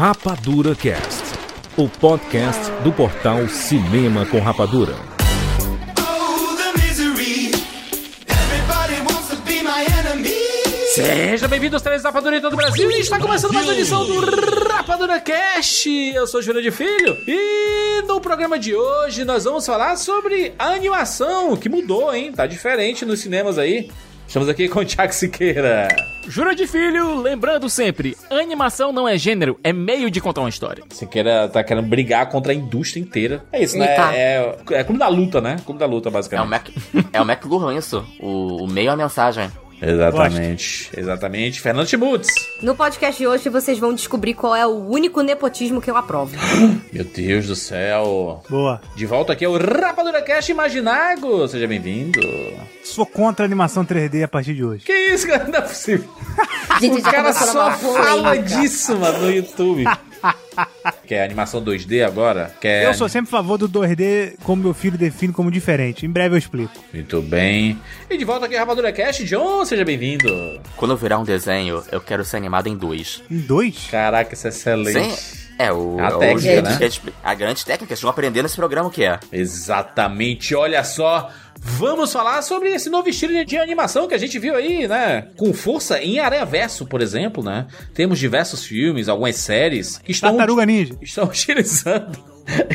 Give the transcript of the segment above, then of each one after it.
Rapadura Cast, o podcast do portal Cinema com Rapadura. Seja bem-vindo aos três Rapadura do Brasil e está começando mais uma edição do Rapadura Cast. Eu sou Júlio de Filho e no programa de hoje nós vamos falar sobre a animação que mudou, hein? Tá diferente nos cinemas aí. Estamos aqui com o Thiago Siqueira. Jura de filho, lembrando sempre, animação não é gênero, é meio de contar uma história. Siqueira tá querendo brigar contra a indústria inteira. É isso, né? Eita. É, é, é clube da luta, né? Clube da luta, É o basicamente. Mac, é o McLuhan isso. O, o meio é a mensagem. Exatamente, exatamente. Fernando Schmutz. No podcast de hoje vocês vão descobrir qual é o único nepotismo que eu aprovo. Meu Deus do céu. Boa. De volta aqui é o Rapadura Cast Imaginago. Seja bem-vindo. Sou contra a animação 3D a partir de hoje. Que isso, cara? Não é possível. Gente, O cara só fala disso, mano, no YouTube. Quer animação 2D agora? Quer... Eu sou sempre a favor do 2D, como meu filho define como diferente. Em breve eu explico. Muito bem. E de volta aqui ao Rapadura Cast, John, seja bem-vindo. Quando virar um desenho, eu quero ser animado em dois. Em dois? Caraca, isso é excelente. Sem- É, o, A o- técnica, o- né? A grande técnica, vocês vão aprender nesse programa o que é. Exatamente, olha só. Vamos falar sobre esse novo estilo de animação que a gente viu aí, né? Com força em Aranha Verso, por exemplo, né? Temos diversos filmes, algumas séries que estão Tartaruga Ninja. estão utilizando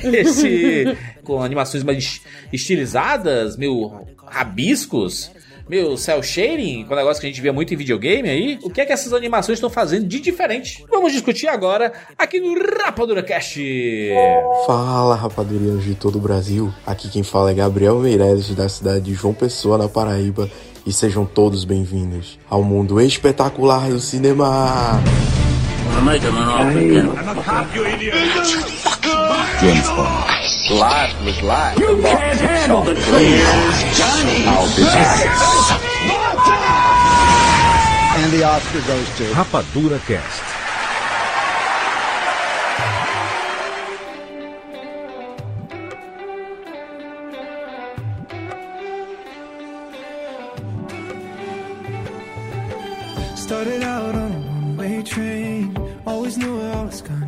esse com animações mais estilizadas, meio rabiscos, meio cel shading, com o negócio que a gente vê muito em videogame aí. O que é que essas animações estão fazendo de diferente? Vamos discutir agora aqui no Rapadura Cast. Fala rapadurianos de todo o Brasil, aqui quem fala é Gabriel Meireles da cidade de João Pessoa, na Paraíba, e sejam todos bem-vindos ao mundo espetacular do cinema! Life was life. You can't handle the truth. Johnny. I'll be back. And the Oscar goes to Rapadura Cast. Started out on a one-way train, always knew where I was going.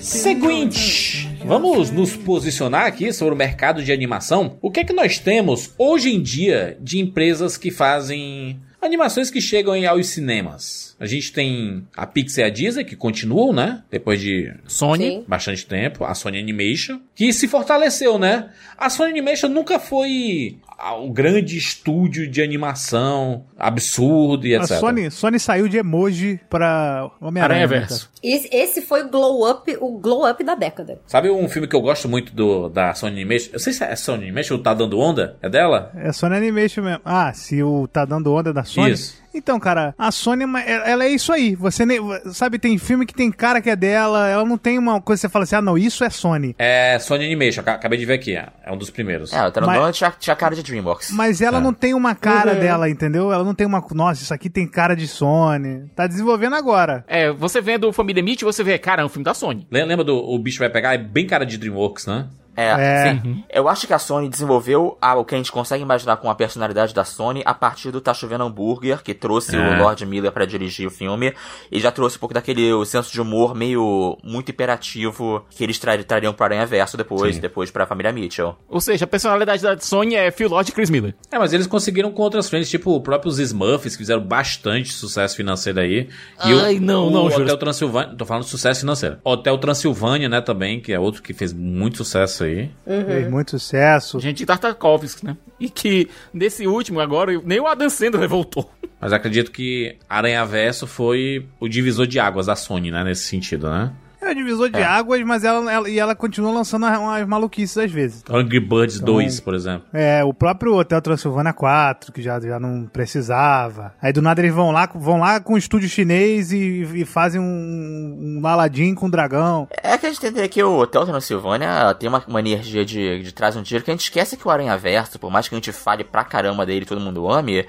Seguinte, vamos nos posicionar aqui sobre o mercado de animação. O que é que nós temos hoje em dia de empresas que fazem animações que chegam aos cinemas? A gente tem a Pixar e a Disney que continuam, né? Depois de Sony, Sim. bastante tempo, a Sony Animation, que se fortaleceu, né? A Sony Animation nunca foi o grande estúdio de animação absurdo e A etc. Sony, Sony saiu de emoji pra Homem-Aranha. Aranha né, Verso. Esse, esse foi o glow up, o glow up da década. Sabe um filme que eu gosto muito do, da Sony Animation? Eu sei se é Sony Animation ou Tá Dando Onda? É dela? É Sony Animation mesmo. Ah, se o tá dando onda da Sony. Isso. Então, cara, a Sony, é uma- ela é isso aí. Você nem, sabe, tem filme que tem cara que é dela, ela não tem uma coisa que você fala assim, ah, não, isso é Sony. É Sony Animation, aca- acabei de ver aqui. É é um dos primeiros. É, o Tarantino Mas- tinha, tinha cara de Dreamworks. Mas ela É. não tem uma cara dela, entendeu? Ela não tem uma. Nossa, isso aqui tem cara de Sony. Tá desenvolvendo agora. É, você vendo Família Mitch, você vê, cara, é um filme da Sony. Le- Lembra do O Bicho Vai Pegar? É bem cara de DreamWorks, né? É, É. sim. Eu acho que a Sony desenvolveu a- o que a gente consegue imaginar com a personalidade da Sony a partir do Tá Chovendo Hambúrguer, que trouxe É. o Lord Miller pra dirigir o filme, e já trouxe um pouco daquele o senso de humor meio muito imperativo que eles tra trariam pro Aranha Verso depois, Sim. depois pra família Mitchell. Ou seja, a personalidade da Sony é Phil Lord e Chris Miller. É, mas eles conseguiram com outras frentes, tipo o próprios Smurfs, que fizeram bastante sucesso financeiro aí. E o- Ai, não, o não, Hotel juro. Transilvânia, tô falando de sucesso financeiro. Hotel Transilvânia, né, também, que é outro que fez muito sucesso aí. Fez muito sucesso. Gente de Tartakovsky, né? E que, nesse último agora, nem o Adam Sandler voltou. Mas acredito que Aranha Verso foi o divisor de águas da Sony, né, nesse sentido, né? É divisor de águas, mas ela, ela- e ela continua lançando umas maluquices às vezes. Angry Birds Então- 2, por exemplo. É, o próprio Hotel Transilvânia 4, que já, já não precisava. Aí do nada eles vão lá, vão lá com o estúdio chinês e, e fazem um, um Aladdin com dragão. É que a gente tem que entender que o Hotel Transilvânia tem uma, uma energia de, de trás um dinheiro que a gente esquece que o Aranha Verso, por mais que a gente fale pra caramba dele e todo mundo ame,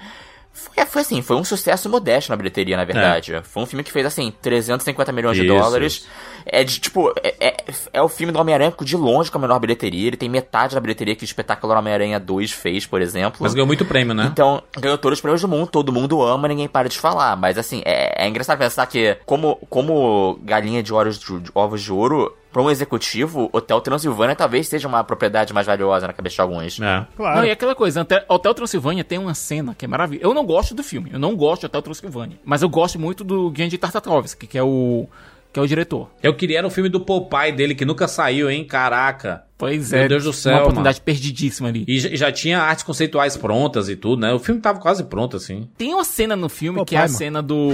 foi, foi assim, foi um sucesso modesto na bilheteria, na verdade. Foi um filme que fez assim, 350 milhões de Isso, dólares. isso. É de, tipo, é, é, é o filme do Homem-Aranha de longe com a menor bilheteria. Ele tem metade da bilheteria que o espetáculo Homem-Aranha 2 fez, por exemplo. Mas ganhou muito prêmio, né? Então, ganhou todos os prêmios do mundo, todo mundo ama, ninguém para de falar. Mas assim, é, é engraçado pensar que, como, como galinha de ovos de, de ovos de ouro, para um executivo, Hotel Transilvânia talvez seja uma propriedade mais valiosa na cabeça de alguns. É. Claro. Não, e aquela coisa, Hotel Transilvânia tem uma cena que é maravilhosa. Eu não gosto do filme, eu não gosto de Hotel Transilvânia. Mas eu gosto muito do Gendy Tartakovsky, que é o que é o diretor. Eu queria era o filme do Popeye dele, que nunca saiu, hein? Caraca. Pois Meu é, Deus do céu, uma oportunidade perdidíssima ali. E já, já tinha artes conceituais prontas e tudo, né? O filme tava quase pronto, assim. Tem uma cena no filme Pô, que é pai, a mano. cena do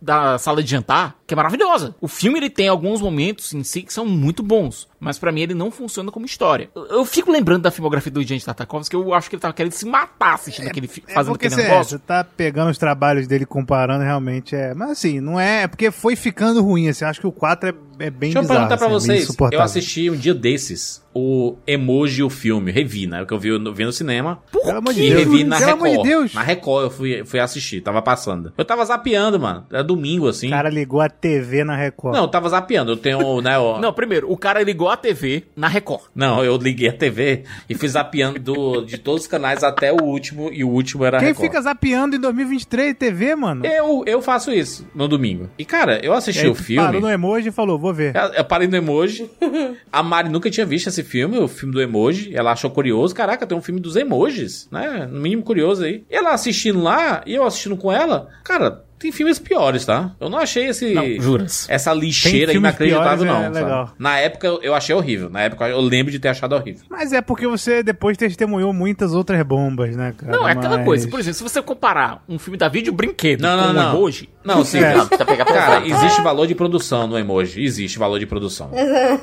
da sala de jantar, que é maravilhosa. O filme ele tem alguns momentos em si que são muito bons, mas pra mim ele não funciona como história. Eu, eu fico lembrando da filmografia do Gente Tartakovsky, que eu acho que ele tava querendo se matar assistindo aquele fi- É fazendo aquele você, negócio. você tá pegando os trabalhos dele comparando, realmente é. Mas assim, não é. É porque foi ficando ruim. Assim, acho que o 4 é, é bem Deixa eu bizarro. perguntar pra assim, é vocês. Eu assisti um dia desses o Emoji, o filme. Revi, né? Que eu vi, no- vi no cinema. Pelo amor de Deus. revi na Pelo Record. de. Na Record eu fui, fui assistir, tava passando. Eu tava zapeando, mano. Era domingo, assim. O cara ligou a TV na Record. Não, eu tava zapeando. Eu tenho, né, ó... Não, primeiro, o cara ligou a TV na Record. Não, eu liguei a TV e fui zapeando do- de todos os canais até o último, e o último era Quem Record. fica zapeando em 2023 TV, mano? Eu, eu faço isso no domingo. E, cara, eu E assisti aí o filme. Parou no emoji e falou, vou ver. Eu, eu parei no emoji. A Mari nunca tinha visto esse filme, o filme do emoji. Ela achou curioso. Caraca, tem um filme dos emojis, né? No mínimo curioso aí. E ela assistindo lá, e eu assistindo com ela. Cara, tem filmes piores, tá? Eu não achei esse. Não, juras. Essa lixeira Tem inacreditável, não. é legal. Na época eu- achei horrível. Na época eu lembro de ter achado horrível. Mas é porque você depois testemunhou muitas outras bombas, né, cara? Não, é aquela Mas- coisa. Por exemplo, se você comparar um filme da vídeo brinquedo Não, com não, um não. emoji, Não, sim. É. Não, Cara, existe valor de produção no emoji. Existe valor de produção.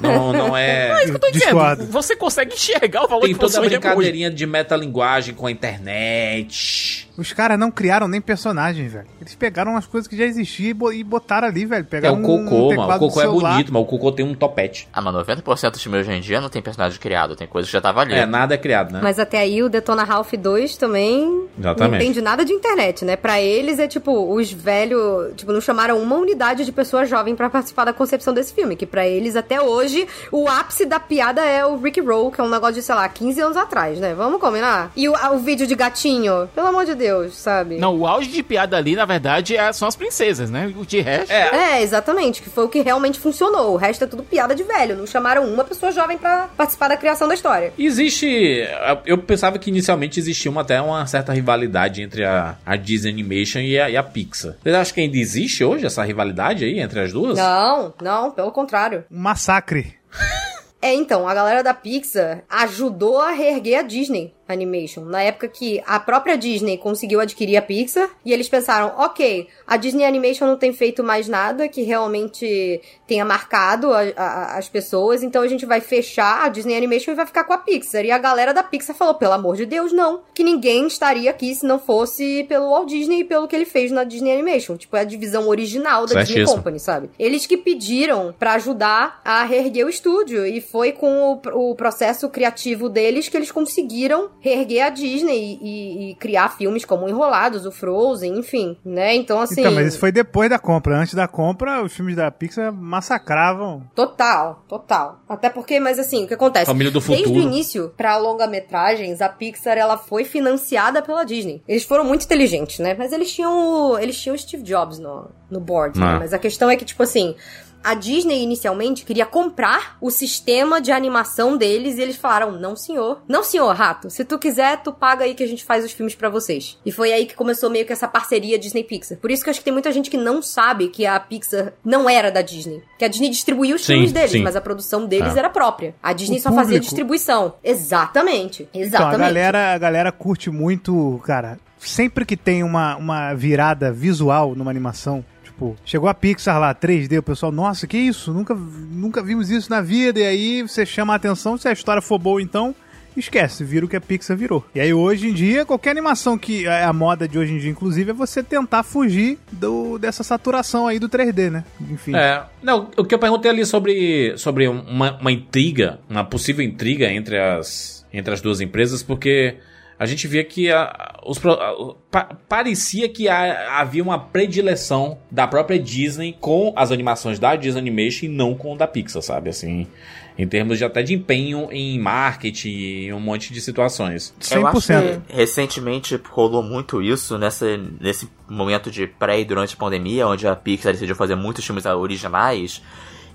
Não, não é. eu tô dizendo, você consegue enxergar o valor Tem de toda a produção de brincadeirinha de metalinguagem com a internet. Os caras não criaram nem personagem, velho. Eles pegaram as coisas que já existiam e bo- botaram ali, velho. É Pegaram o cocô, um mano. O cocô é bonito, mas o cocô tem um topete. Ah, mas 90% dos filmes hoje em dia não tem personagem criado, tem coisa que já tava ali. É, nada é criado, né? Mas até aí o Detona Ralph 2 também Exatamente. não entende nada de internet, né? Pra eles é tipo, os velhos, tipo, não chamaram uma unidade de pessoa jovem pra participar da concepção desse filme, que pra eles até hoje o ápice da piada é o Rick Roll, que é um negócio de, sei lá, 15 anos atrás, né? Vamos combinar? E o, o vídeo de gatinho, pelo amor de Deus, sabe? Não, o auge de piada ali, na verdade, é- são as princesas, né? O de resto. É, É, exatamente, que foi o que realmente funcionou. O resto é tudo piada de velho. Não chamaram uma pessoa jovem pra participar da criação da história. existe. Eu pensava que inicialmente existia uma, até uma certa rivalidade entre a, a Disney Animation e a, e a Pixar. Vocês acham que ainda existe hoje essa rivalidade aí entre as duas? Não, não, pelo contrário. Um massacre. É, então, a galera da Pixar ajudou a reerguer a Disney Animation. Na época que a própria Disney conseguiu adquirir a Pixar, e eles pensaram, ok, a Disney Animation não tem feito mais nada que realmente tenha marcado a- a- as pessoas, então a gente vai fechar a Disney Animation e vai ficar com a Pixar. E a galera da Pixar falou, pelo amor de Deus, não. Que ninguém estaria aqui se não fosse pelo Walt Disney e pelo que ele fez na Disney Animation. Tipo, é a divisão original da Disney Certíssimo. Company. Company, sabe? Eles que pediram pra ajudar a reerguer o estúdio e foi com o, o processo criativo deles que eles conseguiram reerguer a Disney e, e criar filmes como Enrolados, o Frozen, enfim, né? Então assim, Então, mas isso foi depois da compra. Antes da compra, os filmes da Pixar massacravam. total, total. Até porque, mas assim, o que acontece? Família do Desde o futuro. início, pra longa-metragens, a Pixar ela foi financiada pela Disney. Eles foram muito inteligentes, né? Mas eles tinham o, eles tinham o Steve Jobs no, no board, né? Ah. Mas a questão é que, tipo assim, a Disney inicialmente queria comprar o sistema de animação deles e eles falaram: "Não, senhor. Não, senhor, rato. Se tu quiser, tu paga aí que a gente faz os filmes pra vocês". E foi aí que começou meio que essa parceria Disney Pixar. Por isso que eu acho que tem muita gente que não sabe que a Pixar não era da Disney, que a Disney distribuía os Sim, filmes deles, sim. mas a produção deles É. era própria. A Disney O só fazia público- distribuição. Exatamente. Então, Exatamente. a galera, a galera curte muito, cara. Sempre que tem uma, uma virada visual numa animação, tipo, chegou a Pixar lá, 3D, o pessoal, nossa, que isso? Nunca, nunca vimos isso na vida. E aí você chama a atenção, se a história for boa, então. Esquece, vira o que a Pixar virou. E aí, hoje em dia, qualquer animação que é a moda de hoje em dia, inclusive, é você tentar fugir do, dessa saturação aí do 3D, né? Enfim. É, não, o que eu perguntei ali sobre, sobre uma, uma intriga, uma possível intriga entre as, entre as duas empresas, porque a gente via que a- os, a- pa- parecia que a- havia uma predileção da própria Disney com as animações da Disney Animation e não com o da Pixar, sabe? Assim, em termos de até de empenho em marketing e um monte de situações. Eu acho 100%. que recentemente rolou muito isso nessa, nesse momento de pré e durante a pandemia, onde a Pixar decidiu fazer muitos filmes originais.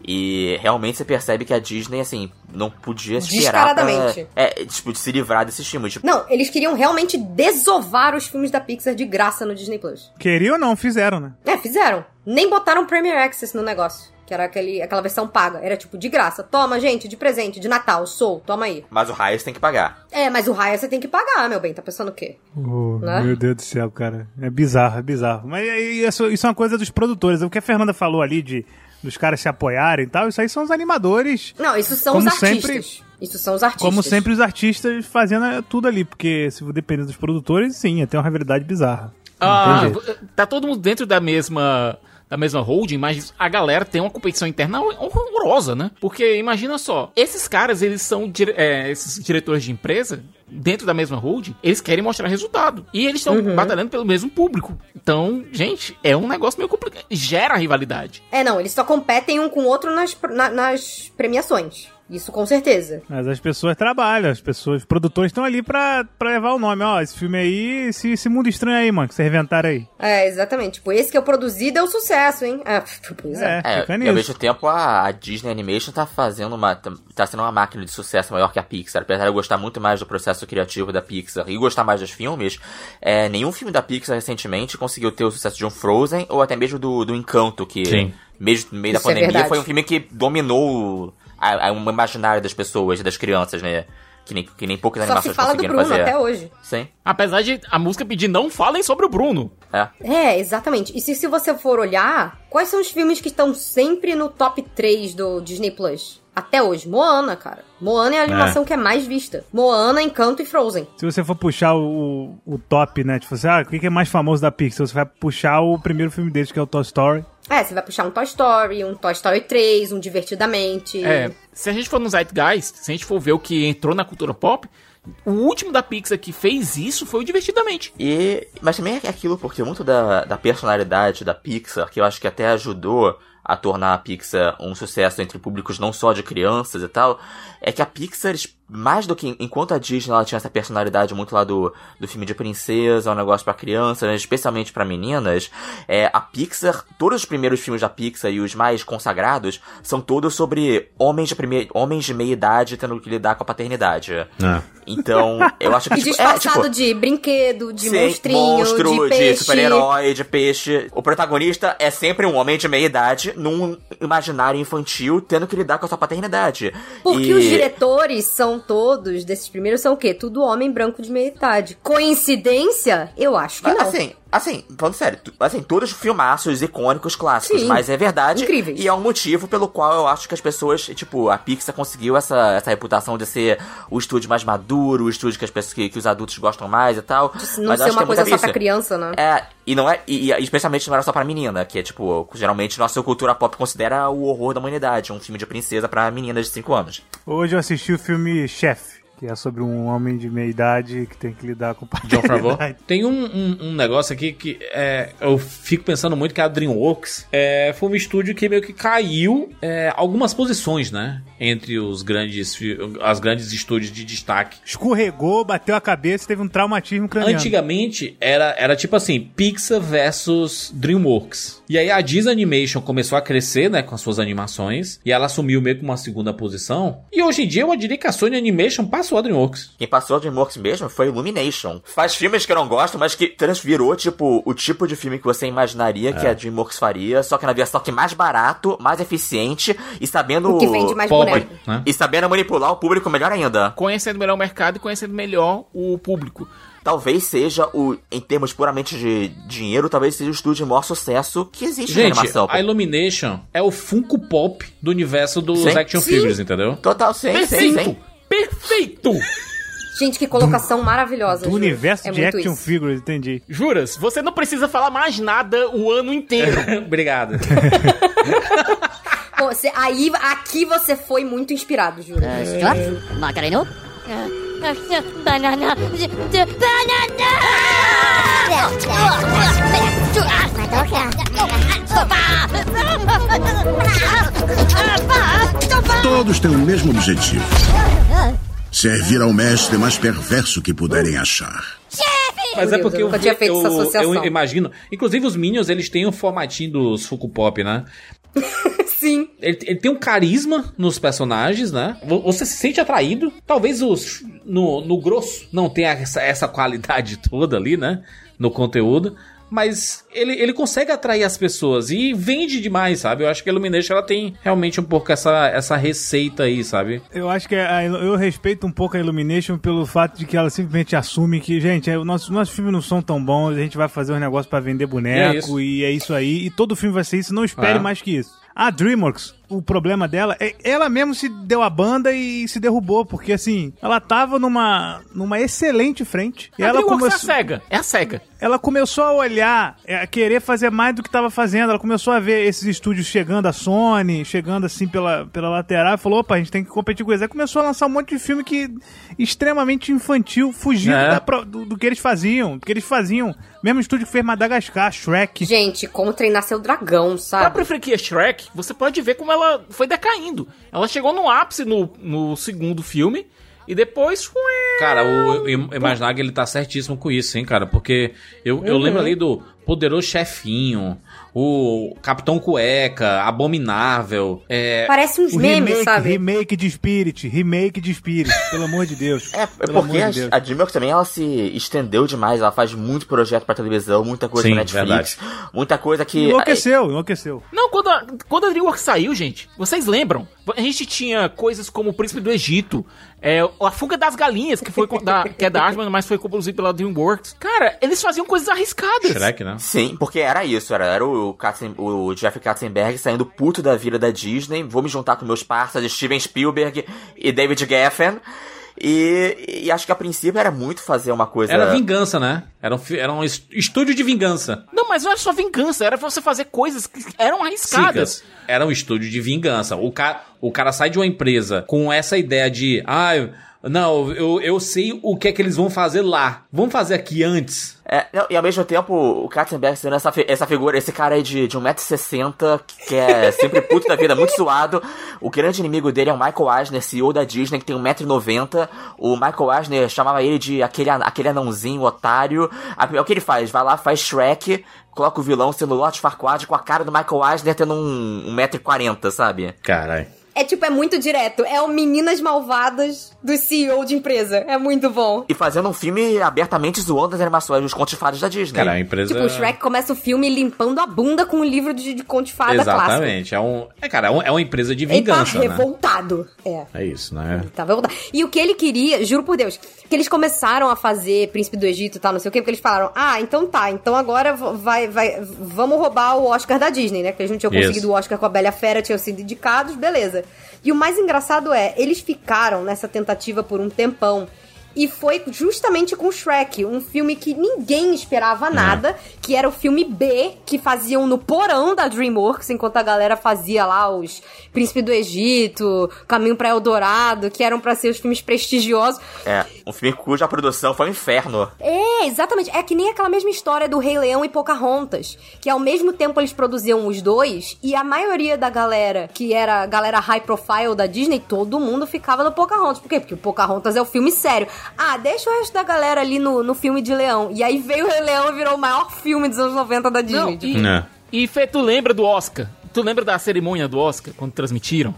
E realmente você percebe que a Disney, assim, não podia esperar pra, Descaradamente. é, tipo, de se livrar desses filmes. Tipo, Não, eles queriam realmente desovar os filmes da Pixar de graça no Disney Plus. Queria ou não, fizeram, né? É, fizeram. Nem botaram Premier Access no negócio. Que era aquele, aquela versão paga. Era tipo, de graça. Toma, gente, de presente, de Natal, sou, toma aí. mas o Raios tem que pagar. É, mas o Raya você tem que pagar, meu bem. Tá pensando o quê? Oh, Né? Meu Deus do céu, cara. É bizarro, é bizarro. Mas é- isso, isso é uma coisa dos produtores. O que a Fernanda falou ali de dos caras se apoiarem e tal, isso aí são os animadores. Não, isso são Como os artistas. sempre- Isso são os artistas. Como sempre, os artistas fazendo é, tudo ali. Porque se depender dos produtores, sim, é ter uma rivalidade bizarra. Ah, tem jeito. tá todo mundo dentro da mesma da mesma holding, mas a galera tem uma competição interna horrorosa, né? Porque imagina só, esses caras, eles são dire- é, esses diretores de empresa dentro da mesma holding, eles querem mostrar resultado. E eles estão batalhando pelo mesmo público. Então, gente, é um negócio meio complicado. Gera rivalidade. É, não, eles só competem um com o outro nas, na- nas premiações. Isso com certeza. Mas as pessoas trabalham, as pessoas, os produtores estão ali pra, pra levar o nome. Ó, esse filme aí, esse, esse mundo estranho aí, mano, que vocês inventaram aí. É, exatamente. Tipo, esse que eu produzi deu sucesso, hein? É, pois é. É, É, fica e ao nisso. mesmo tempo a, a Disney Animation tá fazendo uma. tá- sendo uma máquina de sucesso maior que a Pixar. Apesar de eu gostar muito mais do processo criativo da Pixar e gostar mais dos filmes, é, nenhum filme da Pixar recentemente conseguiu ter o sucesso de um Frozen ou até mesmo do, do Encanto, que Sim. mesmo no meio da Isso é pandemia verdade. foi um filme que dominou a, a, o imaginário das pessoas, das crianças, né? Que nem, que nem poucas Só se animações fala do Bruno fazer. até hoje. Sim, Apesar de a música pedir não falem sobre o Bruno. é. É, exatamente. E se, se você for olhar, quais são os filmes que estão sempre no top 3 do Disney Plus? Até hoje. Moana, cara. Moana é a animação que é mais vista. Moana, Encanto e Frozen. Se você for puxar o, o top, né? Tipo assim, ah, o que que é mais famoso da Pixar? Você vai puxar o primeiro filme deles, que é o Toy Story. É, você vai puxar um Toy Story, um Toy Story 3, um Divertidamente. É, se a gente for no Zeitgeist, se a gente for ver o que entrou na cultura pop, o último da Pixar que fez isso foi o Divertidamente. E, mas também é aquilo, porque muito da, da personalidade da Pixar, que eu acho que até ajudou a tornar a Pixar um sucesso entre públicos não só de crianças e tal, é que a Pixar, mais do que enquanto a Disney ela tinha essa personalidade muito lá do, do filme de princesa, um negócio pra crianças, né, especialmente pra meninas, é, a Pixar, todos os primeiros filmes da Pixar e os mais consagrados são todos sobre homens de, primeir, homens de meia idade tendo que lidar com a paternidade. Então, eu acho que E tipo, disfarçado é, tipo, de brinquedo, de Sim, monstrinho, monstro, de peixe. super-herói, de peixe. O protagonista é sempre um homem de meia idade num imaginário infantil tendo que lidar com a sua paternidade. Porque E- os diretores são todos, desses primeiros, são o quê? Tudo homem branco de meia idade. Coincidência? Eu acho que não. Assim, assim, falando sério, assim, todos filmaços icônicos clássicos, Sim. mas é verdade. Incríveis. E é um motivo pelo qual eu acho que as pessoas, tipo, a Pixar conseguiu essa, essa reputação de ser o estúdio mais maduro, o estúdio que, as pessoas, que, que os adultos gostam mais e tal. De não mas ser uma é coisa só isso. pra criança, né? É, e não é, e, e especialmente não era só pra menina, que é tipo, geralmente nossa cultura pop considera o horror da humanidade, um filme de princesa pra meninas de 5 anos. Hoje eu assisti o filme Chef, que é sobre um homem de meia idade que tem que lidar com o John Favreau. paternidade. Tem um, um, um negócio aqui que é, eu fico pensando muito que a DreamWorks é, foi um estúdio que meio que caiu é, algumas posições, né? Entre os grandes, as grandes estúdios de destaque. Escorregou, bateu a cabeça e teve um traumatismo craniano. Antigamente era, era tipo assim, Pixar versus DreamWorks. E aí a Disney Animation começou a crescer, né, com as suas animações, e ela assumiu meio que uma segunda posição. E hoje em dia eu diria que a Sony Animation passou a DreamWorks. Quem passou a DreamWorks mesmo foi Illumination. Faz filmes que eu não gosto, mas que transvirou, tipo, o tipo de filme que você imaginaria que a DreamWorks faria, só que na versão que mais barato, mais eficiente e sabendo... O que vende mais Pobre, boneco. né? E sabendo manipular o público melhor ainda. Conhecendo melhor o mercado e conhecendo melhor o público. Talvez seja o, em termos puramente de dinheiro, talvez seja o estúdio de maior sucesso que existe na Gente, animação. a Illumination é o Funko Pop do universo dos Sim. action Sim. figures, entendeu? Total, sim, sim, Perfeito! sim. Perfeito! Gente, que colocação maravilhosa. Do juro. universo É de action isso. figures, entendi. Juras, você não precisa falar mais nada o ano inteiro. Obrigado. Pô, você- aí, aqui você foi muito inspirado, juro. Uh, Stuart? Macareno? Uh, Banana. Banana. Todos têm o mesmo objetivo: servir ao mestre mais perverso que puderem achar. Mas é porque eu eu, nunca tinha feito eu, essa associação. eu imagino. Inclusive, os Minions, eles têm o formatinho dos Funko Pop, né? Sim. Ele, ele tem um carisma nos personagens, né? Vo- Você se sente atraído. Talvez os no, no grosso não tenha essa, essa qualidade toda ali, né? No conteúdo. Mas ele, ele consegue atrair as pessoas e vende demais, sabe? Eu acho que a Illumination ela tem realmente um pouco essa, essa receita aí, sabe? Eu acho que a- eu respeito um pouco a Illumination pelo fato de que ela simplesmente assume que, gente, é, o nosso, nossos filmes não são tão bons, a gente vai fazer um negócio pra vender É boneco isso. e é isso aí. E todo filme vai ser isso, não espere É. mais que isso. A DreamWorks, o problema dela é ela mesmo se deu a banda e se derrubou, porque assim, ela tava numa, numa excelente frente. E A ela começou, é a SEGA. É a SEGA. ela começou a olhar, é, a querer fazer mais do que estava fazendo. Ela começou a ver esses estúdios chegando, a Sony, chegando assim pela, pela lateral, e falou: opa, a gente tem que competir com eles. Aí começou a lançar um monte de filme que extremamente infantil, fugindo É. da do, do que eles faziam. Do que eles faziam. Mesmo estúdio que fez Madagascar, Shrek. Gente, como treinar seu dragão, A sabe? própria franquia Shrek, você pode ver como ela foi decaindo. Ela chegou no ápice no, no segundo filme e depois. Cara, o, Imaginaga ele tá certíssimo com isso, hein, cara? Porque eu, eu lembro ali do Poderoso Chefinho, o Capitão Cueca, Abominável. É, Parece uns O memes, remake, sabe? remake de Spirit, remake de Spirit, pelo amor de Deus. É, é Pelo porque amor a, de Deus. a DreamWorks também ela se estendeu demais, ela faz muito projeto pra televisão, muita coisa Sim, pra Netflix, muita coisa que... Enlouqueceu, enlouqueceu. Não, quando a, quando a DreamWorks saiu, gente, vocês lembram? A gente tinha coisas como o Príncipe do Egito, é, a Fuga das Galinhas, que, foi da, que é da Asman, mas foi produzido pela DreamWorks. Cara, eles faziam coisas arriscadas. Shrek, né? Sim, porque era isso, era, era o, Katzen, o Jeff Katzenberg saindo puto da vida da Disney, vou me juntar com meus parceiros Steven Spielberg e David Geffen, e, e acho que a princípio era muito fazer uma coisa... Era vingança, né? Era um, era um est- estúdio de vingança. Não, mas não era só vingança, era você fazer coisas que eram arriscadas. Sicas. Era um estúdio de vingança. O cara, o cara sai de uma empresa com essa ideia de, ah, não, eu, eu sei o que é que eles vão fazer lá. Vamos fazer aqui antes. É, não, e ao mesmo tempo, o Katzenberg sendo essa, fi- essa figura, esse cara aí de, de 1,60m, que é sempre puto da vida, muito suado. O grande inimigo dele é o Michael Eisner, CEO da Disney, que tem 1,90m. O Michael Eisner chamava ele de aquele, aquele anãozinho, otário. A- o que ele faz? Vai lá, faz Shrek, coloca o vilão sendo Lord Farquaad com a cara do Michael Eisner tendo um, 1,40m, sabe? Caralho. É tipo, é muito direto. É o Meninas Malvadas do CEO de empresa. É muito bom. E fazendo um filme abertamente zoando as animações dos contos de fadas da Disney. Cara, a empresa... Tipo, o Shrek começa o filme limpando a bunda com um livro de, de conto de fada clássico. Exatamente. É, um, é, cara, é, um- é uma empresa de Ele tá vingança, né? revoltado. É. É isso, né? Ele tava revoltado. E o que ele queria, juro por Deus, que eles começaram a fazer Príncipe do Egito e tal, não sei o quê, porque eles falaram, ah, então tá, então agora vai, vai, vamos roubar o Oscar da Disney, né? Porque eles não tinham Isso. conseguido o Oscar com a Bela a Fera, tinham sido indicados, beleza. E o mais engraçado é, eles ficaram nessa tentativa por um tempão. E foi justamente com Shrek, um filme que ninguém esperava nada, que era o filme B, que faziam no porão da DreamWorks, enquanto a galera fazia lá os Príncipe do Egito, Caminho pra Eldorado, que eram pra ser os filmes prestigiosos. É, um filme cuja produção foi um inferno. É, exatamente. É que nem aquela mesma história do Rei Leão e Pocahontas, que ao mesmo tempo eles produziam os dois, e a maioria da galera, que era a galera high profile da Disney, todo mundo ficava no Pocahontas. Por quê? Porque o Pocahontas é o filme sério. Ah, deixa o resto da galera ali no, no filme de Leão. E aí veio o Rei Leão e virou o maior filme dos anos 90 da Disney. Não, e, É. e Fê, tu lembra do Oscar? Tu lembra da cerimônia do Oscar, quando transmitiram?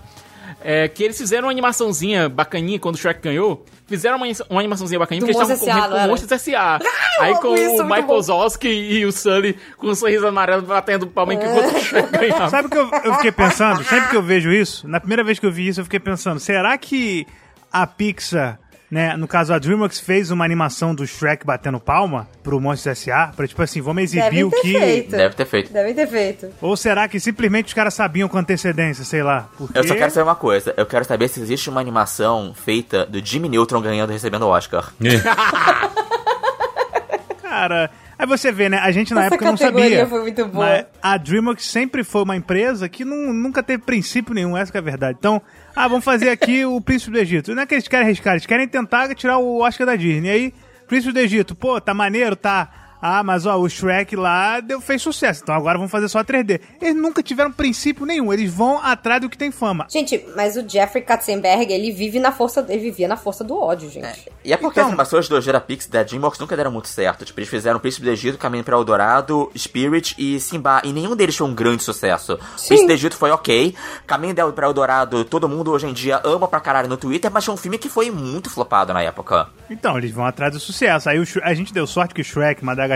É, que eles fizeram uma animaçãozinha bacaninha quando o Shrek ganhou. Fizeram uma, uma animaçãozinha bacaninha Do porque eles estavam correndo com não Monstros S.A. Aí amo com isso, o Michael. Zosky e o Sully com um sorriso amarelo batendo palma enquanto o Shrek ganhava. Sabe o que eu, eu fiquei pensando? Sempre que eu vejo isso, na primeira vez que eu vi isso, eu fiquei pensando, será que a Pixar, né, no caso a DreamWorks, fez uma animação do Shrek batendo palma pro Monstros S.A.? Pra tipo assim, vamos exibir o ter que... feito. Deve ter feito. Devem ter feito. Ou será que simplesmente os caras sabiam com antecedência, sei lá? Porque... Eu só quero saber uma coisa. Eu quero saber se existe uma animação feita do Jimmy Neutron ganhando e recebendo o Oscar. Cara, Aí você vê, né? A gente na Essa época não sabia. foi muito boa. Mas a DreamWorks sempre foi uma empresa que não- nunca teve princípio nenhum, essa que é a verdade. Então, ah, vamos fazer aqui o Príncipe do Egito. Não é que eles querem arriscar, eles querem tentar tirar o Oscar da Disney. aí, Príncipe do Egito, pô, tá maneiro, tá. Ah, mas ó, o Shrek lá deu, fez sucesso, então agora vamos fazer só 3D. Eles nunca tiveram princípio nenhum, eles vão atrás do que tem fama. Gente, mas o Jeffrey Katzenberg, ele vive na força, ele vivia na força do ódio, gente. E é porque Então- as animações do Gerapix da DreamWorks nunca deram muito certo. Tipo, eles fizeram Príncipe do Egito, Caminho para Eldorado, Spirit e Simba. E nenhum deles foi um grande sucesso. Príncipe do Egito foi ok. Caminho para Eldorado, todo mundo hoje em dia ama pra caralho no Twitter, mas foi um filme que foi muito flopado na época. Então, eles vão atrás do sucesso. Aí o a gente deu sorte que o Shrek, Madagascar,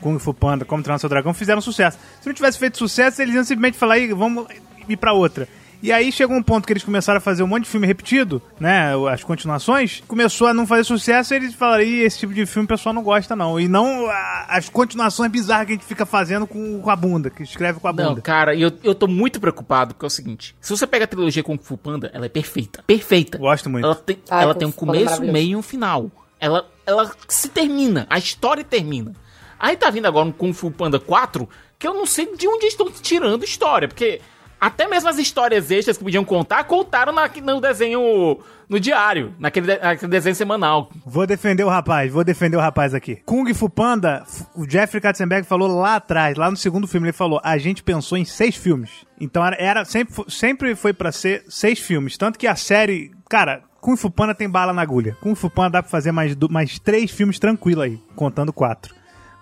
Kung Fu Panda, Como Treinar Seu Dragão fizeram sucesso. Se não tivesse feito sucesso, eles iam simplesmente falar, aí, vamos ir pra outra. E aí chegou um ponto que eles começaram a fazer um monte de filme repetido, né? As continuações. Começou a não fazer sucesso e eles falaram, Ih, esse tipo de filme o pessoal não gosta, não. E não as continuações bizarras que a gente fica fazendo com, com a bunda, que escreve com a Não, bunda. cara, eu, eu tô muito preocupado, porque é o seguinte: se você pega a trilogia Kung Fu Panda, ela é perfeita. Perfeita. Gosto muito. Ela tem, Ah, ela tem um é começo, meio e um final. Ela, ela se termina, a história termina. Aí tá vindo agora um Kung Fu Panda 4, que eu não sei de onde estão tirando história, porque até mesmo as histórias extras que podiam contar, contaram na, no desenho, no diário, naquele, naquele desenho semanal. Vou defender o rapaz, vou defender o rapaz aqui. Kung Fu Panda, o Jeffrey Katzenberg falou lá atrás, lá no segundo filme, ele falou: a gente pensou em seis filmes. Então era, era- sempre, sempre foi pra ser seis filmes. Tanto que a série. Cara, Kung Fu Panda tem bala na agulha. Kung Fu Panda dá pra fazer mais, mais três filmes tranquilo aí, contando quatro.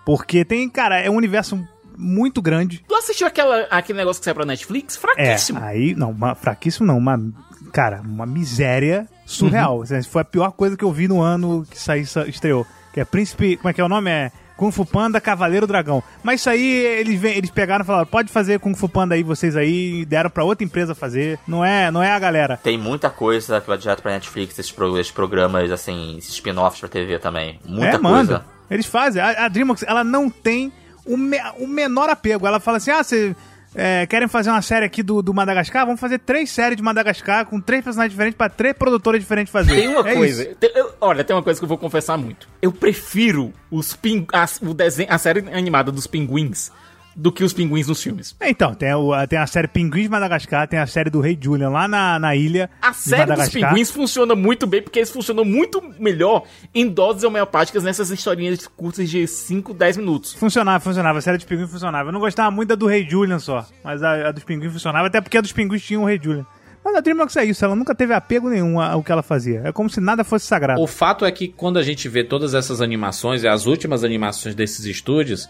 Porque tem, cara, é um universo muito grande. Tu assistiu aquela, aquele negócio que saiu pra Netflix? É, Fraquíssimo. aí, não, uma, fraquíssimo não, uma, cara, uma miséria surreal. Uhum. Foi a pior coisa que eu vi no ano que saiu, estreou. Que é Príncipe, como é que é o nome? É Kung Fu Panda Cavaleiro Dragão. Mas isso aí, eles, eles pegaram e falaram, pode fazer Kung Fu Panda aí, vocês aí, e deram pra outra empresa fazer. Não é, não é a galera. Tem muita coisa que vai direto pra Netflix, esses, pro- esses programas, assim, esses spin-offs pra TV também. Muita é, coisa. manda. Eles fazem. A, a DreamWorks, ela não tem o, me- o menor apego. Ela fala assim, ah, vocês é, querem fazer uma série aqui do, do Madagascar? Vamos fazer três séries de Madagascar com três personagens diferentes pra três produtoras diferentes fazer. Tem uma É coisa. tem- eu- olha, tem uma coisa que eu vou confessar muito. Eu prefiro os ping, a, o desenho, a série animada dos pinguins do que os pinguins nos filmes. É, Então, tem, o- a, tem a série Pinguins de Madagascar, tem a série do Rei Julian lá na, na ilha. A série dos pinguins funciona muito bem porque eles funcionam muito melhor em doses homeopáticas nessas historinhas curtas de 5, 10 minutos. Funcionava, funcionava. A série dos pinguins funcionava. Eu não gostava muito da do Rei Julian só. Mas a, a dos pinguins funcionava, até porque a dos pinguins tinha o Rei Julian. Mas a DreamWorks é isso, ela nunca teve apego nenhum ao que ela fazia. É como se nada fosse sagrado. O fato é que quando a gente vê todas essas animações, e as últimas animações desses estúdios,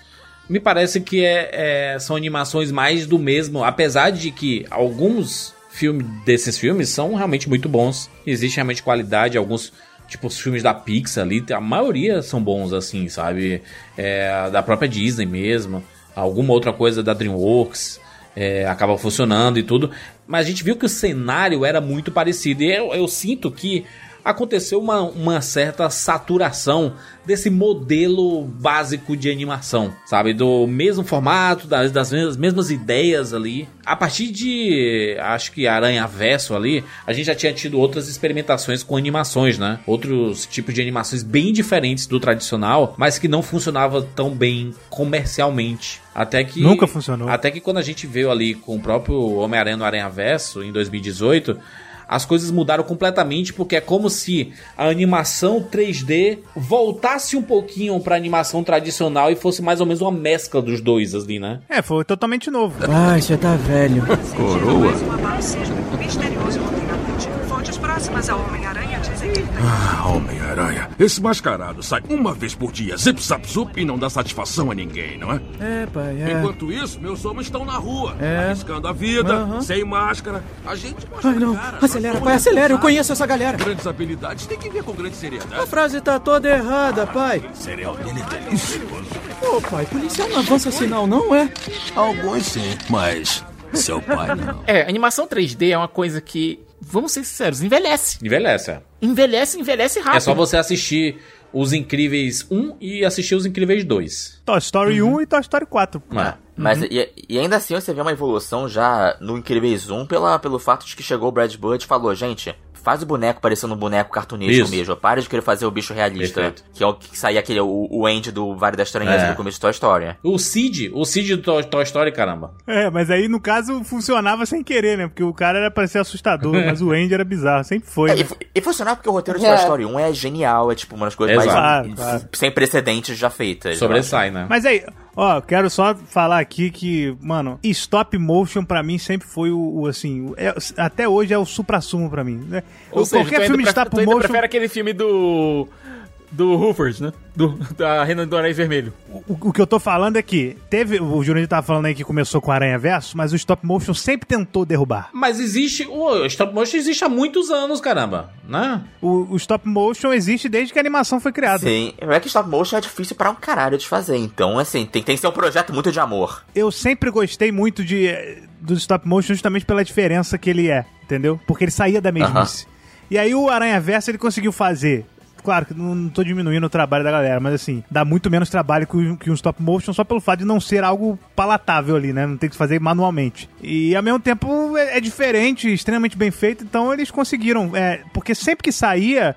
me parece que é- é- são animações mais do mesmo, apesar de que alguns filmes desses filmes são realmente muito bons. Existe realmente qualidade, alguns. Tipo, os filmes da Pixar ali, a maioria são bons, assim, sabe? É, da própria Disney mesmo. Alguma outra coisa da DreamWorks é, acaba funcionando e tudo. Mas a gente viu que o cenário era muito parecido. E eu, eu sinto que aconteceu uma, uma certa saturação desse modelo básico de animação, sabe? Do mesmo formato, das, das mesmas, mesmas ideias ali. A partir de, acho que Aranha Verso ali, a gente já tinha tido outras experimentações com animações, né? Outros tipos de animações bem diferentes do tradicional, mas que não funcionava tão bem comercialmente. Até que. Nunca funcionou. Até que quando a gente veio ali com o próprio Homem-Aranha no Aranha Verso, em 2018, as coisas mudaram completamente, porque é como se a animação 3D voltasse um pouquinho pra animação tradicional e fosse mais ou menos uma mescla dos dois ali, né? É, foi totalmente novo. Ai, você tá velho. Coroa. noite. Fontes próximas ao Homem-Aranha dizem que ele tá Ah, Homem-Aranha. Esse mascarado sai uma vez por dia, zip zap zup, e não dá satisfação a ninguém, não é? É, pai, é. Enquanto isso, meus homens estão na rua, É. arriscando a vida, sem máscara. A gente mostra Ai, não. a cara. Acelera, pai, acelera. Eu conheço essa galera. Grandes habilidades tem que ver com grande A seriedade. frase tá toda errada, pai. Cereal dele é delicioso. Ô, pai, policial não avança sinal, não é? Alguns sim, mas seu pai não. É, animação 3D é uma coisa que, vamos ser sinceros, envelhece. Envelhece. é. Envelhece, envelhece rápido. É só você assistir Os Incríveis 1 e assistir Os Incríveis 2. Toy Story 1 e Toy Story 4. É. Mas e, e ainda assim você vê uma evolução já no Incríveis 1 pela, pelo fato de que chegou o Brad Bird e falou, gente, faz o boneco parecendo um boneco cartunesco Isso. mesmo. Para de querer fazer o bicho realista. Perfeito. Que é o que saía aquele, o, o Andy do Vale das Estranhezas É. do começo de Toy Story. O Cid, o Cid do Toy, Toy Story, caramba. É, mas aí no caso funcionava sem querer, né? Porque o cara era pra ser assustador, mas o Andy era bizarro, sempre foi. É, né? e, e funcionava porque o roteiro de É. Toy Story 1 é genial, é tipo uma das coisas Exato. mais Claro, claro. sem precedentes já feitas. Sobressai, né? Mas aí, ó, quero só falar aqui que, mano, stop motion pra mim sempre foi o, o, assim, o- é- até hoje é o supra-sumo pra mim. Né? Ou Eu- seja, qualquer filme prefere- stop motion, prefere aquele filme do... Do Hoofers, né? Do, da Renan do Aranha Vermelho. o, o que eu tô falando é que teve, o Jurandir tava falando aí que começou com Aranha Verso, mas o stop motion sempre tentou derrubar. Mas existe. O stop motion existe há muitos anos, caramba. Né? O, o stop motion existe desde que a animação foi criada. Sim, é que stop motion é difícil pra um caralho de fazer. Então, assim, tem, tem que ser um projeto muito de amor. Eu sempre gostei muito de do stop motion justamente pela diferença que ele é, entendeu? Porque ele saía da mesmice. E aí o Aranha Verso ele conseguiu fazer. Claro que não, não tô diminuindo o trabalho da galera, mas assim, dá muito menos trabalho que, que um stop motion só pelo fato de não ser algo palatável ali, né? Não tem que fazer manualmente. E ao mesmo tempo é, é diferente, extremamente bem feito, então eles conseguiram. é, porque sempre que saía,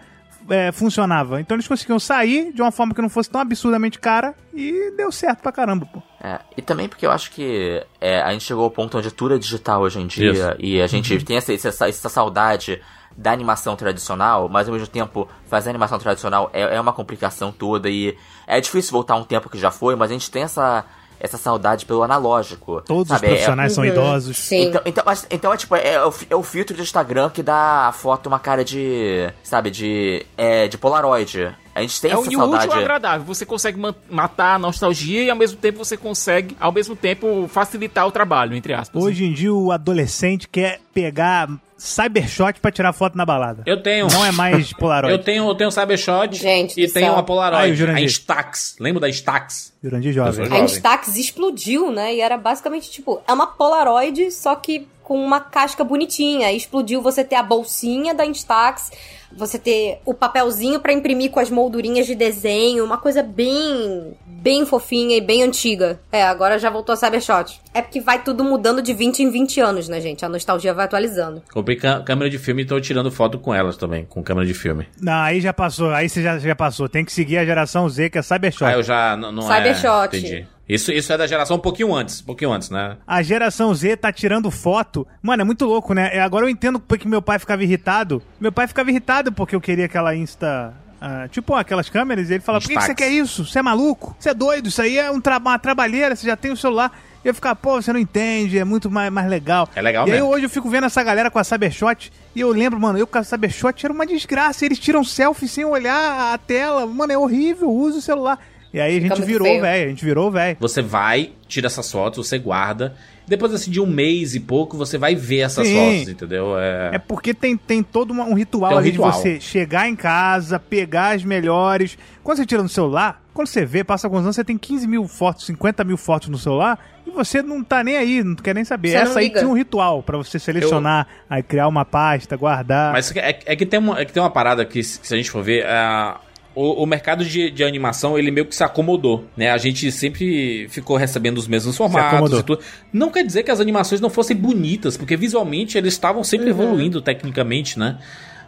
é, funcionava. Então eles conseguiam sair de uma forma que não fosse tão absurdamente cara e deu certo pra caramba, pô. É, e também porque eu acho que é, a gente chegou ao ponto onde tudo é digital hoje em dia Isso. e a gente tem essa, essa, essa saudade da animação tradicional, mas ao mesmo tempo fazer animação tradicional é, é uma complicação toda e é difícil voltar a um tempo que já foi, mas a gente tem essa, essa saudade pelo analógico. Todos sabe? os É- profissionais são Uhum. idosos. Sim. Então, então, mas- então é tipo, é, o, fi- é o filtro do Instagram que dá a foto uma cara de, sabe, de, é, de Polaroid. A gente tem É o essa e saudade. é agradável. Você consegue matar a nostalgia e ao mesmo tempo você consegue, ao mesmo tempo, facilitar o trabalho, entre aspas. Hoje em dia o adolescente quer pegar cybershot pra tirar foto na balada. Eu tenho. Não é mais Polaroid. Eu tenho, eu tenho um Cybershot Gente e tenho céu. uma Aí, o Polaroid. Jurandir. a Instax. Lembra da Instax? Jurandir jovem. Eu A Jovem. Instax explodiu, né? E era basicamente tipo, é uma Polaroid, só que com uma casca bonitinha. Explodiu você ter a bolsinha da Instax, você ter o papelzinho pra imprimir com as moldurinhas de desenho, uma coisa bem bem fofinha e bem antiga. É, agora já voltou a Cybershot. É porque vai tudo mudando de 20 em 20 anos, né, gente? A nostalgia vai atualizando. Comprei câmera de filme e tô tirando foto com elas também, com câmera de filme. Não, aí já passou. Aí você já, já passou. Tem que seguir a geração Z, que é cybershot. Ah, eu já não, não Cybershot. é. Entendi. Isso, isso é da geração um pouquinho antes, um pouquinho antes, né? A geração Z tá tirando foto. Mano, é muito louco, né? É, Agora eu entendo porque meu pai ficava irritado. Meu pai ficava irritado porque eu queria aquela Insta. ah, tipo aquelas câmeras, e ele falava: Por que, que você quer isso? Você é maluco? Você é doido? Isso aí é um tra uma trabalheira, você já tem o celular. E eu ficava, pô, você não entende, é muito mais, mais legal. É legal E aí mesmo. hoje eu fico vendo essa galera com a Cybershot e eu lembro, mano, eu com a Cybershot era uma desgraça. Eles tiram selfie sem olhar a tela. Mano, é horrível, usa o celular. E aí a Fica gente muito virou, velho. A gente virou, velho. Você vai, tira essas fotos, você guarda. Depois, assim, de um mês e pouco, você vai ver essas Sim. fotos, entendeu? É... É porque tem, tem todo um ritual Tem um ali ritual. de você chegar em casa, pegar as melhores. Quando você tira no celular, quando você vê, passa alguns anos, você tem 15 mil fotos, 50 mil fotos no celular e você não tá nem aí, não quer nem saber. Você Essa aí tinha um ritual pra você selecionar, aí criar uma pasta, guardar. Mas é, é que tem uma, é que tem uma parada que, se a gente for ver, ah, o, o mercado de, de animação, ele meio que se acomodou, né? A gente sempre ficou recebendo os mesmos formatos e tudo. Não quer dizer que as animações não fossem bonitas, porque visualmente eles estavam sempre evoluindo tecnicamente, né?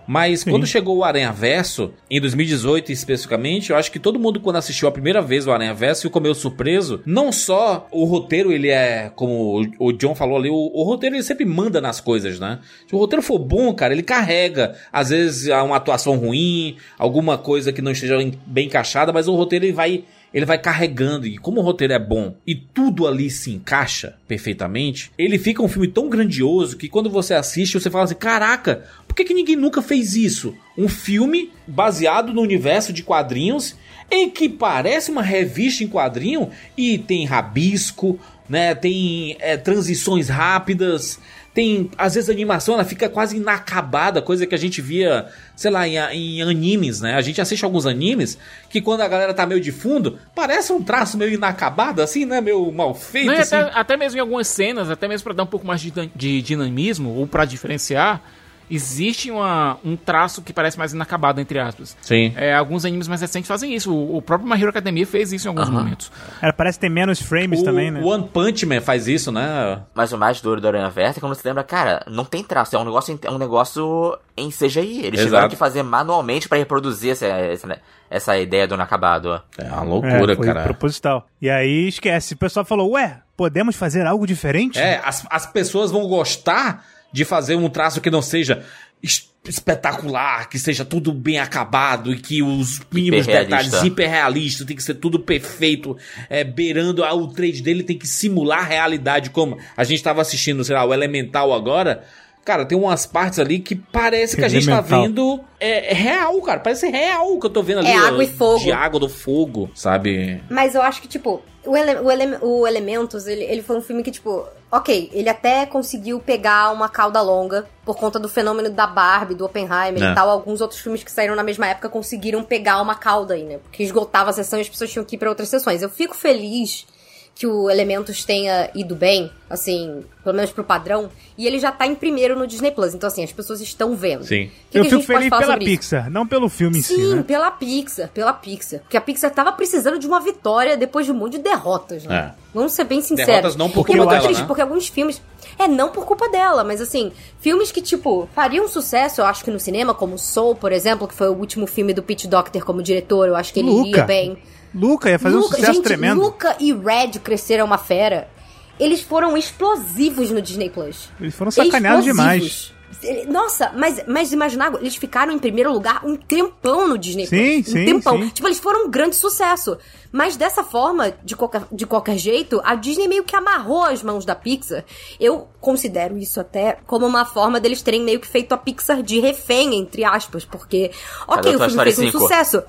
Mas quando chegou o Aranha Verso, em 2018 especificamente, eu acho que todo mundo quando assistiu a primeira vez o Aranha Verso ficou meio surpreso. Não só o roteiro, ele é, como o John falou ali, o, o roteiro ele sempre manda nas coisas, né? Se o roteiro for bom, cara, ele carrega. Às vezes há uma atuação ruim, alguma coisa que não esteja bem encaixada, mas o roteiro ele vai ele vai carregando. E como o roteiro é bom e tudo ali se encaixa perfeitamente, ele fica um filme tão grandioso que quando você assiste, você fala assim: caraca, que, que ninguém nunca fez isso? Um filme baseado no universo de quadrinhos em que parece uma revista em quadrinho e tem rabisco, né? Tem é, transições rápidas. Tem, às vezes a animação ela fica quase inacabada, coisa que a gente via, sei lá, em, em animes, né? A gente assiste alguns animes que quando a galera tá meio de fundo, parece um traço meio inacabado, assim, né? Meio mal feito, Não, assim. até, até mesmo em algumas cenas, até mesmo pra dar um pouco mais de, de dinamismo ou pra diferenciar, existe uma, um traço que parece mais inacabado, entre aspas. Sim. É, alguns animes mais recentes fazem isso. O, o próprio My Hero Academia fez isso em alguns Aham. momentos. Ela parece ter menos frames O também, né? One Punch Man faz isso, né? Mas o mais duro da Aranha Versa é quando você lembra, cara, não tem traço, é um negócio, é um negócio em CGI. Eles Exato. tiveram que fazer manualmente pra reproduzir essa, essa, essa ideia do inacabado. É uma loucura, é, foi cara. proposital. E aí esquece. O pessoal falou, ué, podemos fazer algo diferente? É, as, as pessoas vão gostar de fazer um traço que não seja es- espetacular, que seja tudo bem acabado e que os mínimos detalhes hiperrealistas, tem que ser tudo perfeito, é, beirando o 3 dele tem que simular a realidade, como a gente tava assistindo, sei lá, o Elemental agora. Cara, tem umas partes ali que parece que a gente tá vendo é, é real, cara. Parece real o que eu tô vendo ali. É ó, água e fogo. De água do fogo, sabe? Mas eu acho que, tipo, o, ele, o, ele, o Elementos, ele, ele foi um filme que, tipo, ok, ele até conseguiu pegar uma cauda longa por conta do fenômeno da Barbie, do Oppenheimer É. e tal. Alguns outros filmes que saíram na mesma época conseguiram pegar uma cauda aí, né? Porque esgotava a sessão e as pessoas tinham que ir pra outras sessões. Eu fico feliz que o Elementos tenha ido bem, assim, pelo menos pro padrão, e ele já tá em primeiro no Disney Plus. Então, assim, as pessoas estão vendo. Sim. O que eu que fico feliz pela sobre isso? Pixar, não pelo filme em si, Sim, né? pela Pixar, pela Pixar. Porque a Pixar tava precisando de uma vitória depois de um monte de derrotas, né? É. Vamos ser bem sinceros. Derrotas não por Porque é culpa muito dela, triste, né? porque alguns filmes... É, não por culpa dela, mas assim, filmes que, tipo, fariam sucesso, eu acho que no cinema, como Soul, por exemplo, que foi o último filme do Pete Docter como diretor, eu acho que ele Luca. iria bem. Luca ia fazer um Luca- sucesso gente, tremendo. Luca e Red cresceram uma fera. Eles foram explosivos no Disney Plus. Eles foram sacaneados demais. Ele- Nossa, mas, mas imaginar, eles ficaram em primeiro lugar um tempão no Disney Sim, Plus. sim, um tempão. sim. Tipo, eles foram um grande sucesso. Mas dessa forma, de qualquer, de qualquer jeito, a Disney meio que amarrou as mãos da Pixar. Eu considero isso até como uma forma deles terem meio que feito a Pixar de refém, entre aspas. Porque, ok, Cadê o filme fez um 5? sucesso.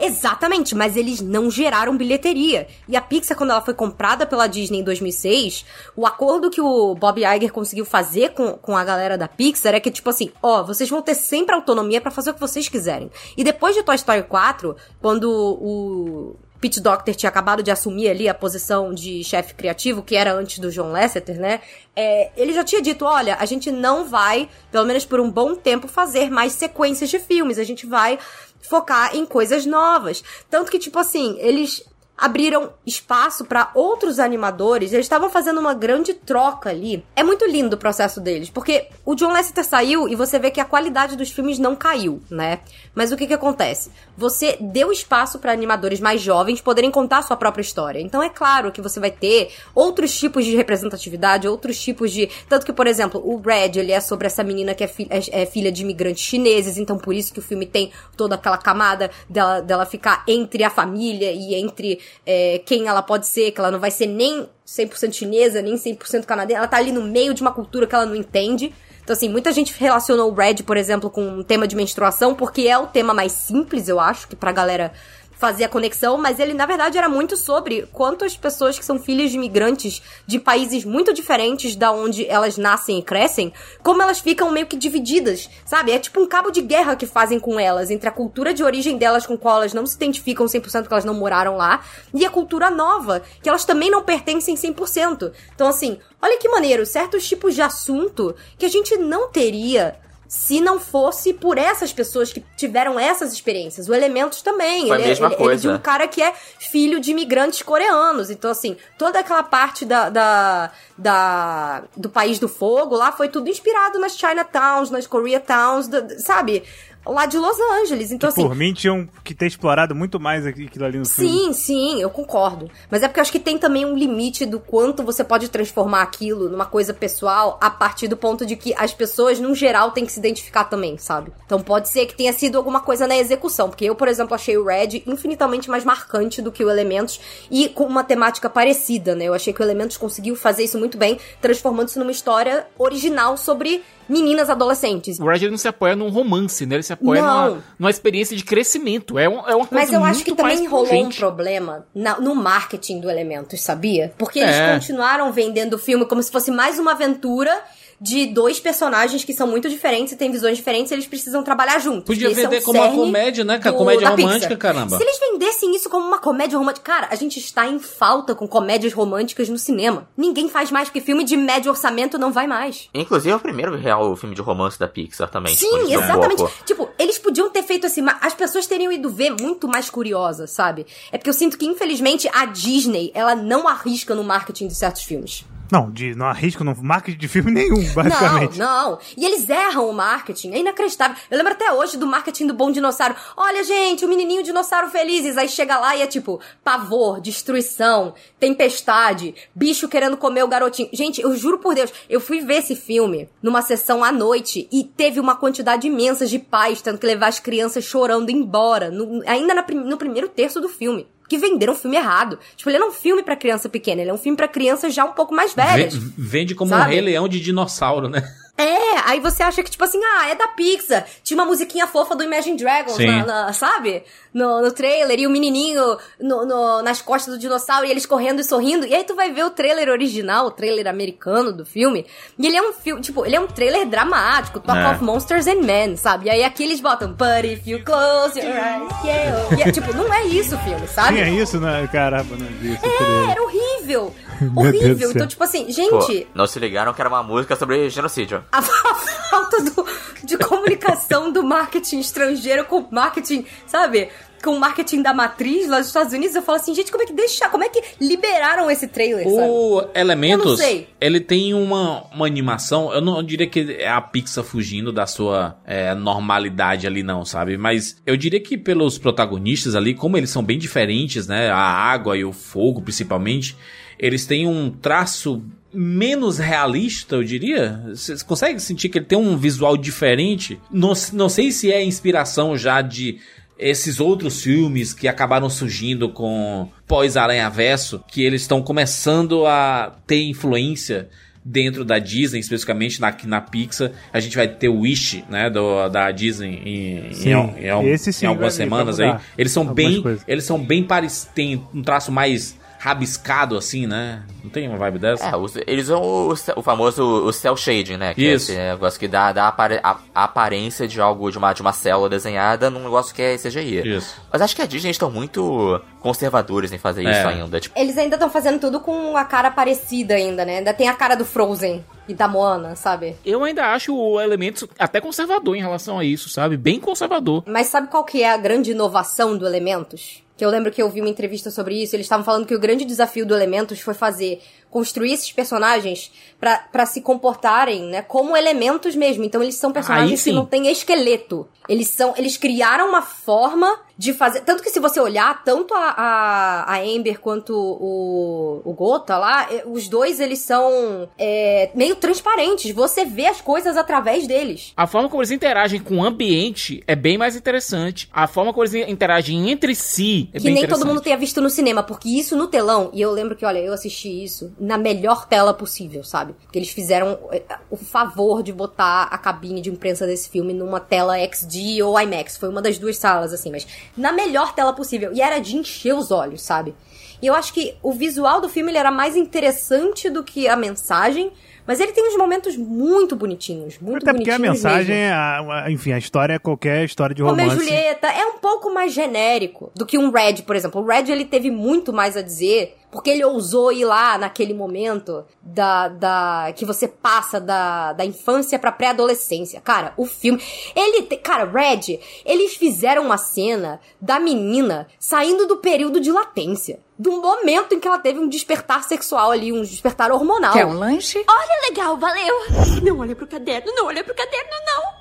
Exatamente, mas eles não geraram bilheteria. E a Pixar, quando ela foi comprada pela Disney em 2006, o acordo que o Bob Iger conseguiu fazer com, com a galera da Pixar é que, tipo assim, ó, vocês vão ter sempre autonomia pra fazer o que vocês quiserem. E depois de Toy Story 4, quando o Pete Docter tinha acabado de assumir ali a posição de chefe criativo, que era antes do John Lasseter, né? É, ele já tinha dito, olha, a gente não vai, pelo menos por um bom tempo, fazer mais sequências de filmes. A gente vai focar em coisas novas. Tanto que, tipo assim, eles abriram espaço pra outros animadores, eles estavam fazendo uma grande troca ali. É muito lindo o processo deles, porque o John Lasseter saiu e você vê que a qualidade dos filmes não caiu, né? Mas o que que acontece? Você deu espaço pra animadores mais jovens poderem contar sua própria história. Então é claro que você vai ter outros tipos de representatividade, outros tipos de, tanto que, por exemplo, o Red, ele é sobre essa menina que é, fi- é- é filha de imigrantes chineses, então por isso que o filme tem toda aquela camada dela, dela ficar entre a família e entre é, quem ela pode ser, que ela não vai ser nem 100% chinesa, nem 100% canadense, ela tá ali no meio de uma cultura que ela não entende. Então, assim, muita gente relacionou o Red, por exemplo, com o tema de menstruação, porque é o tema mais simples, eu acho, que pra galera fazer a conexão, mas ele, na verdade, era muito sobre quantas pessoas que são filhas de imigrantes de países muito diferentes da onde elas nascem e crescem, como elas ficam meio que divididas, sabe? É tipo um cabo de guerra que fazem com elas, entre a cultura de origem delas com qual elas não se identificam 100% que elas não moraram lá, e a cultura nova, que elas também não pertencem 100%. Então, assim, olha que maneiro, certos tipos de assunto que a gente não teria se não fosse por essas pessoas que tiveram essas experiências. O Elementos também. Foi a ele, é- mesma ele, ele é de coisa. um cara que é filho de imigrantes coreanos. Então, assim, toda aquela parte da, da, da- do País do Fogo lá foi tudo inspirado nas Chinatowns, nas Koreatowns, sabe? Lá de Los Angeles. Então, assim, Por mim, tinham que ter explorado muito mais aqui- aquilo ali no filme. Sim, sim, eu concordo. Mas é porque eu acho que tem também um limite do quanto você pode transformar aquilo numa coisa pessoal a partir do ponto de que as pessoas, no geral, têm que se identificar também, sabe? Então pode ser que tenha sido alguma coisa na execução. Porque eu, por exemplo, achei o Red infinitamente mais marcante do que o Elementos e com uma temática parecida, né? Eu achei que o Elementos conseguiu fazer isso muito bem, transformando isso numa história original sobre meninas adolescentes. O ele não se apoia num romance, né? Ele se apoia numa, numa experiência de crescimento. É, um- é uma coisa Mas eu acho que também rolou um problema na- no marketing do Elementos, sabia? Porque eles É. continuaram vendendo o filme como se fosse mais uma aventura de dois personagens que são muito diferentes e têm visões diferentes eles precisam trabalhar juntos. Podia é vender o como uma comédia, né, cara? do- Comédia romântica, Pixar. caramba. Se eles vendessem isso como uma comédia romântica... Cara, a gente está em falta com comédias românticas no cinema. Ninguém faz mais, porque filme de médio orçamento não vai mais. Inclusive é o primeiro real filme de romance da Pixar também. Sim, um exatamente. Tipo, eles podiam ter feito assim, mas as pessoas teriam ido ver muito mais curiosas, sabe? É porque eu sinto que, infelizmente, a Disney, ela não arrisca no marketing de certos filmes. Não, de, não arrisco no marketing de filme nenhum, basicamente. Não, não. E eles erram o marketing. É inacreditável. Eu lembro até hoje do marketing do Bom Dinossauro. Olha, gente, o menininho dinossauro felizes. Aí chega lá e é tipo, pavor, destruição, tempestade, bicho querendo comer o garotinho. Gente, eu juro por Deus, eu fui ver esse filme numa sessão à noite e teve uma quantidade imensa de pais tendo que levar as crianças chorando embora. no- ainda na no primeiro terço do filme. Que venderam o filme errado. Tipo, ele não é um filme pra criança pequena, ele é um filme pra crianças já um pouco mais velhas. Ve- Vende como um Sabe? rei leão de dinossauro, né? É, aí você acha que, tipo assim, ah, é da Pixar. Tinha uma musiquinha fofa do Imagine Dragons, na- na- sabe? No, no trailer, e o menininho no- no- nas costas do dinossauro, e eles correndo e sorrindo. E aí tu vai ver o trailer original, o trailer americano do filme. E ele é um filme, tipo, ele é um trailer dramático, Talk É. of Monsters and Men, sabe? E aí aqui eles botam, but if you close your eyes, yeah. E é, tipo, não é isso o filme, sabe? Tinha isso, né? Caramba, não vi isso. É, era horrível. Horrível. Então, tipo assim, Pô, gente, não se ligaram que era uma música sobre genocídio. a falta do- de comunicação do marketing estrangeiro com marketing, sabe? Com o marketing da matriz lá dos Estados Unidos, eu falo assim, gente, como é que deixar, como é que liberaram esse trailer, sabe? O Eu não Elementos, sei. ele tem uma, uma animação, eu não diria que é a Pixar fugindo da sua é, normalidade ali não, sabe? Mas eu diria que pelos protagonistas ali, como eles são bem diferentes, né? A água e o fogo, principalmente, eles têm um traço menos realista, eu diria. Você consegue sentir que ele tem um visual diferente? Não, não sei se é inspiração já de esses outros filmes que acabaram surgindo com pós-Aranha Verso, que eles estão começando a ter influência dentro da Disney, especificamente na, na Pixar. A gente vai ter o Wish, né, do, da Disney em, Sim, em, em, em algumas semanas aí. Eles são bem, coisas. eles são bem parecidos, tem um traço mais rabiscado assim, né? Não tem uma vibe dessa? É, os- eles usam o, o famoso o cel shading, né? Que Isso. é esse negócio que dá, dá a- a aparência de algo, de uma, de uma célula desenhada num negócio que é CGI. Isso. Mas acho que a Disney estão muito conservadores em fazer É. isso ainda. Tipo, Eles ainda estão fazendo tudo com a cara parecida ainda, né? Ainda tem a cara do Frozen e da Moana, sabe? Eu ainda acho o Elementos até conservador em relação a isso, sabe? Bem conservador. Mas sabe qual que é a grande inovação do Elementos? Que eu lembro que eu vi uma entrevista sobre isso, eles estavam falando que o grande desafio do Elementos foi fazer construir esses personagens pra pra se comportarem, né, como elementos mesmo. Então eles são personagens que não têm esqueleto. Eles são, eles criaram uma forma de fazer, tanto que se você olhar tanto a, a, a Amber quanto o, o Gota lá, eh, os dois eles são é, meio transparentes. Você vê as coisas através deles. A forma como eles interagem com o ambiente é bem mais interessante. A forma como eles interagem entre si é que bem nem todo mundo tenha visto no cinema, porque isso no telão, e eu lembro que, olha, eu assisti isso na melhor tela possível, sabe? Porque eles fizeram eh, o favor de botar a cabine de imprensa desse filme numa tela XD ou IMAX. Foi uma das duas salas, assim, mas na melhor tela possível. E era de encher os olhos, sabe? E eu acho que o visual do filme era mais interessante do que a mensagem, mas ele tem uns momentos muito bonitinhos, muito Até porque a bonitinhos mensagem, é a- a- enfim, a história é qualquer história de Romeu e romance. Julieta é um pouco mais genérico do que um Red, por exemplo. O Red ele teve muito mais a dizer porque ele ousou ir lá naquele momento da, da que você passa da, da infância pra pré-adolescência. Cara, o filme, ele, te- cara, Red, eles fizeram uma cena da menina saindo do período de latência. Do momento em que ela teve um despertar sexual ali, um despertar hormonal. Quer um lanche? Olha, legal, valeu. Não olha pro caderno, não olha pro caderno, não.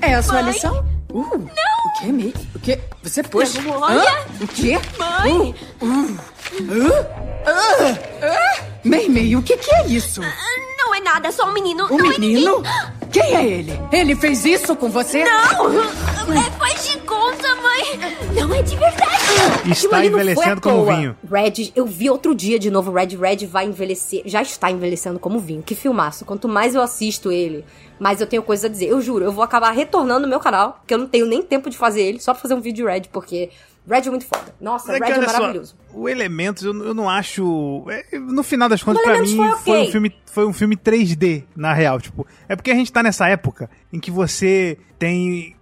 É a sua Mãe? lição? Uh, não! O que, May? O que? Você pôs? Olha! Hã? O quê? Mãe! Uh, uh, uh, uh, uh. May, May, o que, que é isso? Não é nada, é só um menino. Um não é menino? ninguém. Quem é ele? Ele fez isso com você? Não! É, faz de conta, Mamãe, não é de verdade. Está envelhecendo como vinho. Red, eu vi outro dia de novo, Red Red vai envelhecer, já está envelhecendo como vinho. Que filmaço. Quanto mais eu assisto ele, mais eu tenho coisa a dizer. Eu juro, eu vou acabar retornando no meu canal, porque eu não tenho nem tempo de fazer ele, só pra fazer um vídeo de Red, porque Red é muito foda. Nossa, é Red é olha só, maravilhoso. o Elementos eu, eu não acho. é, no final das contas, Elementos mim, foi foi, ok. um filme, foi um filme 3D, na real. Tipo, é porque a gente tá nessa época em que você tem.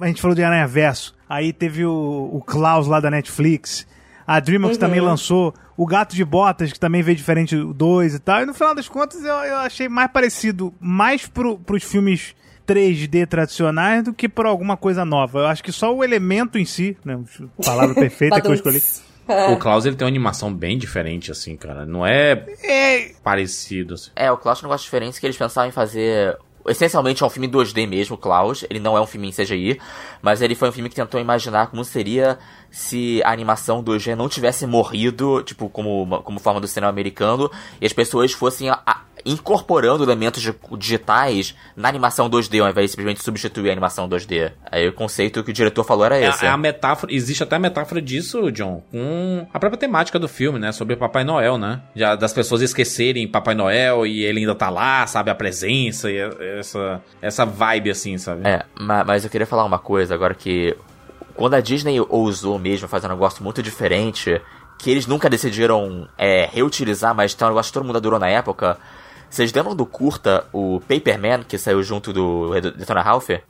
A gente falou de Aranha Verso. Aí teve o, o Klaus lá da Netflix. A DreamWorks Uhum. também lançou o Gato de Botas, que também veio diferente do 2 e tal. E no final das contas, eu, eu achei mais parecido mais pro, pros filmes 3D tradicionais do que por alguma coisa nova. Eu acho que só o elemento em si, né? a Palavra perfeita que eu escolhi. O Klaus ele tem uma animação bem diferente, assim, cara. Não é, parecido. Assim. É, o Klaus tem um negócio diferente que eles pensavam em fazer. Essencialmente é um filme 2D mesmo, Klaus. Ele não é um filme em CGI, mas ele foi um filme que tentou imaginar como seria se a animação 2D não tivesse morrido, tipo, como, como forma do cinema americano, e as pessoas fossem a- a- incorporando elementos digitais na animação 2D, ao invés de simplesmente substituir a animação 2D. Aí o conceito que o diretor falou era É, esse. é a metáfora, existe até a metáfora disso, John, com a própria temática do filme, né? Sobre Papai Noel, né? Já das pessoas esquecerem Papai Noel e ele ainda tá lá, sabe? A presença e essa, essa vibe, assim, sabe? É, ma- mas eu queria falar uma coisa agora que quando a Disney ousou mesmo fazer um negócio muito diferente, que eles nunca decidiram é, reutilizar, mas tem um negócio que todo mundo adorou na época. Vocês lembram do curta, o Paperman, que saiu junto do Detona Ralph? E,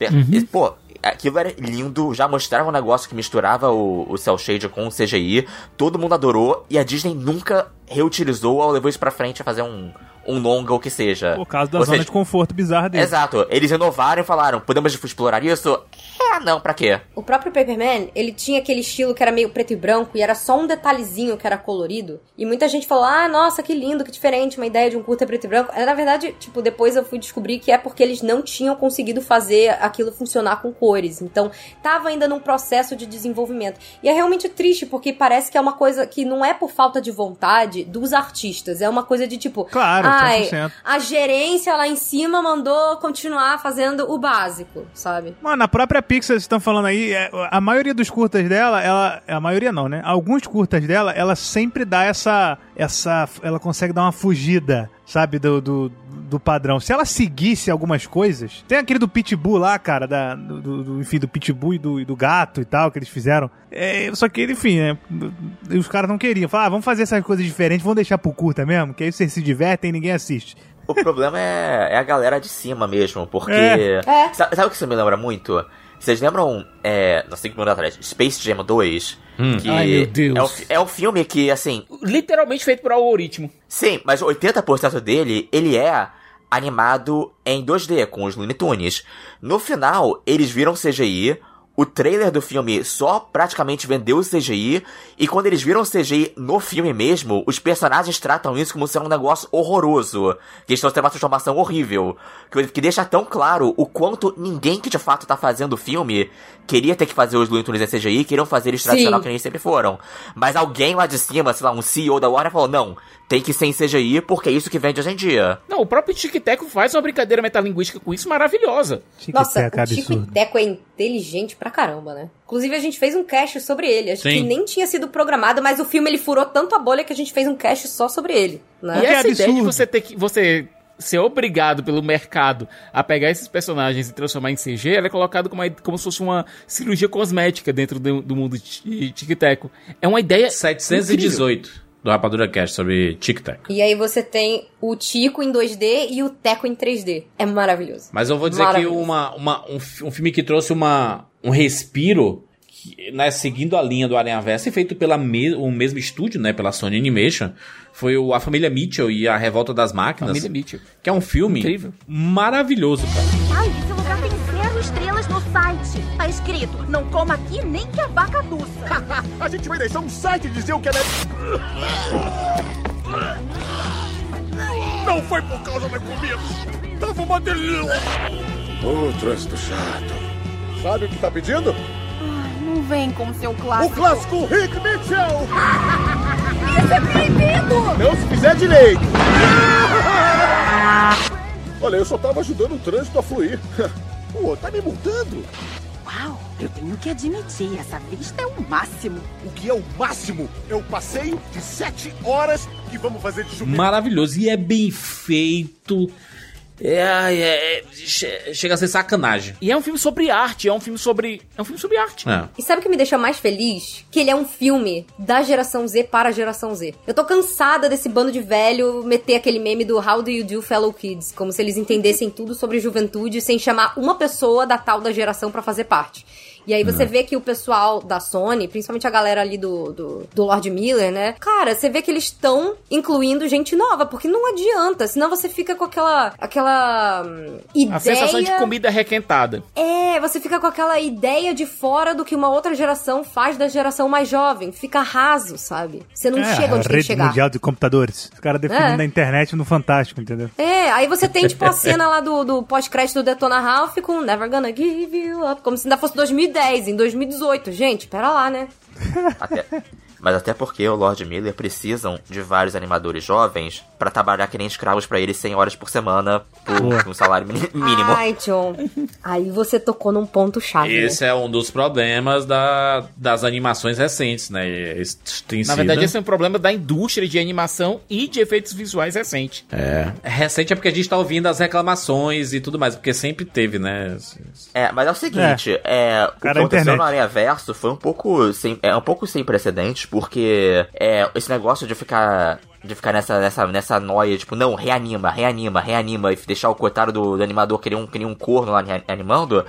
Pô, aquilo era lindo, já mostrava um negócio que misturava o, o Cell Shade com o CGI, todo mundo adorou, e a Disney nunca reutilizou ou levou isso pra frente a fazer um, um longa ou que seja. Por causa da Ou zona seja, de conforto bizarra dele. Exato. Eles renovaram e falaram, podemos explorar isso? É, não, pra quê? O próprio Paperman, ele tinha aquele estilo que era meio preto e branco e era só um detalhezinho que era colorido. E muita gente falou: ah, nossa, que lindo, que diferente, uma ideia de um curta preto e branco. Na verdade, tipo, depois eu fui descobrir que é porque eles não tinham conseguido fazer aquilo funcionar com cores. Então, tava ainda num processo de desenvolvimento. E é realmente triste, porque parece que é uma coisa que não é por falta de vontade dos artistas. É uma coisa de tipo, Claro, ai, 100%. a gerência lá em cima mandou continuar fazendo o básico, sabe? Mano, a própria Pixar, vocês estão falando aí, é, a maioria dos curtas dela, ela. A maioria não, né? Alguns curtas dela, ela sempre dá essa. essa ela consegue dar uma fugida, sabe? Do, do, do padrão. Se ela seguisse algumas coisas. Tem aquele do Pitbull lá, cara, da, do, do- do- enfim, do Pitbull e do, e do gato e tal, que eles fizeram. É, só que, enfim, né? Os caras não queriam. Falaram, ah, vamos fazer essas coisas diferentes, vamos deixar pro curta mesmo, que aí vocês se divertem e ninguém assiste. O problema é, é a galera de cima mesmo, porque. É. É. Sabe, sabe o que isso me lembra muito? Vocês lembram, é, não sei que minutos atrás, Space Jam 2? Hum. Que Ai, meu Deus. É um, fi- é um filme que, assim, Literalmente feito por algoritmo. Sim, mas 80% dele, ele é animado em 2D, com os Looney Tunes. No final, eles viram CGI, o trailer do filme só praticamente vendeu o CGI, e quando eles viram o CGI no filme mesmo, os personagens tratam isso como sendo um negócio horroroso. Que estão tendo uma transformação horrível. Que, que deixa tão claro o quanto ninguém que de fato tá fazendo o filme queria ter que fazer os Looney Tunes em CGI, queriam fazer eles tradicional Sim. que eles sempre foram. Mas alguém lá de cima, sei lá, um CEO da Warner falou, não, tem que ser em CGI porque é isso que vende hoje em dia. Não, o próprio Tic Teco faz uma brincadeira metalinguística com isso maravilhosa. Nossa, Tic-tac, o Tico absurdo. Teco é inteligente pra caramba, né? Inclusive, a gente fez um cast sobre ele. Acho Sim. que nem tinha sido programado, mas o filme ele furou tanto a bolha que a gente fez um cast só sobre ele, né? E essa que ideia de absurdo. você ter que. Você ser obrigado pelo mercado a pegar esses personagens e transformar em CG, ela é colocada como, como se fosse uma cirurgia cosmética dentro do, do mundo de Tic Teco. É uma ideia. 718 do Rapadura Cast sobre Tic Tac. E aí você tem o Tico em 2D e o Teco em 3D. É maravilhoso. Mas eu vou dizer que uma, uma, um, um filme que trouxe uma, um respiro, que, né, seguindo a linha do Aranha Versa, e feito pela me, o mesmo estúdio, né, pela Sony Animation, foi o A Família Mitchell e a Revolta das Máquinas. Família Mitchell. Que é um filme Incrível. maravilhoso, cara. Ai, esse lugar tem zero estrelas site. Tá escrito, não coma aqui nem que a vaca duça. A gente vai deixar um site dizer o que ela é. Não foi por causa da comida. Tava uma delícia. Ô, trânsito chato. Sabe o que tá pedindo? Não vem com seu O clássico. clássico Rick Mitchell. Isso é proibido! Não se fizer direito. Olha, eu só tava ajudando o trânsito a fluir. Pô, tá me multando? Uau, Eu tenho que admitir, essa vista é o máximo. O que é o máximo? É o passeio de sete horas que vamos fazer de chuveiro. Maravilhoso. E é bem feito. É, é, é, che- chega a ser sacanagem. E é um filme sobre arte, é um filme sobre. É um filme sobre arte. É. E sabe o que me deixa mais feliz? Que ele é um filme da geração Z para a geração Z. Eu tô cansada desse bando de velho meter aquele meme do How do you do, fellow kids? Como se eles entendessem tudo sobre juventude sem chamar uma pessoa da tal da geração pra fazer parte. E aí você vê que o pessoal da Sony, principalmente a galera ali do, do, do Lord Miller, né? Cara, você vê que eles estão incluindo gente nova, porque não adianta, senão você fica com aquela, aquela hum, ideia... A sensação de comida requentada. É, você fica com aquela ideia de fora do que uma outra geração faz da geração mais jovem. Fica raso, sabe? Você não é, chega a onde tem que chegar. mundial de computadores. Os caras definindo É. na internet no Fantástico, entendeu? É, aí você tem, tipo, a cena lá do, do pós-crédito do Detona Ralph com Never Gonna Give You Up. Como se ainda fosse 2010, em 2018. Gente, pera lá, né? Até- mas até porque o Lord Miller precisam de vários animadores jovens pra trabalhar que nem escravos pra eles 100 horas por semana por um salário mínimo. Ai, John. Aí você tocou num ponto-chave. né? Esse é um dos problemas da, das animações recentes, né? Esse tem Na sido- verdade, esse é um problema da indústria de animação e de efeitos visuais recente. É. Recente é porque a gente tá ouvindo as reclamações e tudo mais, porque sempre teve, né? É, mas é o seguinte, é, o que aconteceu internet. no Aranha Verso foi um pouco sem, é um pouco sem precedentes, porque é, esse negócio de ficar de ficar nessa, nessa, nessa noia, tipo, não, reanima, reanima, reanima, e deixar o coitado do, do animador querer um, querer um corno lá animando,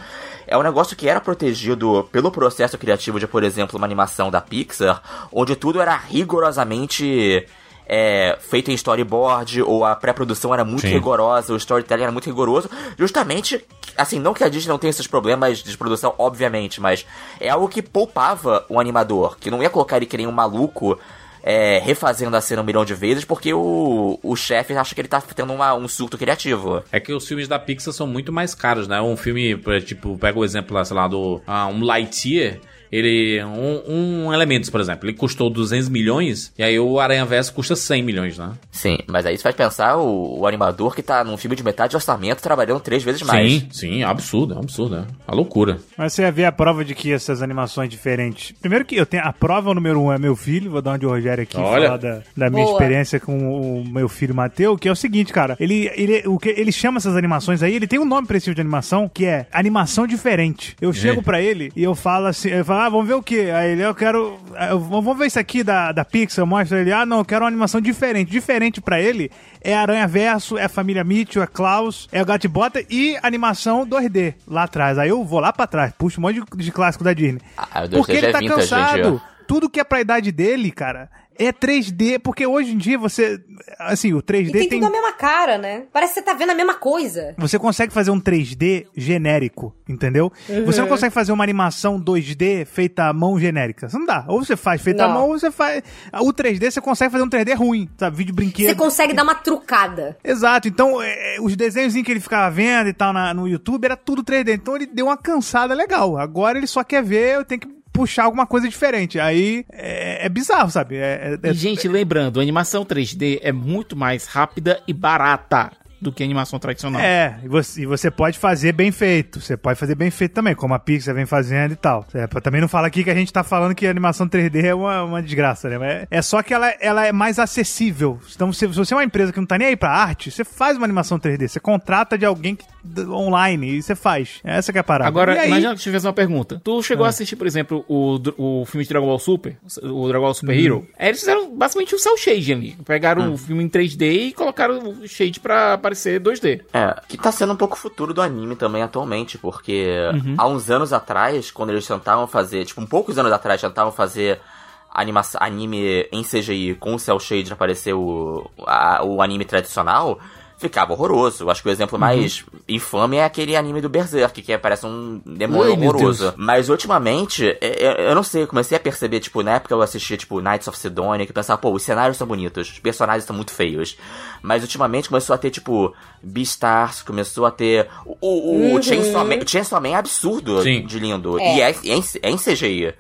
é um negócio que era protegido pelo processo criativo de, por exemplo, uma animação da Pixar, onde tudo era rigorosamente é, feito em storyboard, ou a pré-produção era muito Sim. rigorosa, o storytelling era muito rigoroso, justamente, assim, não que a Disney não tenha esses problemas de produção, obviamente, mas é algo que poupava o animador, que não ia colocar ele que nem um maluco, é, refazendo a cena um milhão de vezes, porque o, o chefe acha que ele tá tendo uma- um surto criativo. É que os filmes da Pixar são muito mais caros, né? Um filme, por- tipo, pega o exemplo lá, sei lá, do ah, um Lightyear. Ele. Um, um Elementos, por exemplo, ele custou 200 milhões e aí o Aranha Verso custa 100 milhões, né? Sim, mas aí você faz pensar o, o animador que tá num filme de metade de orçamento trabalhando três vezes mais. Sim, sim, absurdo, é um absurdo, é uma loucura. Mas você ia ver a prova de que essas animações diferentes. Primeiro que eu tenho. A prova número um é meu filho, vou dar uma de Rogério aqui Olha. falar da, da minha Boa. experiência com o meu filho Mateu, que é o seguinte, cara. Ele, ele, o que, ele chama essas animações aí, ele tem um nome pra esse tipo de animação, que é animação diferente. Eu chego pra ele e eu falo assim, eu falo, ah, vamos ver o quê? Aí ele, eu quero. eu- vamos ver isso aqui da, da Pixar, eu mostro ele, ah, não, eu quero uma animação diferente. Diferente pra ele é Aranha Verso, é Família Mitchell, é Klaus, é o Gato e Bota e animação 2D lá atrás. Aí eu vou lá pra trás, puxo um monte de, de clássico da Disney. Ah, o 2D Porque ele é tá em cansado. dia. Tudo que é pra idade dele, cara, é 3D, porque hoje em dia você. Assim, o 3D E tem, tem. tudo a mesma cara, né? Parece que você tá vendo a mesma coisa. Você consegue fazer um 3D genérico, entendeu? Uhum. Você não consegue fazer uma animação 2D feita à mão genérica. Isso não dá. Ou você faz feita à Não. mão, ou você faz. O 3D você consegue fazer um 3D ruim, sabe? Vídeo brinquedo. Você consegue dar uma trucada. Exato, então é, os desenhos que ele ficava vendo e tal na- no YouTube era tudo 3D. Então ele deu uma cansada legal. Agora ele só quer ver, eu tenho que puxar alguma coisa diferente. Aí é, é bizarro, sabe? É, é- E, gente, lembrando, a animação 3D é muito mais rápida e barata do que animação tradicional. É, e você, e você pode fazer bem feito. Você pode fazer bem feito também, como a Pixar vem fazendo e tal. É, pra também não falar aqui que a gente tá falando que a animação 3D é uma, uma desgraça, né? Mas é só que ela, ela é mais acessível. Então, se, se você é uma empresa que não tá nem aí pra arte, você faz uma animação 3D. Você contrata de alguém que- online e você faz. Essa que é a parada. Agora, imagina que eu fizer uma pergunta. Tu chegou Ah. a assistir, por exemplo, o, o filme de Dragon Ball Super, o Dragon Ball Super Hero? Aí eles fizeram basicamente um cel shade ali. Pegaram o filme em 3D e colocaram o shade pra aparecer 2D. É, que tá sendo um pouco o futuro do anime também atualmente, porque Uhum. há uns anos atrás, quando eles tentavam fazer, tipo, um poucos anos atrás, tentavam fazer animação, anime em CGI com o cel shade aparecer o, a- o anime tradicional, ficava horroroso. Eu Acho que o exemplo mais infame é aquele anime do Berserk, que parece um demônio Ai, horroroso. Mas ultimamente, é- é- eu não sei, eu comecei a perceber, tipo, na época eu assistia, tipo, Knights of Sidonia, que eu pensava, pô, os cenários são bonitos, os personagens são muito feios. Mas ultimamente começou a ter, tipo, Beastars, começou a ter. O, o, o Uhum. Chainsaw, Man, o Chainsaw Man é absurdo Sim. de lindo. É. E é, é em, é em CGI.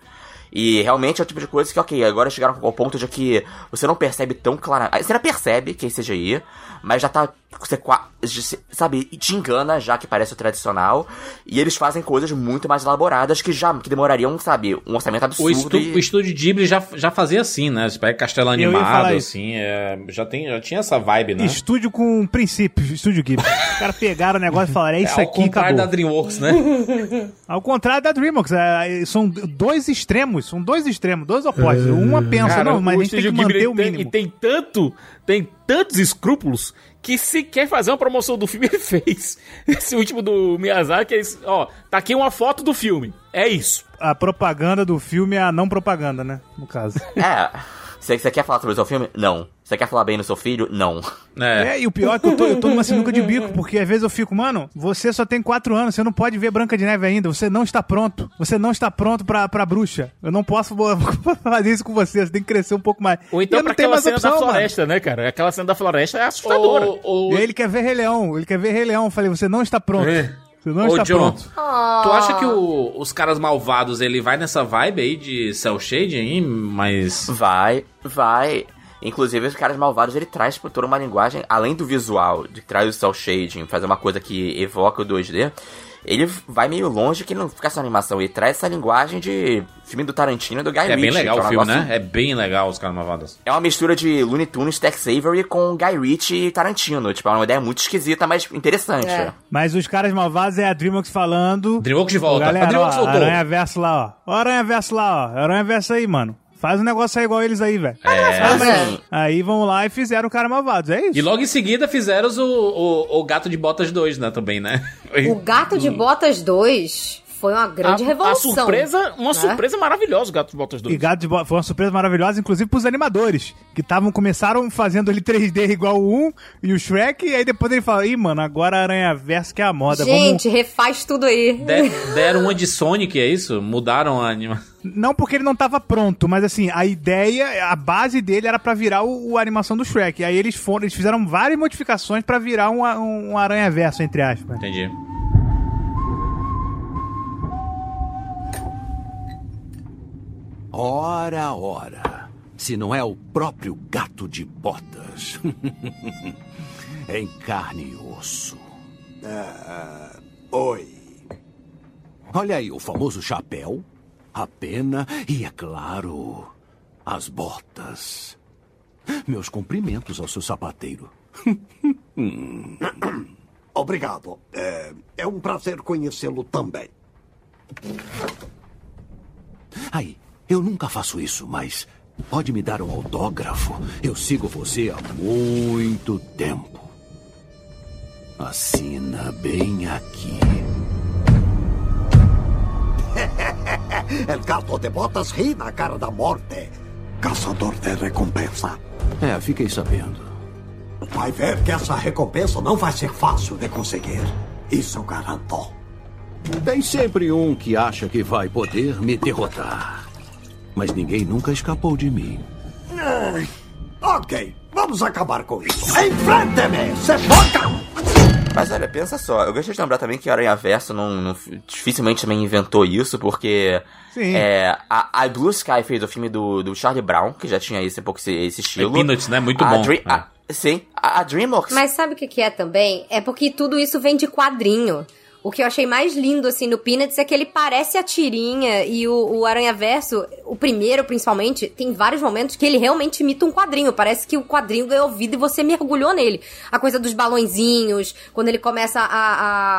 E realmente é o tipo de coisa que, ok, agora chegaram ao ponto de que você não percebe tão claramente. Você não percebe que é CGI, mas já tá você, sabe, te engana já que parece o tradicional. E eles fazem coisas muito mais elaboradas que já que demorariam, sabe, um orçamento O, absurdo. estu, e- o estúdio Ghibli já, já fazia assim, né? Você pega Castelo Animado, assim, é, já, tem, já tinha essa vibe, né? Estúdio com princípios, estúdio Ghibli. Os caras pegaram o negócio e falaram, é isso ao aqui, contrário acabou. da DreamWorks, né? Ao contrário da DreamWorks, é, são dois extremos, são dois extremos, dois opostos. Uma pensa, Cara, não, mas o a gente tem que manter o tem- mínimo. E tem tanto, tem tantos escrúpulos que se quer fazer uma promoção do filme, ele fez. Esse último do Miyazaki, é isso, ó, tá aqui uma foto do filme. É isso. A propaganda do filme é a não propaganda, né? No caso. É. Você, você quer falar sobre o seu filme? Não. Você quer falar bem do seu filho? Não. É, e o pior é que eu tô, eu tô numa sinuca de bico, porque às vezes eu fico, mano, você só tem quatro anos, você não pode ver Branca de Neve ainda, você não está pronto. Você não está pronto pra, pra bruxa. Eu não posso fazer isso com você, você tem que crescer um pouco mais. Ou então eu pra não tenho aquela mais cena da opção, mano. floresta, né, cara? Aquela cena da floresta é assustadora. E aí ele quer ver Rei Leão, ele quer ver Rei Leão. Eu falei, você não está pronto. Você não Ô, está John, pronto. Tu acha que o- os caras malvados, ele vai nessa vibe aí de cel shading aí, mas... Vai, vai. Inclusive, os caras malvados, ele traz por toda uma linguagem, além do visual, de que traz o cel shading, fazer uma coisa que evoca o 2D, ele vai meio longe que não fica só animação, ele traz essa linguagem de filme do Tarantino e do Guy É bem Ritchie, legal o um filme, negócio- né? É bem legal os caras malvados. É uma mistura de Looney Tunes, Tex Avery com Guy Ritchie e Tarantino. Tipo, é uma ideia muito esquisita, mas interessante. É. Mas os caras malvados é a DreamWorks falando. DreamWorks de volta. Galera, A DreamWorks ó, voltou. Aranha Verso lá, ó. Ó, Aranha Verso lá, ó. Aranha Verso aí, mano. Faz um negócio aí igual eles aí, velho. É. Assim. Aí vão lá e fizeram o cara malvados, é isso. E logo em seguida fizeram o, o, o Gato de Botas 2, né, também, né? O Gato de Botas 2 foi uma grande a, revolução. A surpresa, uma né? surpresa maravilhosa, o Gato de Botas 2. E Gato de Bo... foi uma surpresa maravilhosa, inclusive pros animadores, que estavam começaram fazendo ele 3D igual o 1 e o Shrek, e aí depois ele fala, ih, mano, agora Aranha Verso que é a moda, Gente, refaz tudo aí. De- deram uma de Sonic, é isso? Mudaram a animação. Não porque ele não tava pronto, mas assim, a ideia, a base dele era pra virar o, o animação do Shrek. Aí eles foram, eles fizeram várias modificações pra virar um, um, um aranha verso, entre aspas. Entendi. Ora, ora. Se não é o próprio gato de botas. em carne e osso. Ah, oi. Olha aí o famoso chapéu, a pena e, é claro, as botas. Meus cumprimentos ao seu sapateiro. Obrigado. É, é um prazer conhecê-lo também. Aí, eu nunca faço isso, mas pode me dar um autógrafo? Eu sigo você há muito tempo. Assina bem aqui. El gato de botas ri na cara da morte. Caçador de recompensa. É, fiquei sabendo. Vai ver que essa recompensa não vai ser fácil de conseguir. Isso eu garanto. Tem sempre um que acha que vai poder me derrotar. Mas ninguém nunca escapou de mim. Ok, vamos acabar com isso. Enfrente-me, se foca! Mas olha, pensa só, eu gostaria de lembrar também que Aranha Verso não, não- dificilmente também inventou isso, porque Sim. é, a, a Blue Sky fez o filme do, do Charlie Brown, que já tinha esse, um pouco esse, esse estilo. Peanuts, né? Muito A bom. Dre- É. a- sim, a, a DreamWorks Mas sabe o que, que é também? É porque tudo isso vem de quadrinho. O que eu achei mais lindo, assim, no Peanuts é que ele parece a tirinha e o, o Aranha Verso, o primeiro principalmente, tem vários momentos que ele realmente imita um quadrinho. Parece que o quadrinho ganhou vida e você mergulhou nele. A coisa dos balõezinhos, quando ele começa a,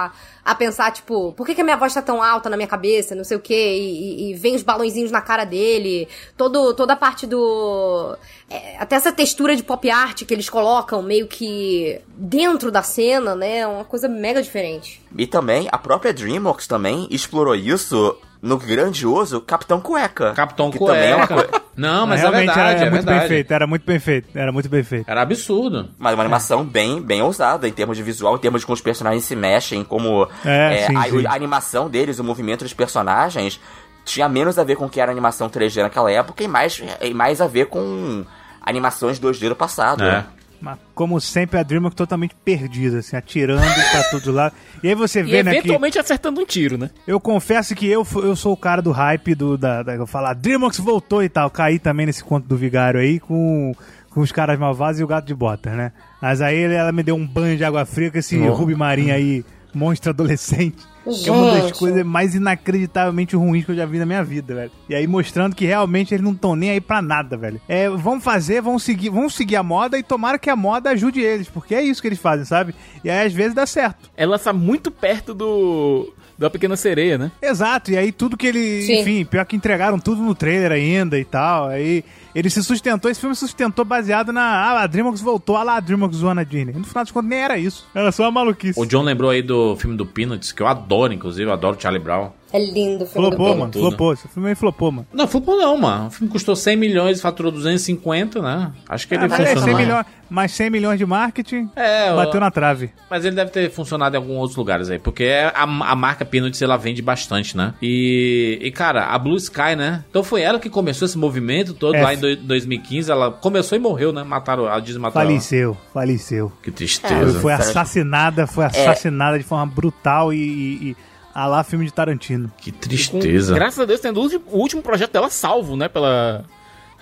a, a pensar, tipo, por que, que a minha voz tá tão alta na minha cabeça, não sei o quê, e, e- e vem os balõezinhos na cara dele. Todo, toda a parte do. é, até essa textura de pop art que eles colocam meio que dentro da cena, né? É uma coisa mega diferente. E também, a própria DreamWorks também explorou isso no grandioso Capitão Cueca. Capitão que também é uma Cueca. Não, mas é Realmente verdade, era, é muito verdade. bem feito, era muito bem feito, era muito bem feito. Era absurdo. Mas uma animação bem, bem ousada em termos de visual, em termos de como os personagens se mexem, como É, é, sim, a, sim. a animação deles, o movimento dos personagens, tinha menos a ver com o que era animação 3D naquela época e mais, e mais a ver com animações 2D do passado. É. Mas, como sempre, a DreamWorks totalmente perdida, assim, atirando pra todos lados. E aí você E vê, né, que... eventualmente acertando um tiro, né? Eu confesso que eu, eu sou o cara do hype do, da, da eu falar, DreamWorks voltou e tal. Caí também nesse conto do Vigário aí com, com os caras malvados e o gato de botas, né? Mas aí ela me deu um banho de água fria com esse Oh. Ruby Marinho aí, monstro adolescente. Que é uma das Gente. coisas mais inacreditavelmente ruins que eu já vi na minha vida, velho. E aí mostrando que realmente eles não estão nem aí pra nada, velho. É, vão fazer, vão seguir, vão seguir a moda e tomara que a moda ajude eles, porque é isso que eles fazem, sabe? E aí às vezes dá certo. Ela tá muito perto do. Da Pequena Sereia, né? Exato, e aí tudo que ele. Sim. Enfim, pior que entregaram tudo no trailer ainda e tal. Aí ele se sustentou, esse filme se sustentou baseado na. Ah, a Dreamworks voltou, ah lá, a Dreamworks zoando a Disney. No final das contas, nem era isso. Era só uma maluquice. O John lembrou aí do filme do Peanuts, que eu adoro, inclusive, eu adoro Charlie Brown. É lindo o filme do Flopou, Peanuts. mano, tudo. flopou. Esse filme aí flopou, mano. Não, flopou não, mano. O filme custou 100 milhões e faturou 250, né? Acho que ele Ah, mas, é, funcionou. 100 milhões, mas 100 milhões de marketing É, bateu eu- na trave. Mas ele deve ter funcionado em alguns outros lugares aí, porque a, a marca Peanuts ela vende bastante, né? E, e, cara, a Blue Sky, né? Então foi ela que começou esse movimento todo É. lá em do- 2015. Ela começou e morreu, né? Mataram, a Disney matou ela. Faleceu, faleceu. Que tristeza. foi assassinada, foi assassinada de forma brutal e. e, e a lá filme de Tarantino. Que Com- tristeza. graças a Deus, tendo o último, projeto dela salvo, né? Pela.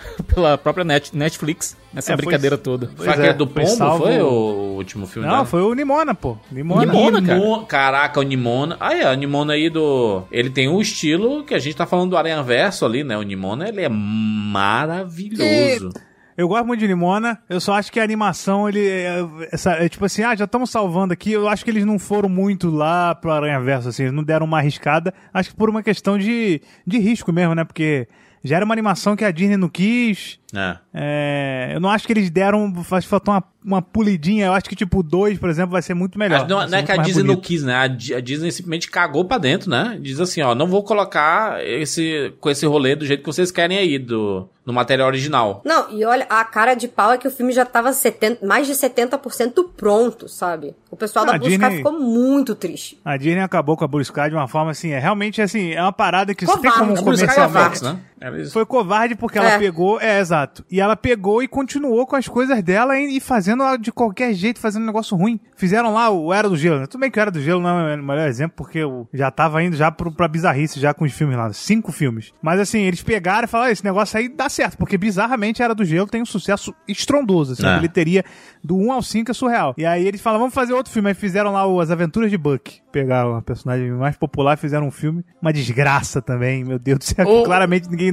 pela própria Net- Netflix, nessa É, foi- brincadeira toda. Foi Pois aquele é, do foi Pombo, salvo- foi o último filme Não, dela? foi o Nimona, pô. Nimona. Nimona, cara. Caraca, o Nimona. Ah, é, o Nimona aí do. Ele tem um estilo que a gente tá falando do Aranha Verso ali, né? O Nimona, ele é maravilhoso. Eu gosto muito de Nimona, eu só acho que a animação, ele. É, essa- é tipo assim, ah, já estamos salvando aqui. Eu acho que eles não foram muito lá pro Aranha Verso, assim, eles não deram uma arriscada. Acho que por uma questão de, de risco mesmo, né? Porque já era uma animação que a Disney não quis. É. É, eu não acho que eles deram. Acho que faltou uma, uma polidinha. Eu acho que, tipo, o 2, por exemplo, vai ser muito melhor. Não, vai não é que a Disney não bonito. quis, né? A, a Disney simplesmente cagou pra dentro, né? Diz assim, ó, não vou colocar esse, com esse rolê do jeito que vocês querem aí, do, no material original. Não, e olha, a cara de pau é que o filme já tava 70, mais de 70% pronto, sabe? O pessoal Ah, da a Blue Sky Disney- ficou muito triste. A Disney acabou com a Blue Sky de uma forma assim, é realmente assim, é uma parada que você tem Covarde. como A é comercialmente. Fox, né? Foi covarde porque ela É. pegou, é exato. E ela pegou e continuou com as coisas dela e, e fazendo ela de qualquer jeito, fazendo um negócio ruim. Fizeram lá o Era do Gelo. né? Tudo bem que o Era do Gelo não é o melhor exemplo, porque eu já tava indo já pro, pra bizarrice já com os filmes lá. Cinco filmes. Mas assim, eles pegaram e falaram: "Ah, esse negócio aí dá certo, porque bizarramente Era do Gelo tem um sucesso estrondoso. Assim, É. A bilheteria do 1 ao 5 é surreal. E aí eles falaram: vamos fazer outro filme. Aí fizeram lá o As Aventuras de Buck. Pegaram a personagem mais popular e fizeram um filme. Uma desgraça também, meu Deus do céu. Ô. Claramente ninguém.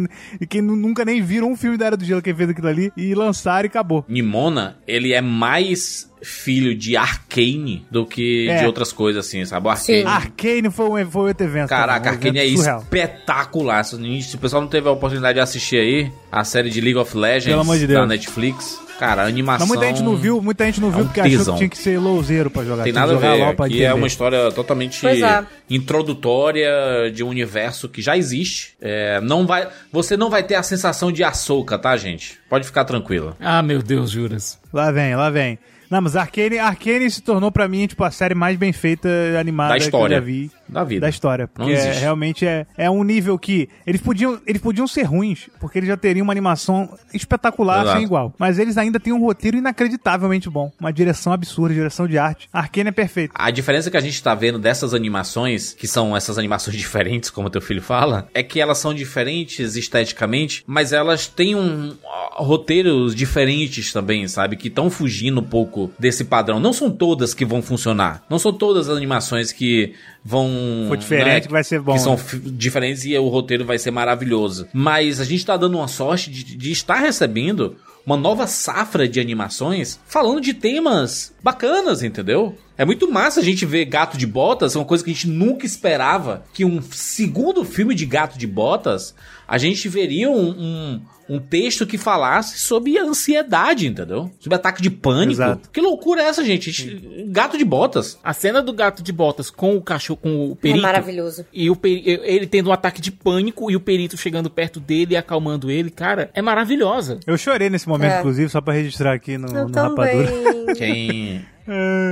Quem nu- nunca nem viram um filme da Era do Gelo que fez aquilo ali. E lançaram e acabou. Nimona, ele é mais filho de Arcane do que É. de outras coisas, assim, sabe? O Arcane. Arcane foi um, foi outro evento. Caraca, um Arcane é evento surreal. espetacular. Se o pessoal não teve a oportunidade de assistir aí, a série de League of Legends Pelo amor de da Deus. Netflix, cara, a animação... Mas muita gente não viu, muita gente não é viu um porque achou tesão. que tinha que ser louzeiro pra jogar. Tem que nada a jogar ver. LOL pra Aqui é uma história totalmente é. introdutória de um universo que já existe. É, não vai, você não vai ter a sensação de Ahsoka, tá, gente? Pode ficar tranquila. Ah, meu Deus, juras. Lá vem, lá vem. Não, mas Arcane, Arcane se tornou pra mim, tipo, a série mais bem feita animada Da história. que eu já vi. Da vida. Da história. Porque é- realmente é, é um nível que. Eles podiam, eles podiam ser ruins, porque eles já teriam uma animação espetacular, Exato. sem igual. Mas eles ainda têm um roteiro inacreditavelmente bom. Uma direção absurda, direção de arte. Arcane é perfeito. A diferença que a gente tá vendo dessas animações, que são essas animações diferentes, como teu filho fala, é que elas são diferentes esteticamente, mas elas têm um roteiros diferentes também, sabe? Que estão fugindo um pouco desse padrão. Não são todas que vão funcionar. Não são todas as animações que vão. For diferente que vai ser bom, Que são né? fi- diferentes e o roteiro vai ser maravilhoso. Mas a gente tá dando uma sorte de, de estar recebendo uma nova safra de animações falando de temas bacanas, entendeu? É muito massa a gente ver Gato de Botas, uma coisa que a gente nunca esperava. Que um segundo filme de Gato de Botas, a gente veria um, um, um texto que falasse sobre ansiedade, entendeu? Sobre ataque de pânico. Exato. Que loucura é essa, gente? Gato de Botas. A cena do gato de botas com o cachorro, com o perito. É maravilhoso. E o peri- ele tendo um ataque de pânico e o perito chegando perto dele e acalmando ele, cara, é maravilhosa. Eu chorei nesse momento, É. inclusive, só pra registrar aqui no, Eu no Rapadura. também. Quem.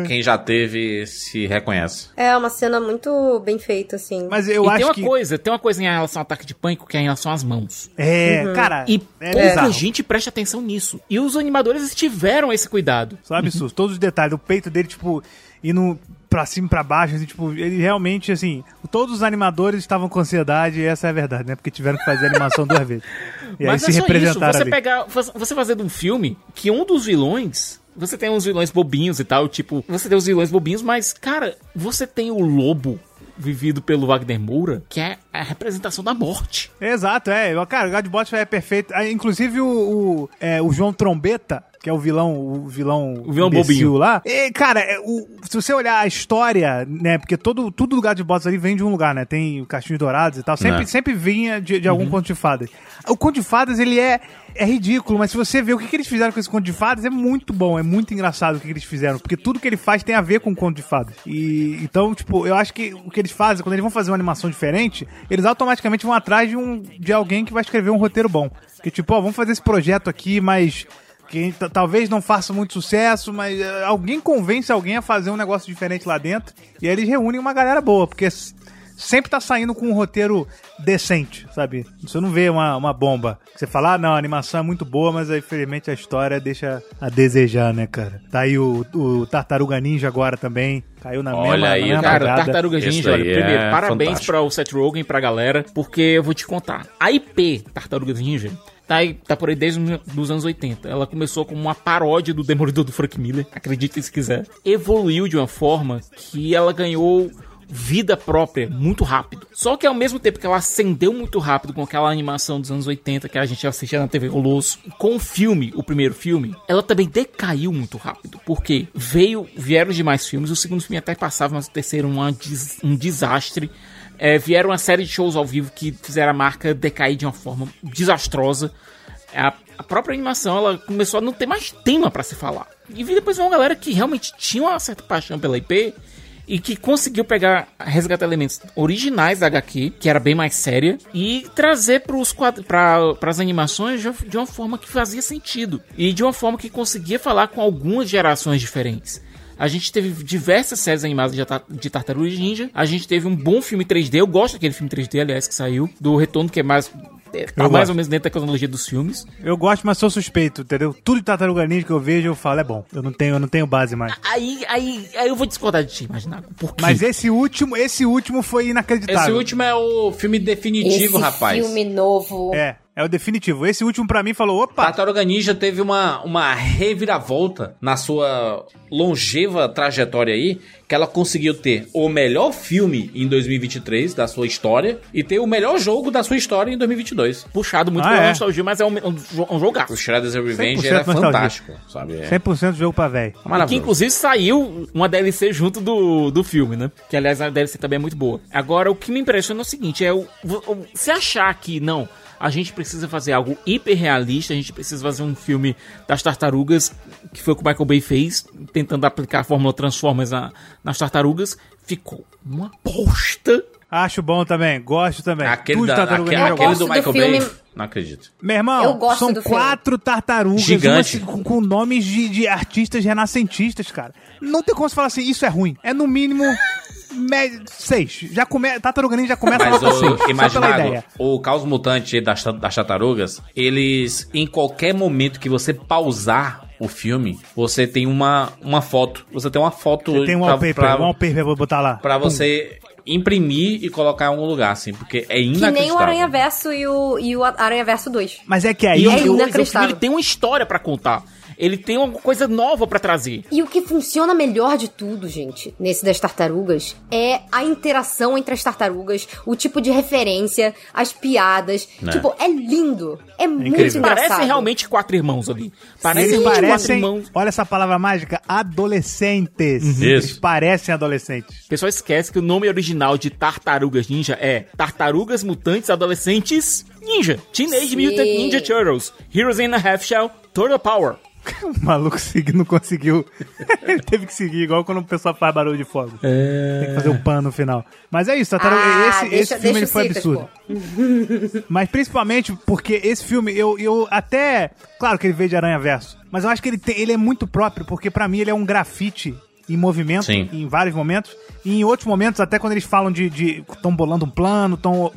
Quem já teve se reconhece. É uma cena muito bem feita, assim. Mas eu e acho tem uma que. coisa, tem uma coisa em relação ao ataque de pânico que é em relação às mãos. É, Uhum. cara. E é pouca bizarro. gente presta atenção nisso. E os animadores tiveram esse cuidado. Só absurdo. Todos os detalhes. O peito dele, tipo, indo pra cima e pra baixo, assim, tipo, ele realmente, assim, todos os animadores estavam com ansiedade, e essa é a verdade, né? Porque tiveram que fazer a animação duas vezes. E aí Mas se não é só isso, representaram você ali. pegar, você fazer de um filme que um dos vilões, você tem uns vilões bobinhos e tal, tipo, você tem os vilões bobinhos, mas, cara, você tem o lobo vivido pelo Wagner Moura, que é a representação da morte. Exato, é. Cara, o Godbot é perfeito. Ah, Inclusive o, o, é, o João Trombeta, que é o vilão, o vilão, O vilão bobinho. lá. É, cara, é, o- se você olhar a história, né? Porque todo, tudo do Gato de Botas ali vem de um lugar, né? Tem o Castinhos Dourados e tal. Sempre, É. sempre vinha de, de algum conto de fadas. O conto de fadas, ele é, é ridículo, mas se você ver o que, que eles fizeram com esse conto de fadas, é muito bom, é muito engraçado o que, que eles fizeram. Porque tudo que ele faz tem a ver com o conto de fadas. E então, tipo, eu acho que o que eles fazem, quando eles vão fazer uma animação diferente, eles automaticamente vão atrás de, um, de alguém que vai escrever um roteiro bom. Que tipo, ó, vamos fazer esse projeto aqui, mas que talvez não faça muito sucesso, mas eh, alguém convence alguém a fazer um negócio diferente lá dentro. E aí eles reúnem uma galera boa, porque sempre tá saindo com um roteiro decente, sabe? Você não vê uma, uma bomba. Você fala, ah, não, a animação é muito boa, mas aí, infelizmente a história deixa a desejar, né, cara? Tá aí o, o Tartaruga Ninja agora também. Caiu na Olha mesma, aí, na mesma Cara, pegada. Tartaruga Ninja, olha, primeiro, é parabéns fantástico. para o Seth Rogen e pra galera, porque eu vou te contar. A IP Tartaruga Ninja tá, aí, tá por aí desde os anos 80. Ela começou como uma paródia do Demolidor do Frank Miller, acreditem se quiser. Evoluiu de uma forma que ela ganhou vida própria muito rápido. Só que ao mesmo tempo que ela acendeu muito rápido com aquela animação dos anos 80 que a gente assistia na TV Colosso, com o filme, o primeiro filme, ela também decaiu muito rápido. Porque veio, vieram demais filmes, o segundo filme até passava, mas o terceiro des- um desastre. É, vieram uma série de shows ao vivo que fizeram a marca decair de uma forma desastrosa. A, a própria animação ela começou a não ter mais tema pra se falar. E vi depois uma galera que realmente tinha uma certa paixão pela IP e que conseguiu pegar, resgatar elementos originais da HQ, que era bem mais séria, e trazer para as animações de uma forma que fazia sentido e de uma forma que conseguia falar com algumas gerações diferentes. A gente teve diversas séries animadas de, de Tartarugas Ninja. A gente teve um bom filme 3D. Eu gosto daquele filme 3D, aliás, que saiu. Do Retorno, que é mais. é, Tá Eu mais gosto. ou menos dentro da cronologia dos filmes. Eu gosto, mas sou suspeito, entendeu? Tudo de Tartaruga Ninja que eu vejo, eu falo, é bom. Eu não tenho, eu não tenho base mais. Aí, aí, aí eu vou discordar de ti, imaginar. Por quê? Mas esse último, esse último foi inacreditável. Esse último é o filme definitivo, Esse rapaz. filme novo. É, é o definitivo. Esse último pra mim falou, opa, Tartaruga Ninja teve uma, uma reviravolta na sua longeva trajetória aí, que ela conseguiu ter o melhor filme em 2023 da sua história e ter o melhor jogo da sua história em 2022. Puxado muito Ah, pela é. nostalgia, mas é um, um, um jogaço. O Shredder's Revenge 100% era nostalgia. fantástico, sabe? É 100% jogo pra velho. Que inclusive saiu uma DLC junto do, do filme, né? Que aliás a DLC também é muito boa. Agora, o que me impressiona é o seguinte: é o, o- se achar que não, a gente precisa fazer algo hiper realista, a gente precisa fazer um filme das tartarugas, que foi o que o Michael Bay fez, tentando aplicar a fórmula Transformers na- nas tartarugas, ficou uma bosta. Acho bom também, gosto também. Aquele, Tudo da, Tartaruga aquele, aquele gosto. do gosto do Michael Bay. Não acredito. Meu irmão, Eu gosto são do filme. quatro tartarugas Gigante. com, com nomes de, de artistas renascentistas, cara. Não tem como você falar assim, isso é ruim. É no mínimo seis. Já come, Tartaruga Ninja já começa Mas nota seis. o, só pela imaginado, ideia. o caos mutante das, das tartarugas, eles, em qualquer momento que você pausar o filme, você tem uma, uma foto. Você tem uma foto Você tem um wallpaper, pra, um wallpaper, vou botar lá. pra você imprimir e colocar em algum lugar, assim, porque é Que inacreditável. nem o Aranha Verso e o, e o Aranha Verso 2. Mas é que aí... E o É filme- o filme inacreditável. ele tem uma história pra contar. Ele tem uma coisa nova pra trazer. E o que funciona melhor de tudo, gente, nesse das tartarugas, é a interação entre as tartarugas, o tipo de referência, as piadas. Né. Tipo, é lindo. É, muito incrível. engraçado. Parecem realmente quatro irmãos ali. Parecem Eles realmente quatro parecem, irmãos. olha essa palavra mágica, adolescentes. Isso. Eles parecem adolescentes. O pessoal esquece que o nome original de Tartarugas Ninja é Tartarugas Mutantes Adolescentes Ninja. Teenage Sim. Mutant Ninja Turtles. Heroes in a Half Shell. Turtle Power. O maluco segui- não conseguiu. Ele teve que seguir, igual quando o pessoal faz barulho de fogo. Tem que fazer o pan no final. Mas é isso, Tartaruga, Ah, esse, deixa- esse filme ele foi absurdo. Mas principalmente porque esse filme, eu, eu até. Claro que ele veio de Aranha Verso. Mas eu acho que ele, tem, ele é muito próprio, porque pra mim ele é um grafite em movimento Sim. em vários momentos. E em outros momentos, até quando eles falam de. estão bolando um plano, estão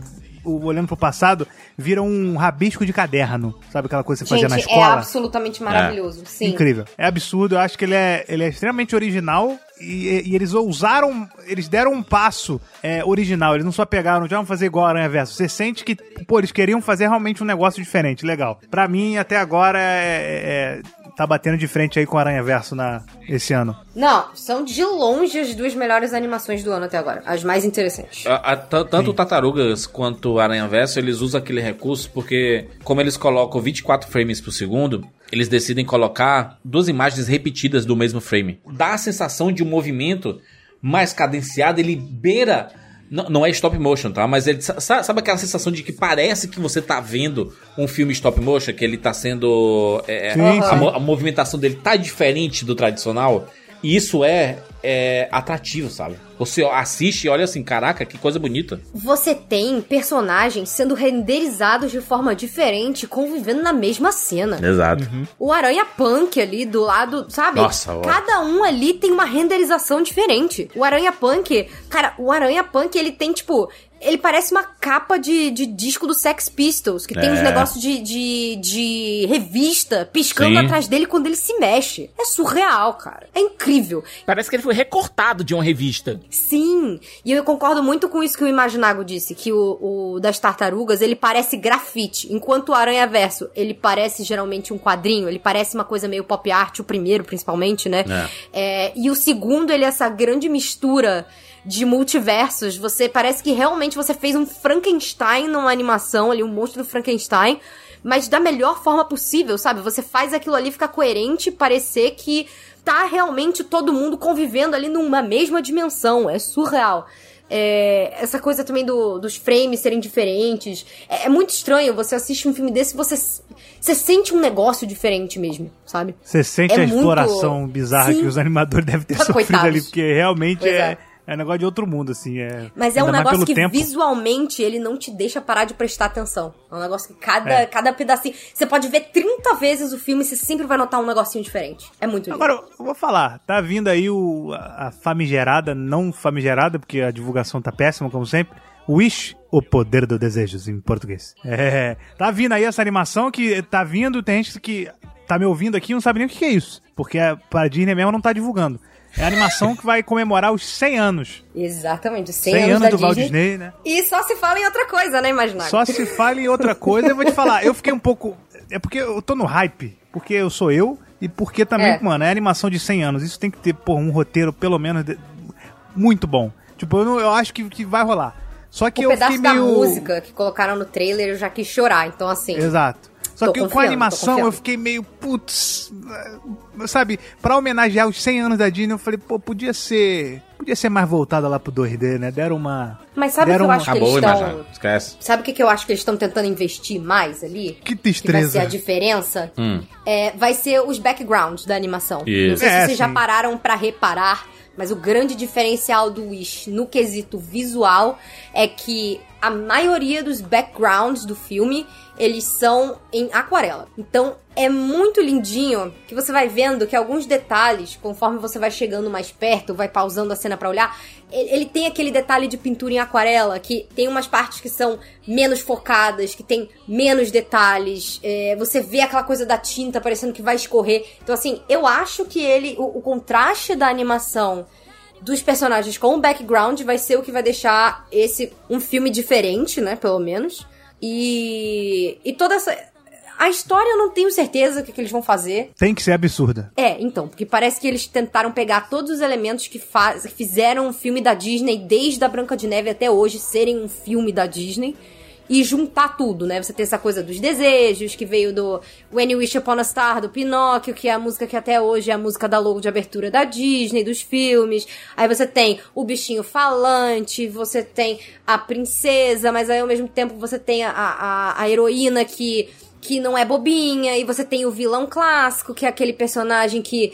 olhando pro passado, vira um rabisco de caderno. Sabe aquela coisa que você fazia na Gente, é escola? absolutamente maravilhoso. Sim. Incrível. É absurdo. Eu acho que ele é, ele é extremamente original e, e eles ousaram, eles deram um passo é, original. Eles não só pegaram, já vamos fazer igual a Aranha Verso. Você sente que, pô, eles queriam fazer realmente um negócio diferente. Legal. Pra mim, até agora, é, é- tá batendo de frente aí com o Aranha Verso na, esse ano. Não, são de longe as duas melhores animações do ano até agora. As mais interessantes. A- a- tanto o Tartarugas quanto o Aranha Verso, eles usam aquele recurso porque, como eles colocam 24 frames por segundo, eles decidem colocar duas imagens repetidas do mesmo frame. Dá a sensação de um movimento mais cadenciado, ele beira. Não, não é stop motion, tá? Mas ele. sa- Sabe aquela sensação de que parece que você tá vendo um filme stop motion, que ele tá sendo. é, Sim, a, sim. mo- a movimentação dele tá diferente do tradicional? E isso é, é atrativo, sabe? Você assiste e olha assim, caraca, que coisa bonita. Você tem personagens sendo renderizados de forma diferente, convivendo na mesma cena. Exato. O Aranha Punk ali do lado, sabe? Nossa, ó. Cada um ali tem uma renderização diferente. O Aranha Punk, cara, o Aranha Punk ele tem tipo. Ele parece uma capa de, de disco do Sex Pistols, que tem É. uns negócios de, de, de revista piscando Sim. atrás dele quando ele se mexe. É surreal, cara. É incrível. Parece que ele foi recortado de uma revista. Sim, e eu concordo muito com isso que o Imaginago disse, que o, o das tartarugas, ele parece grafite, enquanto o Aranha Verso, ele parece geralmente um quadrinho, ele parece uma coisa meio pop art, o primeiro principalmente, né? É, e o segundo, ele é essa grande mistura de multiversos, você parece que realmente você fez um Frankenstein numa animação ali, um monstro do Frankenstein, mas da melhor forma possível, sabe? Você faz aquilo ali ficar coerente, parecer que tá realmente todo mundo convivendo ali numa mesma dimensão. É surreal. É, essa coisa também do- dos frames serem diferentes. É, é muito estranho. Você assiste um filme desse e você, você sente um negócio diferente mesmo, sabe? Você sente É a muito- exploração bizarra Sim. que os animadores devem ter sofrido Coitados. ali, porque realmente é, é. é um negócio de outro mundo, assim. É, Mas é um negócio que tempo. visualmente ele não te deixa parar de prestar atenção. É um negócio que cada, É. cada pedacinho. Você pode ver 30 vezes o filme e você sempre vai notar um negocinho diferente. É muito lindo. Agora, eu vou falar, tá vindo aí o, a a famigerada, não famigerada, porque a divulgação tá péssima, como sempre. Wish, o poder do desejos, em português. É, tá vindo aí essa animação que tá vindo, tem gente que tá me ouvindo aqui e não sabe nem o que que é isso, porque a, pra Disney mesmo não tá divulgando. É a animação que vai comemorar os 100 anos. Exatamente, 100, 100 anos, anos da do Walt Disney. Disney, né? E só se fala em outra coisa, né, Imaginago? Só se fala em outra coisa, eu vou te falar. Eu fiquei um pouco. É porque eu tô no hype. Porque eu sou eu e porque também, É. mano, é animação de 100 anos. Isso tem que ter, pô, um roteiro pelo menos de- muito bom. Tipo, eu, não- eu acho que, que vai rolar. Só que o eu pedaço fiquei meio. da música que colocaram no trailer eu já quis chorar, então assim. Exato. Só Tô que com a animação eu fiquei meio, putz, sabe, pra homenagear os 100 anos da Disney, eu falei, pô, podia ser, podia ser mais voltada lá pro 2D, né? Deram uma Mas sabe o que deram eu uma- acho que eles estão. Esquece. Sabe o que, que eu acho que eles estão tentando investir mais ali? Que Que vai ser a diferença? Hum. É, vai ser os backgrounds da animação. Isso. Não sei É, se vocês já sim. pararam pra reparar, mas o grande diferencial do Wish no quesito visual é que a maioria dos backgrounds do filme eles são em aquarela. Então é muito lindinho que você vai vendo que alguns detalhes, conforme você vai chegando mais perto, vai pausando a cena pra olhar, ele ele tem aquele detalhe de pintura em aquarela que tem umas partes que são menos focadas, que tem menos detalhes. é, você vê aquela coisa da tinta parecendo que vai escorrer. Então, assim, eu acho que ele. O, o contraste da animação dos personagens com o background vai ser o que vai deixar esse um filme diferente, né? Pelo menos. E. E toda essa. A história eu não tenho certeza o que, que eles vão fazer. Tem que ser absurda. É, então, porque parece que eles tentaram pegar todos os elementos que faz, que fizeram um filme da Disney desde a Branca de Neve até hoje serem um filme da Disney e juntar tudo, né? Você tem essa coisa dos desejos, que veio do When You Wish Upon a Star, do Pinóquio, que é a música que até hoje é a música da logo de abertura da Disney, dos filmes. Aí você tem o bichinho falante, você tem a princesa, mas aí ao mesmo tempo você tem a, a, a heroína que que não é bobinha, e você tem o vilão clássico, que é aquele personagem que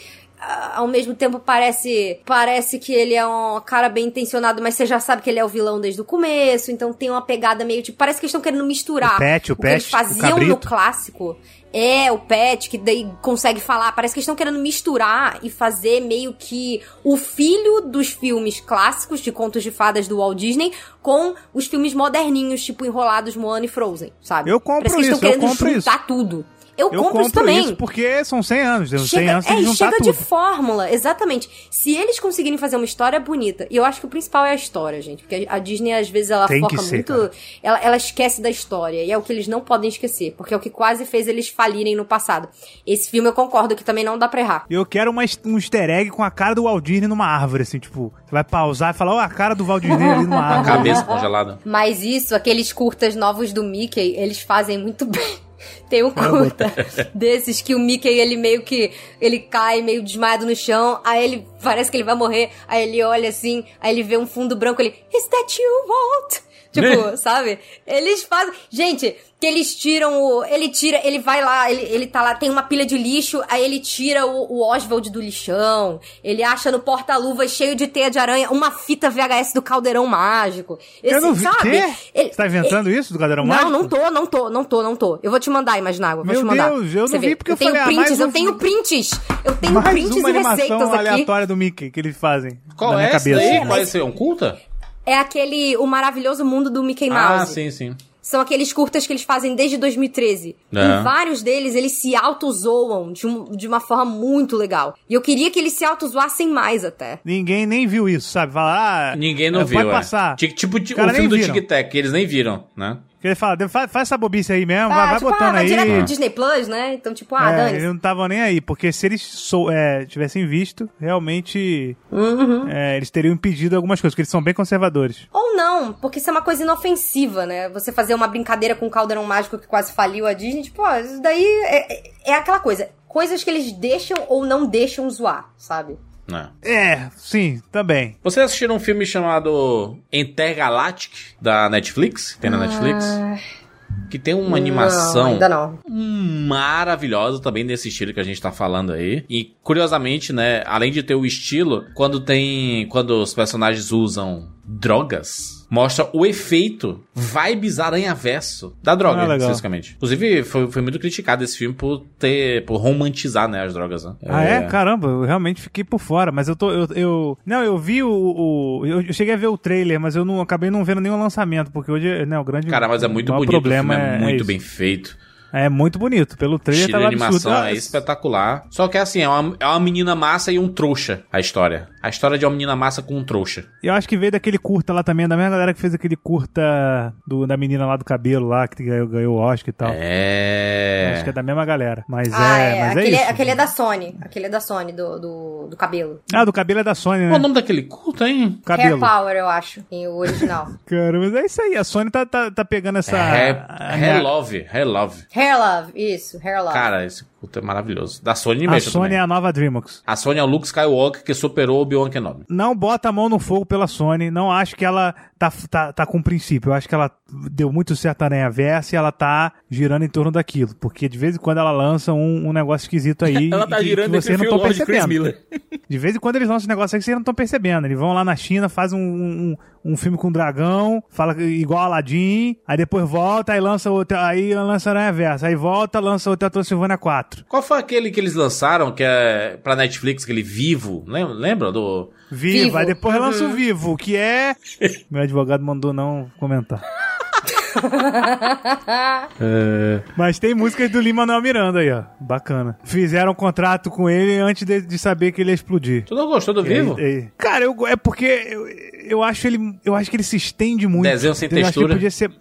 ao mesmo tempo parece parece que ele é um cara bem intencionado, mas você já sabe que ele é o vilão desde o começo, então tem uma pegada meio tipo, parece que eles estão querendo misturar O Pet, o que eles Pet, o faziam cabrito. no clássico. É, o Pet, que daí consegue falar. Parece que eles estão querendo misturar e fazer meio que o filho dos filmes clássicos de contos de fadas do Walt Disney com os filmes moderninhos, tipo Enrolados, Moana e Frozen, sabe? Eu compro Parece que eles isso, eu querendo compro juntar tudo. Eu, Eu compro, isso também. porque são 100 anos. Tem 100 Chega, anos tem é, e chega tudo. de fórmula, exatamente. Se eles conseguirem fazer uma história bonita, e eu acho que o principal é a história, gente, porque a Disney às vezes ela Tem foca ser, muito, ela, ela esquece da história, e é o que eles não podem esquecer, porque é o que quase fez eles falirem no passado. Esse filme eu concordo que também não dá pra errar. Eu quero uma, um easter egg com a cara do Walt Disney numa árvore, assim, tipo, você vai pausar e falar, ó, a cara do Walt Disney ali numa árvore. Cabeça congelada. Mas isso, aqueles curtas novos do Mickey, eles fazem muito bem. Tem um curta desses que o Mickey, ele meio que. Ele cai meio desmaiado no chão, aí ele parece que ele vai morrer, aí ele olha assim, aí ele vê um fundo branco, ele. Is that you, Walt? Tipo, sabe? Eles fazem. Gente, que eles tiram o. Ele tira. Ele vai lá, ele, ele tá lá, tem uma pilha de lixo, aí ele tira o, o Oswald do lixão. Ele acha no porta-luvas cheio de teia de aranha uma fita VHS do caldeirão mágico. Eu não vi. sabe? Quê? Ele- Você tá inventando isso do Cadeirão não, Mágico? não tô, não tô, não tô, não tô. Eu vou te mandar, Imaginável. Vou Meu te mandar. Deus, eu não vi porque eu tenho falei, ah, prints, mais eu um- tenho prints. Eu tenho Mais prints uma e receitas animação aqui. aleatória do Mickey que eles fazem. Qual na minha é esse cabeça. daí? É, Qual mas- é esse? É um culta? É aquele O Maravilhoso Mundo do Mickey Mouse. Ah, sim, sim. São aqueles curtas que eles fazem desde 2013. É. Em vários deles, eles se auto-zoam de, um- de uma forma muito legal. E eu queria que eles se auto-zoassem mais até. Ninguém nem viu isso, sabe? Fala, ah, Ninguém não é, viu, Pode é. passar. Ti- Tipo ti- o Cara, filme nem do. Tic Tac, que eles nem viram, né? Ele fala, faz, faz essa bobice aí mesmo, vai, vai tipo, botando ah, aí. direto Disney Plus, né? Então, tipo, ah, É, dane eles não estavam nem aí, porque se eles sou, é, tivessem visto, realmente Uhum. é, eles teriam impedido algumas coisas, porque eles são bem conservadores. Ou não, porque isso é uma coisa inofensiva, né? Você fazer uma brincadeira com o caldeirão mágico que quase faliu a Disney, tipo, ó, isso daí é, é- é aquela coisa. Coisas que eles deixam ou não deixam zoar, sabe? É. É, sim, também. Vocês assistiram um filme chamado Intergalactic, da Netflix? Tem na Netflix? Que tem uma animação Não, ainda não. maravilhosa também nesse estilo que a gente tá falando aí. E curiosamente, né, além de ter o estilo, quando tem, quando os personagens usam drogas, mostra o efeito vibes aranha-verso da droga, Ah, legal. especificamente. Inclusive, foi, foi muito criticado esse filme por ter, por romantizar, né, as drogas, né? Ah, é? Caramba, eu realmente fiquei por fora, mas eu tô. Eu, eu- não, eu vi o. o- eu cheguei a ver o trailer, mas eu não acabei não vendo nenhum lançamento, porque hoje, né, o grande. Cara, mas é muito bonito, problema o filme é, muito isso. bem feito. É muito bonito. Pelo trailer Estilo de tava animação absurdo. é espetacular. Só que assim, é uma, é uma menina massa e um trouxa a história. A história de uma menina massa com um trouxa. Eu acho que veio daquele curta lá também, da mesma galera que fez aquele curta do, da menina lá do cabelo lá, que ganhou, ganhou o Oscar e tal. É. Acho que é da mesma galera. Mas ah, é, mas aquele, é isso. aquele é da Sony. Aquele é da Sony, do, do, do cabelo. Ah, do cabelo é da Sony, né? Qual o nome daquele curta, hein? Cabelo. Hair Power, eu acho, em o original. Cara, mas é isso aí. A Sony tá, tá, tá pegando essa. Hair, a- Hair Love. Hair Love. Hair Love, isso, Hair Love. Cara, esse curta é maravilhoso. Da Sony A Animation Sony também. é a nova Dreamworks. A Sony é o Luke Skywalker que superou o Obi-Wan Kenobi. Não bota a mão no fogo pela Sony. Não acho que ela tá, tá, tá com princípio. Eu acho que ela deu muito certo na Aranha Versa e ela tá girando em torno daquilo. Porque de vez em quando ela lança um, um negócio esquisito aí. Ela tá que, girando que entre vocês não estão percebendo. De vez em quando eles lançam um negócio aí que vocês não estão percebendo. Eles vão lá na China, fazem um, um, um filme com dragão, fala que- igual Aladdin, aí depois volta, aí lança outro, aí lança Aranha Versa, aí volta, lança outra Transilvânia 4. Qual foi aquele que eles lançaram que é pra Netflix, aquele Vivo? Lembra, lembra do. Vivo, Vivo. aí depois lança o Uhum. Vivo, que é. Meu advogado mandou não comentar. Mas tem músicas do Lima Manuel Miranda aí, ó. Bacana. Fizeram um contrato com ele antes de, de saber que ele ia explodir. Tu não gostou do E Vivo? aí- cara, eu, é porque eu, eu acho ele. Eu acho que ele se estende muito. Desenho sem Eu acho que ele textura. podia ser.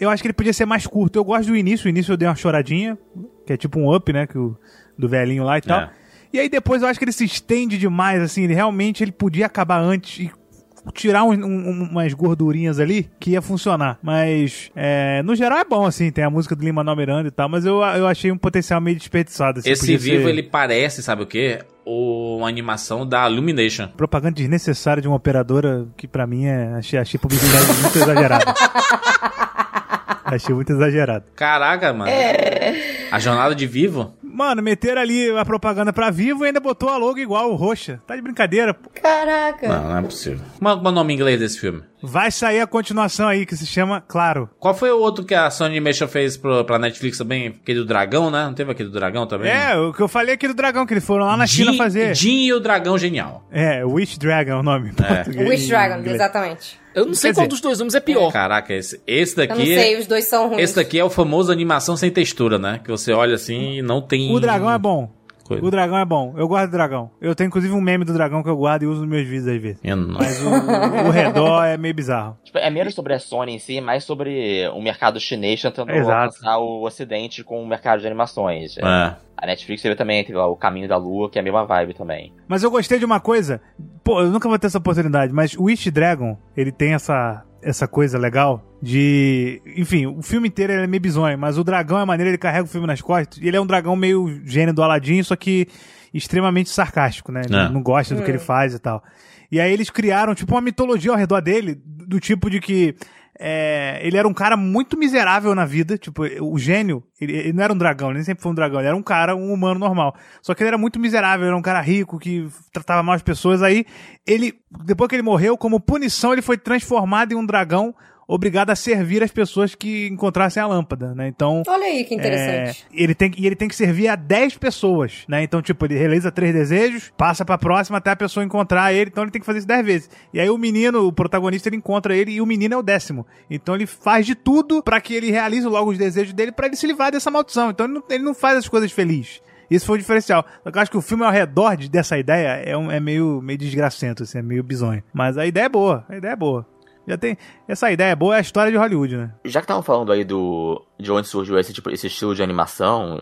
Eu acho que ele podia ser mais curto. Eu gosto do início. O início eu dei uma choradinha, que é tipo um up, né? Que o, do velhinho lá e tal. É. E aí depois eu acho que ele se estende demais, assim. Ele realmente ele podia acabar antes e tirar um- um- umas gordurinhas ali que ia funcionar. Mas, é, no geral é bom, assim. Tem a música do Lima Manuel Miranda e tal. Mas eu, eu achei um potencial meio desperdiçado. Assim, Esse Vivo, ser ele parece, sabe o quê? O, uma animação da Illumination. Propaganda desnecessária de uma operadora que pra mim é. Achei, achei publicidade muito exagerada. achei muito exagerado. Caraca, mano. A jornada de Vivo? Mano, meteram ali a propaganda pra Vivo e ainda botou a logo igual, roxa. Tá de brincadeira, pô. Caraca. Não, não é possível. Qual qual é o nome em inglês desse filme? Vai sair a continuação aí, que se chama Claro. Qual foi o outro que a Sony Animation fez pro, pra Netflix também? Aquele do dragão, né? Não teve aquele do dragão também? É, o que eu falei aqui do dragão, que eles foram lá na China Jin- fazer. Jin e o dragão genial. É, Wish Dragon é o nome. Wish em Dragon, inglês. exatamente. Eu não sei Quer qual dizer- dos dois nomes é pior. Caraca, esse, esse Eu não daqui. sei, os dois são ruins. Esse daqui é o famoso animação sem textura, né? Que você olha assim e não tem. O dragão é bom. Coisa. O dragão é bom. Eu gosto do dragão. Eu tenho inclusive um meme do dragão que eu guardo e uso nos meus vídeos às vezes. Nossa. Mas o, o redor é meio bizarro. Tipo, é menos sobre a Sony em si, mais sobre o mercado chinês tentando alcançar o ocidente com o mercado de animações. É. A Netflix teve também teve lá, o Caminho da Lua, que é a mesma vibe também. Mas eu gostei de uma coisa. Pô, eu nunca vou ter essa oportunidade, mas o Wish Dragon, ele tem essa, essa coisa legal de. Enfim, o filme inteiro ele é meio bizonho, mas o dragão é maneiro, ele carrega o filme nas costas. E ele é um dragão meio gênio do Aladdin, só que extremamente sarcástico, né? Ele É. não gosta do que ele faz e tal. E aí eles criaram, tipo, uma mitologia ao redor dele, do tipo de que. É, ele era um cara muito miserável na vida, tipo, o gênio, ele, ele não era um dragão, ele nem sempre foi um dragão, ele era um cara, um humano normal. Só que ele era muito miserável, era um cara rico que tratava mal as pessoas. Aí, ele, depois que ele morreu, como punição, ele foi transformado em um dragão, obrigado a servir as pessoas que encontrassem a lâmpada, né? Então. Olha aí que interessante. É, ele tem, que- e ele tem que servir a 10 pessoas, né? Então, tipo, ele realiza três desejos, passa pra próxima até a pessoa encontrar ele, então ele tem que fazer isso 10 vezes. E aí o menino, o protagonista, ele encontra ele e o menino é o décimo. Então ele faz de tudo pra que ele realize logo os desejos dele pra ele se livrar dessa maldição. Então ele não, ele não faz as coisas felizes. Isso foi o diferencial. Eu acho que o filme ao redor de- dessa ideia é, um- é meio, meio desgracento, assim, é meio bizonho. Mas a ideia é boa, a ideia é boa. Já tem. Essa ideia é boa, é a história de Hollywood, né? Já que estavam falando aí do de onde surgiu esse tipo esse estilo de animação,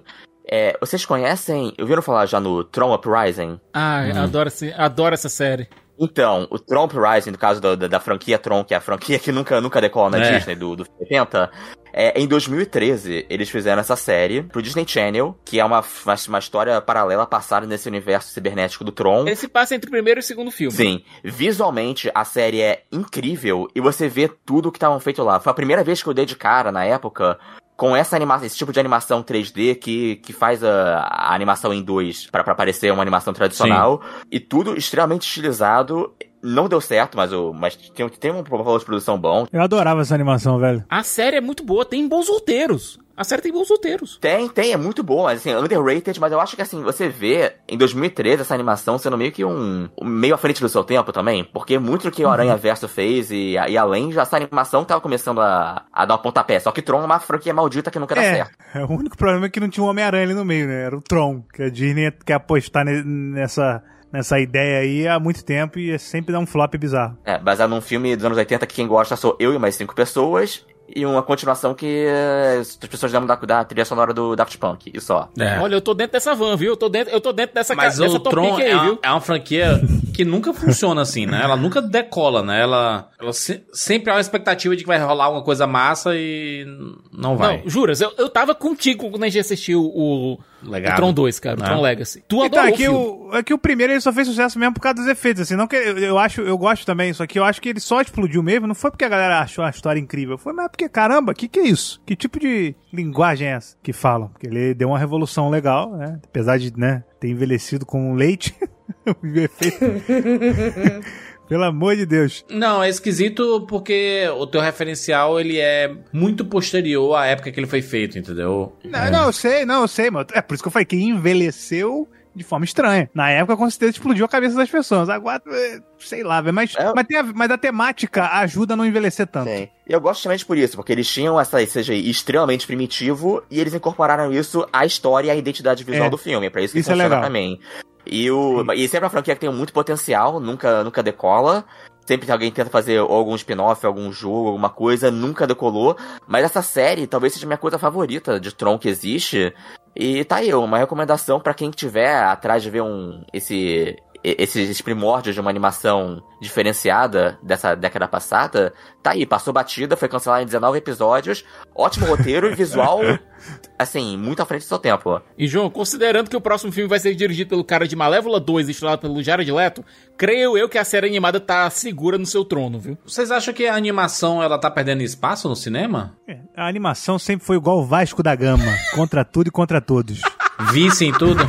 é, vocês conhecem, ouviram falar já no Tron Uprising? Ah, Uhum. adoro, esse, adoro essa série. Então, o Tron Uprising, no caso da, da, da franquia Tron, que é a franquia que nunca, nunca decola na É. Disney do, do 80, é, em 2013 eles fizeram essa série pro Disney Channel, que é uma, uma, uma história paralela passada nesse universo cibernético do Tron. Ele se passa entre o primeiro e o segundo filme. Sim, visualmente a série é incrível e você vê tudo que estavam feito lá. Foi a primeira vez que eu dei de cara na época com essa animação, esse tipo de animação 3D que, que faz a, a animação em 2 pra pra parecer uma animação tradicional e tudo extremamente estilizado. Não deu certo, mas, o, mas tem, tem um valor de produção bom. Eu adorava essa animação, velho. A série é muito boa, tem bons roteiros. A série tem bons roteiros. Tem, tem, é muito bom, mas assim, underrated, mas eu acho que assim, você vê em 2013 essa animação sendo meio que um. meio à frente do seu tempo também, porque muito do que o Aranha Verso fez e, e além, já essa animação tava começando a, a dar um pontapé. Só que Tron é uma franquia maldita que nunca dá É, certo. é, o único problema é que não tinha um Homem-Aranha ali no meio, né? Era o Tron, que a Disney quer apostar ne- nessa, nessa ideia aí há muito tempo e sempre dá um flop bizarro. É, baseado num filme dos anos 80 que quem gosta sou eu e mais cinco pessoas. E uma continuação que eh, as pessoas lembram da, da trilha sonora do Daft Punk, e só. Olha, eu tô dentro dessa van, viu? Eu tô dentro, eu tô dentro dessa, Mas ca- dessa o Tron topic aí, é uma, viu? é uma franquia que nunca funciona assim, né? Ela nunca decola, né? Ela, ela se- sempre há uma expectativa de que vai rolar alguma coisa massa e não vai. Não, juras, eu, eu tava contigo quando a gente assistiu o, o Legado. Tron 2, cara, o Né? Tron Legacy. Tu Então, adorou é o o, é que o primeiro ele só fez sucesso mesmo por causa dos efeitos, assim, não que eu, eu acho, eu gosto também, só que eu acho que ele só explodiu mesmo, não foi porque a galera achou a história incrível, foi mais porque, caramba, que que é isso? Que tipo de linguagem é essa que falam? Porque ele deu uma revolução legal, né? Apesar de, né, ter envelhecido com leite, o efeito... Pelo amor de Deus. Não, é esquisito porque o teu referencial ele é muito posterior à época que ele foi feito, entendeu? Não, não, eu sei, não, eu sei, mas é por isso que eu falei que envelheceu de forma estranha. Na época, com certeza, explodiu a cabeça das pessoas. Agora, é, sei lá, velho, mas, mas, tem a, mas a temática ajuda a não envelhecer tanto. Sim. E eu gosto justamente por isso, porque eles tinham essa CGI extremamente primitivo e eles incorporaram isso à história e à identidade visual É. do filme. É pra isso que Isso é funciona legal. pra mim. E, o, e sempre uma franquia que tem muito potencial, nunca, nunca decola. Sempre que alguém tenta fazer algum spin-off, algum jogo, alguma coisa, nunca decolou. Mas essa série talvez seja minha coisa favorita de Tron que existe. E tá aí, uma recomendação pra quem tiver atrás de ver um esse esses primórdios de uma animação diferenciada dessa década passada, tá aí, passou batida, foi cancelada em 19 episódios, ótimo roteiro e visual, assim, muito à frente do seu tempo. E, João, considerando que o próximo filme vai ser dirigido pelo cara de Malévola 2, estrelado pelo Jared Leto, creio eu que a série animada tá segura no seu trono, viu? Vocês acham que a animação ela tá perdendo espaço no cinema? A animação sempre foi igual o Vasco da Gama, contra tudo e contra todos. vissem tudo.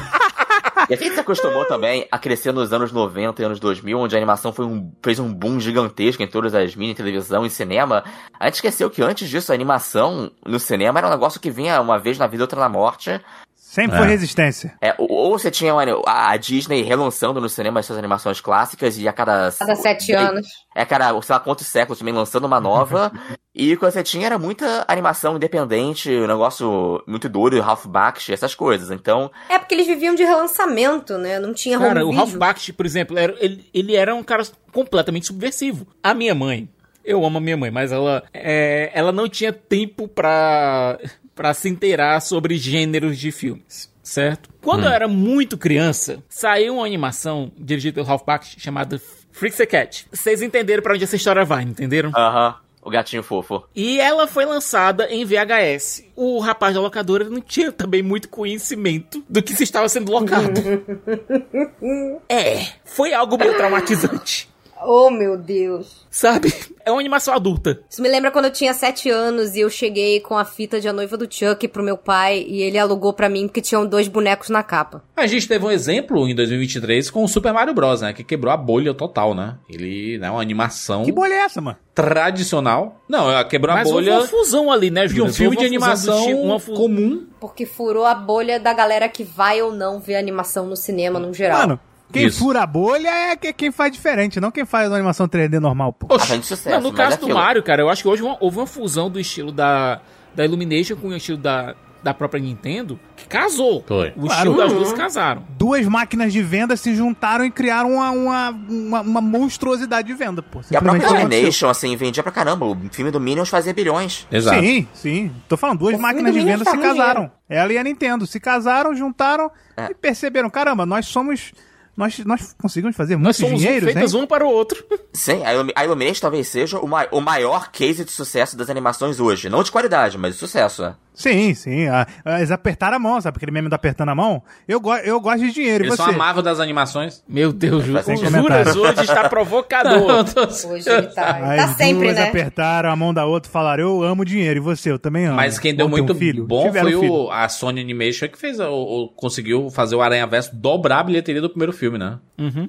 E a gente se acostumou também a crescer nos anos 90 e anos 2000, onde a animação um, fez um boom gigantesco em todas as mídias, televisão e cinema. A gente esqueceu que antes disso a animação no cinema era um negócio que vinha uma vez na vida, outra na morte. Sempre É. foi resistência. É, ou- ou você tinha uma- a a Disney relançando no cinema as suas animações clássicas e a cada. Cada sete anos. É, cara, sei lá quantos séculos também lançando uma nova. e o que você tinha era muita animação independente, um negócio muito doido, Ralph Bakshi, essas coisas. Então, É porque eles viviam de relançamento, né? Não tinha Cara, o Ralph. Bakshi, por exemplo, era- ele, ele era um cara completamente subversivo. A minha mãe, eu amo a minha mãe, mas ela, é, ela não tinha tempo pra, pra se inteirar sobre gêneros de filmes. Certo? Quando Hum. eu era muito criança, saiu uma animação dirigida pelo Ralph Bakshi chamada Freaks the Cat. Vocês entenderam pra onde essa história vai, entenderam? aham, o gatinho fofo. E ela foi lançada em VHS. O rapaz da locadora não tinha também muito conhecimento do que se estava sendo locado. é, foi algo meio traumatizante. Oh, meu Deus. Sabe? É uma animação adulta. Isso me lembra quando eu tinha sete anos e eu cheguei com a fita de A Noiva do Chuck pro meu pai e ele alugou pra mim porque tinham dois bonecos na capa. A gente teve um exemplo em 2023 com o Super Mario Bros, né? Que quebrou a bolha total, né? Ele, né, uma animação Que bolha é essa, mano? tradicional. Não, ela quebrou Mas a bolha houve uma fusão ali, né, de um filme de animação tipo- uma fu- comum. Porque furou a bolha da galera que vai ou não ver animação no cinema no geral. Mano, quem Isso. fura a bolha é que- quem faz diferente, não quem faz uma animação 3D normal, pô. Ah, faz sucesso, Não, no caso é do aquilo. Mario, cara, eu acho que hoje uma- houve uma fusão do estilo da, da Illumination com o estilo da, da própria Nintendo que casou. Foi. O Claro. estilo das duas casaram. Duas máquinas de venda se juntaram e criaram uma, uma, uma, uma monstruosidade de venda, pô. E a própria. Illumination, assim, vendia pra caramba. O filme do Minions fazia bilhões. Exato. Sim, sim. Tô falando, duas O máquinas de venda se casaram. Ela e a Nintendo se casaram, juntaram É. e perceberam, caramba, nós somos... Nós, nós conseguimos fazer Nós muito somos dinheiro, né? feitas um para o outro. Sim, a Illumi- a Illumination talvez seja o, ma- o maior case de sucesso das animações hoje. Não de qualidade, mas de sucesso. né? Sim, sim. ah, ah, Eles apertaram a mão, sabe aquele meme do apertando a mão? Eu, go eu gosto de dinheiro, Eles e são você? a Marvel das animações. Meu Deus, Júlio. Faz O. Juras hoje está provocador. Hoje ele tá. As tá sempre, duas né? apertaram a mão da outra e falaram, eu amo dinheiro, e você, eu também amo. Mas quem deu ter muito um filho? bom foi um filho. o, a Sony Animation que fez o, o- conseguiu fazer o Aranha Verso dobrar a bilheteria do primeiro filme, né?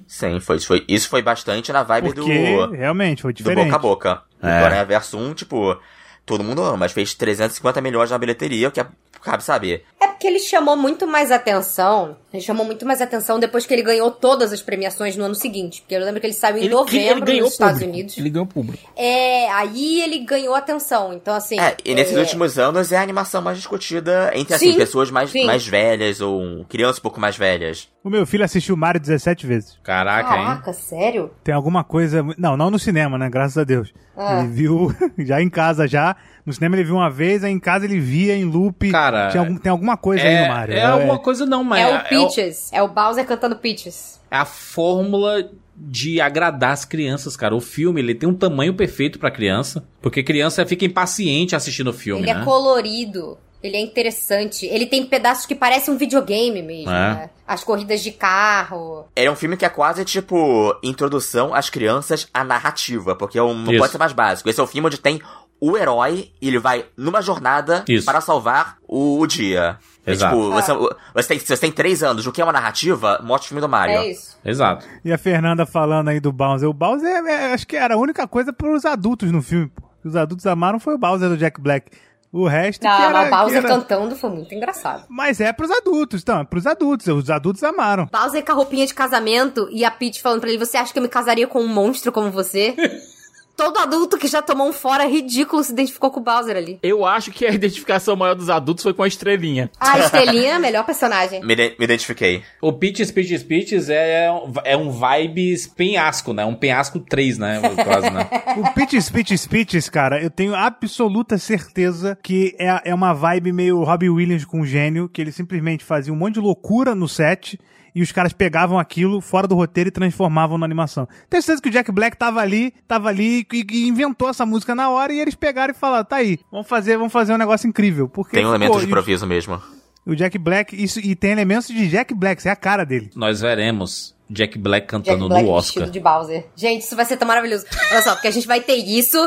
Sim, foi, foi, isso foi bastante na vibe Porque, do, realmente, foi do diferente. boca a boca. É. O Aranha Verso 1, tipo, todo mundo ama, mas fez 350 milhões na bilheteria, o que é, cabe saber. É porque ele chamou muito mais atenção. Ele chamou muito mais atenção depois que ele ganhou todas as premiações no ano seguinte. Porque eu lembro que ele saiu em Ele, novembro ele ganhou nos Estados público. Unidos. Ele ganhou público. É, aí ele ganhou atenção. Então, assim. É, e nesses é, últimos anos é a animação mais discutida entre, assim, Sim, pessoas mais, sim. mais velhas ou crianças um pouco mais velhas. O meu filho assistiu Mario 17 vezes. Caraca, hein? Caraca, sério? Tem alguma coisa... Não, não no cinema, né? Graças a Deus. Ah. Ele viu já em casa já. No cinema ele viu uma vez, aí em casa ele via em loop. Cara, Tinha algum- tem alguma coisa aí É, no Mario. é alguma coisa não, mas É, o é, Peaches. É o Bowser cantando Peaches. é a fórmula de agradar as crianças, cara. O filme, ele tem um tamanho perfeito pra criança, porque criança fica impaciente assistindo o filme, ele né? é colorido. Ele é interessante. Ele tem pedaços que parecem um videogame mesmo, É. né? As corridas de carro. É um filme que é quase tipo introdução às crianças à narrativa, porque é um, não Isso. pode ser mais básico. Esse é o filme onde tem o herói ele vai numa jornada Isso. para salvar o, o dia. É Exato. tipo, você, você, tem, você tem três anos, o que é uma narrativa? Mostra o filme do Mario. É isso. Exato. E a Fernanda falando aí do Bowser. O Bowser, é- é- acho que era a única coisa pros adultos no filme. pô. Os adultos amaram foi o Bowser do Jack Black. O resto Não, que era, mas o Bowser era- cantando foi muito engraçado. Mas é pros adultos, então, é pros adultos. Os adultos amaram. Bowser com a roupinha de casamento e a Peach falando pra ele: Você acha que eu me casaria com um monstro como você? Todo adulto que já tomou um fora ridículo se identificou com o Bowser ali. Eu acho que a identificação maior dos adultos foi com a estrelinha. A estrelinha é a melhor personagem. Me, me identifiquei. O Peaches, Peaches, Peaches é, um- é um vibes penhasco, né? Um penhasco 3, né? Quase, né? O Peaches, Peaches, Peaches, cara, eu tenho absoluta certeza que é, é uma vibe meio Robbie Williams com gênio, que ele simplesmente fazia um monte de loucura no set e os caras pegavam aquilo fora do roteiro e transformavam na animação. Tenho certeza que o Jack Black tava ali, tava ali e, e inventou essa música na hora e eles pegaram e falaram, tá aí, vamos fazer, vamos fazer um negócio incrível. Porque, Tem um elemento pô, de o- improviso mesmo. O Jack Black, isso, e tem elementos de Jack Black, isso é a cara dele. Nós veremos Jack Black cantando Jack Black no Oscar. de Bowser. Gente, isso vai ser tão maravilhoso. Olha só, porque a gente vai ter isso,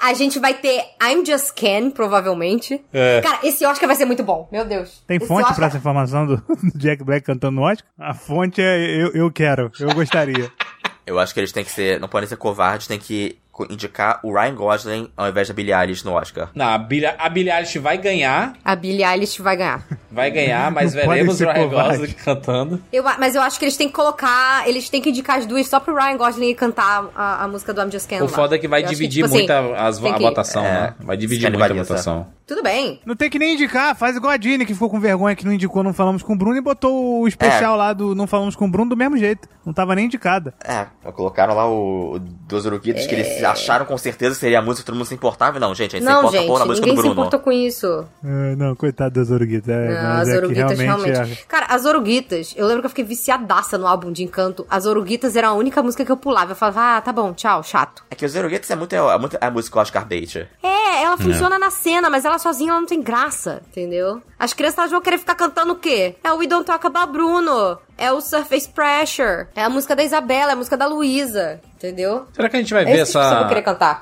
a gente vai ter I'm Just Ken, provavelmente. É. Cara, esse Oscar vai ser muito bom, meu Deus. Tem Esse fonte Oscar- pra essa informação do, do Jack Black cantando no Oscar? A fonte é eu, eu quero, eu gostaria. Eu acho que eles têm que ser. Não podem ser covardes, tem que indicar o Ryan Gosling ao invés da Billie Eilish no Oscar. Não, a Billie, a Billie Eilish vai ganhar, A Billie Eilish vai ganhar. vai ganhar, mas Não veremos o Ryan covardes. Gosling cantando. Eu, mas eu acho que eles têm que colocar, eles têm que indicar as duas só pro Ryan Gosling cantar a, a música do I'm Just Ken O lá. foda é que vai Eu dividir tipo muito assim, a, as- a que- votação, é, né? Vai dividir muito a votação. Tudo bem. Não tem que nem indicar, faz igual a Dini, que ficou com vergonha que não indicou Não Falamos com o Bruno e botou o especial lá do Não Falamos com o Bruno do mesmo jeito. Não tava nem indicada. É, colocaram lá o, o dos Uruguitos que eles acharam com certeza que seria a música que todo mundo se importava. Não, gente, a gente se Não, importa gente, na música ninguém do se Bruno. importou com isso. É, não, coitado das Oruguitas. É, Não, as é que Oruguitas realmente. realmente é- Cara, as Oruguitas, eu lembro que eu fiquei viciadaça no álbum de Encanto. As Oruguitas era a única música que eu pulava. Eu falava, ah, tá bom, tchau, chato. É que os Uruguitos é muito, é muito a música Oscar bait. É, ela funciona na cena, mas ela sozinha ela não tem graça, entendeu? As crianças vão querer ficar cantando o quê? É o We Don't Talk About Bruno, é o Surface Pressure, é a música da Isabela, é a música da Luísa, entendeu? Será que a gente vai É ver tipo eu essa,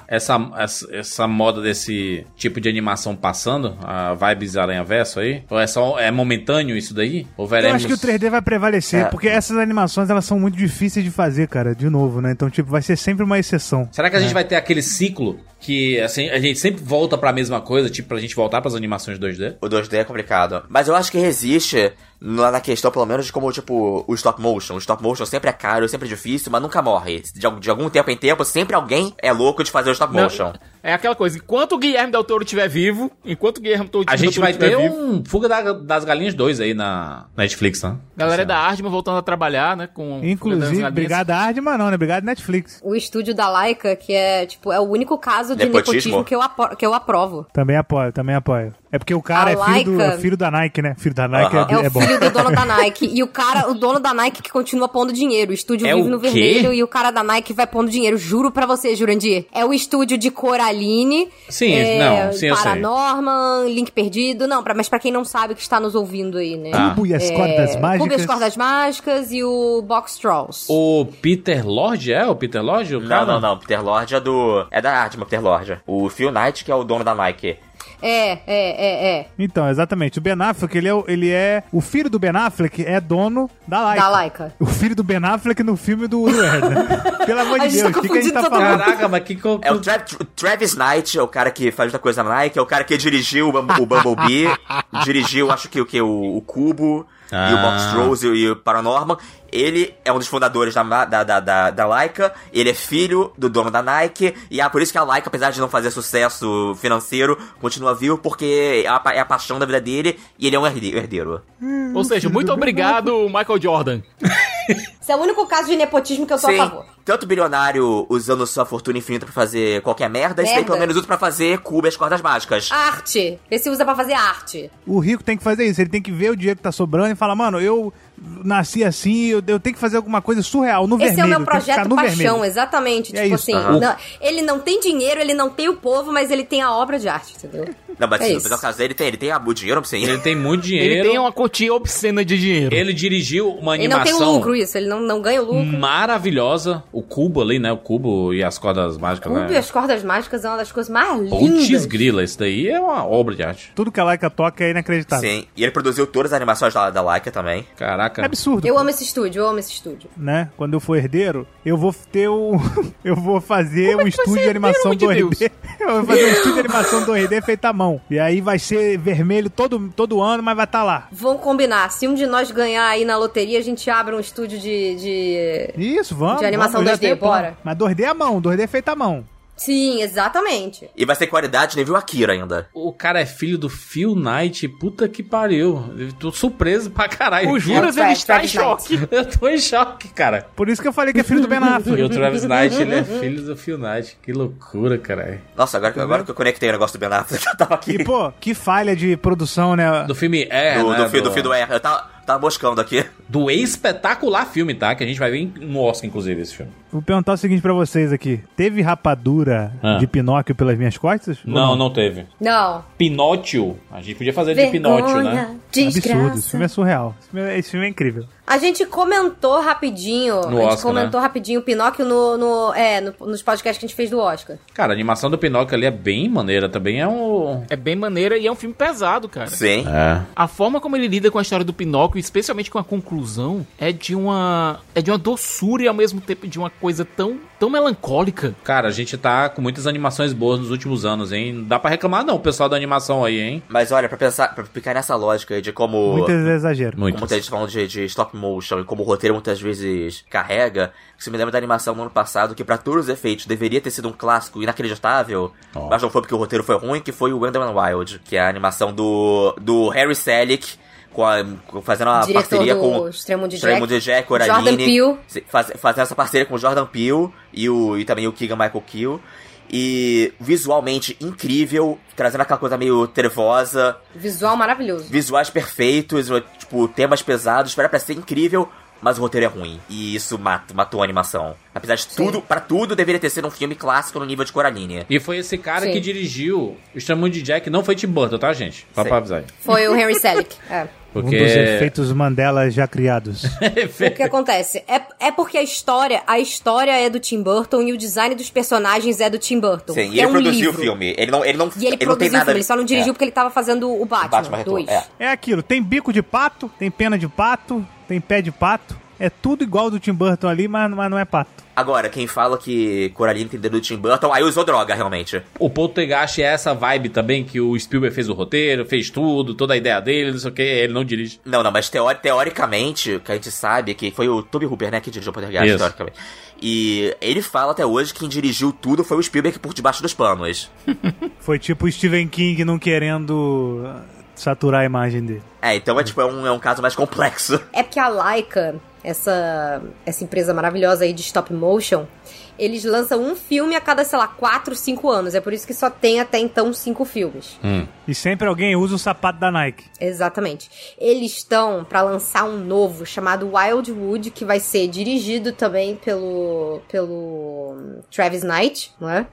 essa, essa, essa moda desse tipo de animação passando? A vibes Aranha Verso aí? Ou é só é momentâneo isso daí? Ou Eu veremos... acho que o 3D vai prevalecer, É. porque essas animações elas são muito difíceis de fazer, cara, de novo, né? Então, tipo, vai ser sempre uma exceção. Será que a gente É. vai ter aquele ciclo que assim, a gente sempre volta pra mesma coisa, tipo, pra gente voltar pras animações 2D? O 2D é complicado. Mas eu acho que resiste lá na questão, pelo menos, de como, tipo, o stop motion. O stop motion sempre é caro, sempre é difícil, mas nunca morre. De, de algum tempo em tempo, sempre alguém é louco de fazer o stop Não, motion. É aquela coisa, enquanto o Guilherme Del Toro estiver vivo, enquanto o Guilherme Del A gente vai Toro ter vivo, um Fuga da- das Galinhas 2 aí na Netflix, né? galera da Ardman voltando a trabalhar, né, com... Inclusive, obrigado Ardman não, né? Obrigado Netflix. O estúdio da Laika, que é, tipo, é o único caso de Nepotismo? nepotismo, que, eu apo- que eu aprovo. Também apoio, também apoio. É porque o cara A é filho, Laika- é filho da Nike, né? Filho da Nike É é, é o bom. filho do dono da Nike. E o cara, o dono da Nike que continua pondo dinheiro. O estúdio É vive o no quê? vermelho e o cara da Nike vai pondo dinheiro. Juro pra você, Jurandir. É o estúdio de Coraline. Sim, é, não, sim, eu sei. Paranorman, Link Perdido. Não, pra, mas pra quem não sabe que está nos ouvindo aí, né? Ah. Cubo e as Cordas Mágicas. Cubo e as Cordas Mágicas e o Box Trolls. O Peter Lord é? O Peter Lord? O Não, cara? não, não. Peter Lord é do. É da Ardman, Peter Lord. O Phil Knight, que é o dono da Nike. É, é, é, é. Então, exatamente. O Ben Affleck, ele é, o- ele é... O filho do Ben Affleck é dono da Laika. Da Laika. O filho do Ben Affleck no filme do Allen. Pelo amor A de gente Deus, tá o que, que a gente tá todo falando? Caraca, mas que... co- É o Tra- Tra- Travis Knight, é o cara que faz muita coisa na Nike, é o cara que dirigiu o, Bumble- o Bumblebee, dirigiu, acho que o que? O, o Cubo, e o Ah. Box Trolls e, o- e o Paranorman. Ele é um dos fundadores da, da, da, da, da Laika, ele é filho do dono da Nike, e é por isso que a Laika, apesar de não fazer sucesso financeiro, continua vivo, porque é a, pa- é a paixão da vida dele, e ele é um herde- herdeiro. Ou seja, muito obrigado, Michael Jordan. Esse é o único caso de nepotismo que eu sou a Sim, favor. tanto bilionário usando sua fortuna infinita pra fazer qualquer merda, esse daí Merda. pelo menos usa pra fazer Cubo e as cordas mágicas. Arte. Esse usa pra fazer arte. O rico tem que fazer isso. Ele tem que ver o dinheiro que tá sobrando e falar, mano, eu nasci assim, eu, eu tenho que fazer alguma coisa surreal, no Esse vermelho. é o meu projeto no paixão, vermelho. exatamente. É tipo isso. assim, não- ele não tem dinheiro, ele não tem o povo, mas ele tem a obra de arte, entendeu? Não, mas É no caso dele tem, ele tem o dinheiro, sim. Ele tem muito dinheiro. Ele tem uma quantia obscena de dinheiro. Ele dirigiu uma Ele não tem animação lucro isso, ele não, não ganha o lucro. maravilhosa. O Cubo ali, né? O Cubo e as cordas mágicas. Cubo e né? as cordas mágicas é uma das coisas mais lindas. grila, isso daí é uma obra de arte. Tudo que a Laika toca é inacreditável. Sim, e ele produziu todas as animações da, da Laika também. Caraca. É absurdo. Eu amo esse estúdio, eu amo esse estúdio. né? Quando eu for herdeiro, eu vou ter o. eu vou fazer Como é um vai estúdio de animação do herdeiro, RD. eu vou fazer um estúdio de animação do RD feito à mão. E aí vai ser vermelho todo, todo ano, mas vai estar lá. Vamos combinar, se um de nós ganhar aí na loteria, a gente abre um estúdio de... de... Isso, vamos. De animação vamos, eu já 2D, tenho plano. bora. Mas 2D à mão, 2D feito à mão. Sim, exatamente. E vai ser qualidade nível Akira ainda. O cara é filho do Phil Knight, puta que pariu. Eu tô surpreso pra caralho. O Juras, ele está em choque. Eu tô em choque, cara. Por isso que eu falei que é filho do Ben Affleck. E o Travis Knight, ele é filho do Phil Knight. Que loucura, caralho. Nossa, agora, que- agora que eu conectei o negócio do Ben Affleck, eu tava aqui. E, pô, que falha de produção, né? Do filme É, do, né? do, fi- do, fi- do R. Eu tava, tava buscando aqui. do espetacular filme, tá? Que a gente vai ver no Oscar, inclusive, esse filme. Vou perguntar o seguinte pra vocês aqui. Teve rapadura Ah. de Pinóquio pelas minhas costas? Ou Não, não teve. Não. Pinóquio. A gente podia fazer de Pinóquio, né? Absurdo. Esse filme é surreal. Esse filme é, esse filme é incrível. A gente comentou rapidinho. No a gente Oscar, comentou né? rapidinho o Pinóquio no, no, é, no- nos podcasts que a gente fez do Oscar. Cara, a animação do Pinóquio ali é bem maneira também. É um. É bem maneira e é um filme pesado, cara. Sim. É. A forma como ele lida com a história do Pinóquio, especialmente com a conclusão, é de uma é de uma doçura e ao mesmo tempo de uma coisa tão tão melancólica. Cara, a gente tá com muitas animações boas nos últimos anos, hein? Não dá pra reclamar, não, o pessoal da animação aí, hein? Mas olha, pra pensar, pra ficar nessa lógica aí de como. Muito exagero. Como muita gente falando de, de stop motion e como o roteiro muitas vezes carrega, isso me lembra da animação no ano passado, que pra todos os efeitos deveria ter sido um clássico inacreditável, mas não foi porque o roteiro foi ruim, que foi o Wonderman Wild, que é a animação do, do Harry Selick, com a, fazendo uma Diretor parceria do com Extremo de Extremo Jack. de Jack, Jordan Coraline, Peele. se- faz- fazendo essa parceria com o Jordan Peele e, o, e também o Keegan Michael Key. E visualmente incrível, trazendo aquela coisa meio trevosa, Visual maravilhoso. visuais perfeitos, tipo, temas pesados, espera pra ser incrível, mas o roteiro é ruim. E isso mata, matou a animação. Apesar de tudo, pra tudo, deveria ter sido um filme clássico no nível de Coraline. E foi esse cara Sim. que dirigiu o Extremo de Jack, não foi Tim Burton, tá, gente? Só Sim. pra avisar. Foi o Henry Selick. É. Porque... Um dos efeitos Mandela já criados. O que acontece? É, é porque a história, a história é do Tim Burton e o design dos personagens é do Tim Burton. Sim, e é ele um produziu livro. o filme. Ele não, ele não, E ele, não tem produziu o nada. filme, ele só não dirigiu é. porque ele tava fazendo o Batman, Batman Retorno, 2. é. É aquilo, tem bico de pato, tem pena de pato, tem pé de pato. É tudo igual do Tim Burton ali, mas, mas não é pato. Agora, quem fala que Coraline tem dedo do Tim Burton, aí usou droga, realmente. O Poltergeist é essa vibe também, que o Spielberg fez o roteiro, fez tudo, toda a ideia dele, não sei o que, ele não dirige. Não, não, mas teori- teoricamente, o que a gente sabe é que foi o Toby Hooper, né, que dirigiu o Poltergeist, Isso. teoricamente. E ele fala até hoje que quem dirigiu tudo foi o Spielberg por debaixo dos panos. Foi tipo o Stephen King não querendo saturar a imagem dele. É, então é tipo, é um, é um caso mais complexo. É porque a Laika, essa, essa empresa maravilhosa aí de stop motion, eles lançam um filme a cada, sei lá, 4, 5 anos. É por isso que só tem até então cinco filmes. E sempre alguém usa o sapato da Nike. Exatamente. Eles estão pra lançar um novo chamado Wildwood, que vai ser dirigido também pelo pelo Travis Knight, não é?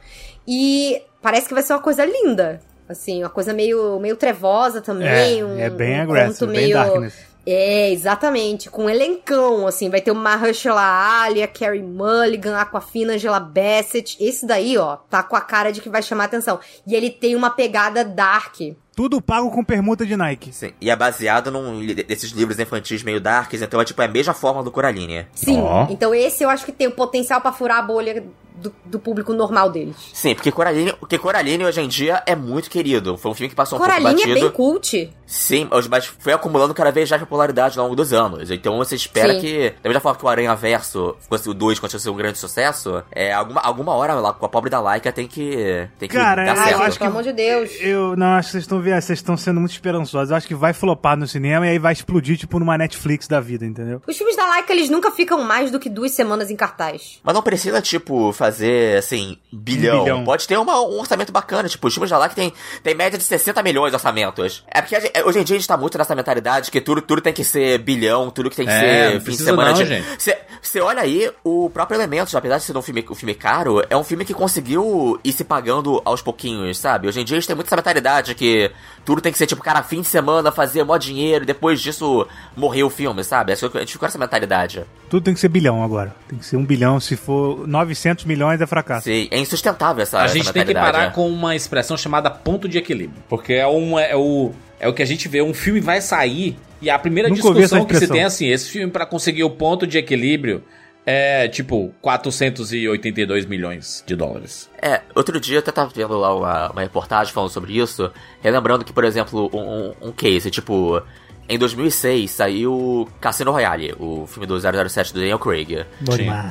E parece que vai ser uma coisa linda. Assim, uma coisa meio, meio trevosa também. É, um, é bem um aggressive, conto bem meio... darkness. É, exatamente. Com um elencão, assim. Vai ter o Mahershala Ali, a Carrie Mulligan, a Aquafina, Angela Bassett. Esse daí, ó, tá com a cara de que vai chamar atenção. E ele tem uma pegada dark. Tudo pago com permuta de Nike. Sim, e é baseado num desses livros infantis meio darks, então é tipo é a mesma forma do Coraline. Sim. Então esse eu acho que tem o potencial pra furar a bolha do, do público normal deles. Sim, porque Coraline, porque Coraline hoje em dia é muito querido. Foi um filme que passou um Coraline pouco é batido. bem cult. Sim, mas- foi acumulando cada vez mais popularidade ao longo dos anos. Então você espera Sim. que, da mesma forma que o Aranha Verso, o 2, continue ser um grande sucesso, é, alguma, alguma hora lá com a pobre da Laika tem que, tem que Cara, dar eu certo. acho Pelo amor de Deus. Eu não acho que vocês estão vendo, vocês estão sendo muito esperançosos. Eu acho que vai flopar no cinema e aí vai explodir, tipo, numa Netflix da vida, entendeu? Os filmes da Laika, eles nunca ficam mais do que duas semanas em cartaz. Mas não precisa, tipo, fazer, assim, bilhão. bilhão. Pode ter uma- um orçamento bacana. Tipo, os filmes da Laika tem, tem média de 60 milhões de orçamentos. É porque a gente- hoje em dia a gente tá muito nessa mentalidade que tudo, tudo tem que ser bilhão, tudo que tem que É, ser fim de semana não, de... gente. Você olha aí, o próprio Elementos, apesar de ser um filme, um filme caro, é um filme que conseguiu ir se pagando aos pouquinhos, sabe? Hoje em dia a gente tem muito essa mentalidade que tudo tem que ser, tipo, cara, fim de semana, fazer mó dinheiro, e depois disso morrer o filme, sabe? A gente ficou com essa mentalidade. Tudo tem que ser bilhão agora. Tem que ser um bilhão. Se for 900 milhões, é fracasso. Sim, é insustentável essa, A essa gente tem que parar né? com uma expressão chamada ponto de equilíbrio. Porque é, um, é, o, é o que a gente vê, um filme vai sair e a primeira Nunca essa discussão que se tem é assim, esse filme pra conseguir o ponto de equilíbrio é tipo 482 milhões de dólares. É, outro dia eu até tava vendo lá uma, uma reportagem falando sobre isso, relembrando que, por exemplo, um, um, um case, tipo, em 2006 saiu Cassino Royale, o filme do 007 do Daniel Craig.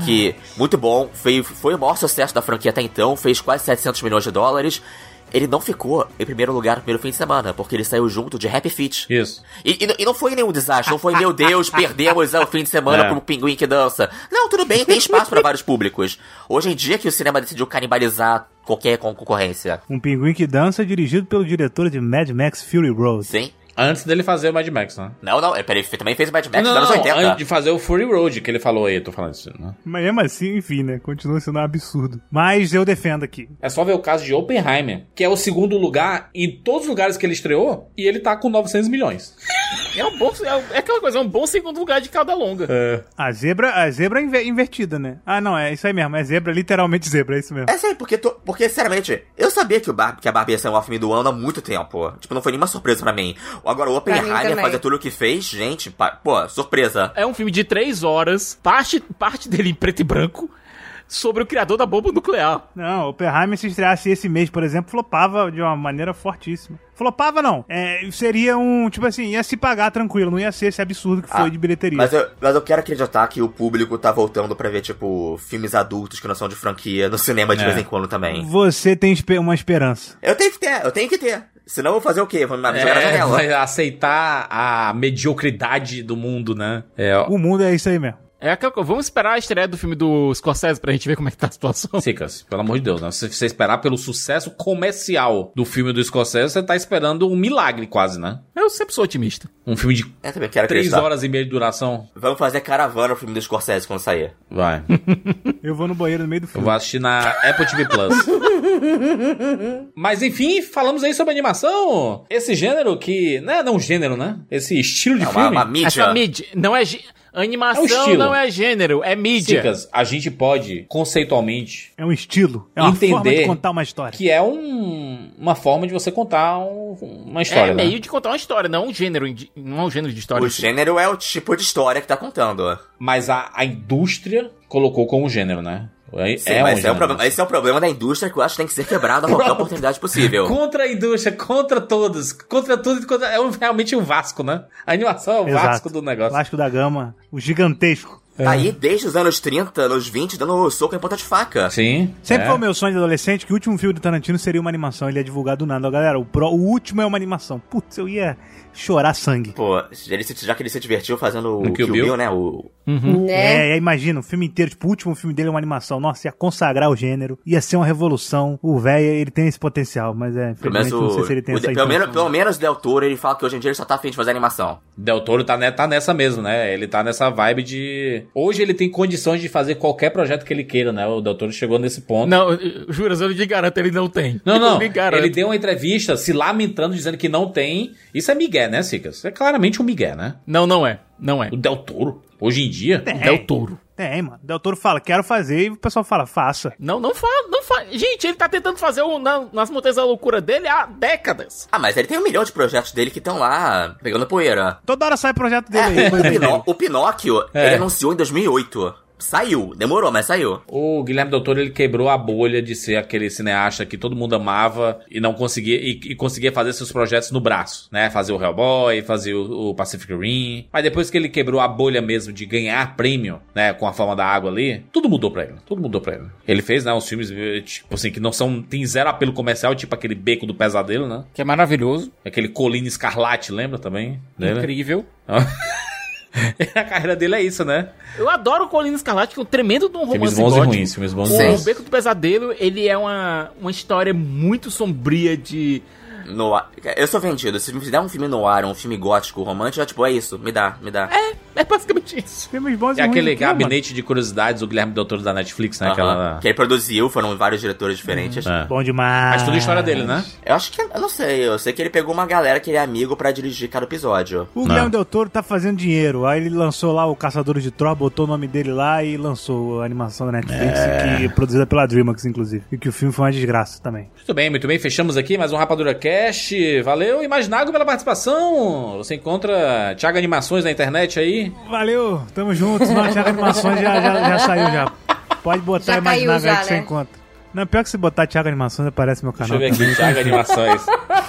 Que, muito bom, foi, foi o maior sucesso da franquia até então, fez quase 700 milhões de dólares. Ele não ficou em primeiro lugar no primeiro fim de semana, porque ele saiu junto de Happy Feet. Isso. E, e não- e não foi nenhum desastre, não foi, meu Deus, perdemos o fim de semana É. pro pinguim que dança. Não, tudo bem, tem espaço para vários públicos. Hoje em dia que o cinema decidiu canibalizar qualquer con- concorrência. Um pinguim que dança dirigido pelo diretor de Mad Max Fury Road. Sim. Antes dele fazer o Mad Max, né? Não, não, ele também fez o Mad Max não, nos anos não, 80. antes de fazer o Fury Road, que ele falou aí, eu tô falando isso, né? Mas mesmo assim, enfim, né? Continua sendo um absurdo. Mas eu defendo aqui. É só ver o caso de Oppenheimer, que é o segundo lugar em todos os lugares que ele estreou, e ele tá com 900 milhões. É um bom. É aquela coisa, é um bom segundo lugar de cauda longa. É. A zebra, a zebra é inver- invertida, né? Ah, não, é isso aí mesmo. É zebra, literalmente zebra, é isso mesmo. É sério, porque, tô- porque sinceramente, eu sabia que, o Bar que a Barbie ia ser o filme do ano há muito tempo. Tipo, não foi nenhuma surpresa pra mim. Agora, o Oppenheimer fazer tudo o que fez, gente, pa- pô, surpresa. É um filme de três horas, parte, parte dele em preto e branco, sobre o criador da bomba nuclear. Não, Oppenheimer se estreasse esse mês, por exemplo, flopava de uma maneira fortíssima. Flopava não. É, seria um, tipo assim, ia se pagar tranquilo, não ia ser esse absurdo que foi Ah, de bilheteria. Mas eu, mas eu quero acreditar que o público tá voltando pra ver, tipo, filmes adultos que não são de franquia no cinema de É. vez em quando também. Você tem uma esperança. Eu tenho que ter, eu tenho que ter. Senão eu vou fazer o quê? Vou me jogar na É, janela. vai aceitar a mediocridade do mundo, né? É, ó. O mundo é isso aí mesmo. É aquela coisa, vamos esperar a estreia do filme do Scorsese pra gente ver como é que tá a situação. Cicas, pelo amor de Deus, né? Se você esperar pelo sucesso comercial do filme do Scorsese, você tá esperando um milagre quase, né? Eu sempre sou otimista. Um filme de Eu também quero três acreditar. horas e meia de duração. Vamos fazer caravana o filme do Scorsese quando sair. Vai. Eu vou no banheiro no meio do Eu filme. vou assistir na Apple TV Plus. Mas enfim, falamos aí sobre animação. Esse gênero que. Não é não gênero, né? Esse estilo de É uma, filme. uma mídia. Essa mídia não é. Animação É um não é gênero, é mídia. Cicas, a gente pode, conceitualmente, É um estilo. É uma Entender forma de contar uma história. que é um, uma forma de você contar um- uma história. é né? meio de contar uma história, não um gênero, de- não é um gênero de história. O gênero é o tipo de história que tá contando. Mas a, a indústria colocou como gênero, né? É, Sim, é um mas é o gênero. problema, esse é o problema da indústria que eu acho que tem que ser quebrado a qualquer oportunidade possível. Contra a indústria, contra todos, contra tudo, e contra, é um- realmente o Vasco, né? A animação é o Exato. Vasco do negócio. Vasco da Gama, o gigantesco. É. Tá aí desde os anos 30, anos 20, dando soco em ponta de faca. Sim. Sempre é. foi o meu sonho de adolescente que o último filme do Tarantino seria uma animação. Ele é divulgado do nada. Ó, Galera, o, pro- o último é uma animação. Putz, eu ia chorar sangue. Pô, ele já que ele se divertiu fazendo No o Kill Kill Bill? Bill, né? O, Né? É, é, imagina, o filme inteiro, tipo, o último filme dele é uma animação. Nossa, ia consagrar o gênero, ia ser uma revolução. O velho, ele tem esse potencial, mas é, pelo menos infelizmente, o, não sei se ele tem o- essa pelo, menos, pelo menos Del Toro, ele fala que hoje em dia ele só tá afim de fazer animação. Del Toro tá, ne- tá nessa mesmo, né? Ele tá nessa vibe de. Hoje ele tem condições de fazer qualquer projeto que ele queira, né? O Del Toro chegou nesse ponto. Não, juras, eu lhe garanto, ele não tem. Não, não. Ele deu uma entrevista se lamentando, dizendo que não tem. Isso é Miguel, né, Cicas? É claramente um Miguel, né? Não, não é. Não é. O Del Toro, hoje em dia. Tem. Del Toro. Tem, mano. Del Toro fala, quero fazer, e o pessoal fala, faça. Não, não fala, não fala. Gente, ele tá tentando fazer o, na- nas montanhas da loucura dele há décadas. Ah, mas ele tem um milhão de projetos dele que estão lá pegando poeira. Toda hora sai projeto dele É, aí. o, Pinó- dele. o Pinóquio, É. ele anunciou em 2008. Saiu, demorou, mas saiu. O Guilherme Del Toro, ele quebrou a bolha de ser aquele cineasta que todo mundo amava e não conseguia e, e conseguia fazer seus projetos no braço, né? Fazer o Hellboy, fazer o, o Pacific Rim. Mas depois que ele quebrou a bolha mesmo de ganhar prêmio, né, com a forma da água ali, tudo mudou pra ele. Tudo mudou pra ele. Ele fez, né, uns filmes eh, tipo assim que não são tem zero apelo comercial, tipo aquele Beco do Pesadelo, né? Que é maravilhoso. Aquele Colina Escarlate, lembra também? Dele? Incrível. a carreira dele é isso, né? Eu adoro o Colina Escarlate, que é um tremendo de um Filmes romance bons e ruins, filmes bons O ruins. Beco do Pesadelo, ele é uma, uma história muito sombria de... No ar. Eu sou vendido. Se me fizer um filme no ar, um filme gótico, romântico, é tipo, é isso, me dá, me dá. É, é basicamente isso. Filmes bons e É ruins aquele aqui, mano. gabinete de curiosidades do Guilherme Del Toro da Netflix, né? Aham. Aquela... Que ele produziu, foram vários diretores diferentes. É. Bom demais. Mas tudo a história dele, né? Eu acho que. Eu não sei, eu sei que ele pegou uma galera que ele é amigo pra dirigir cada episódio. O Guilherme Del Toro tá fazendo dinheiro. Aí ele lançou lá o Caçadores de Tro, botou o nome dele lá e lançou a animação da Netflix, É. que é produzida pela DreamWorks, inclusive. E que o filme foi uma desgraça também. Muito bem, muito bem. Fechamos aqui mais um Rapadura Cast. Valeu, Imaginago, pela participação. Você encontra Thiago Animações na internet aí. Valeu, tamo juntos. Nossa, Thiago Animações já, já, já saiu já. Pode botar Já caiu Imaginável aí que você encontra. Não, pior que se botar Thiago Animações aparece meu Deixa canal. eu ver aqui, Thiago Animações.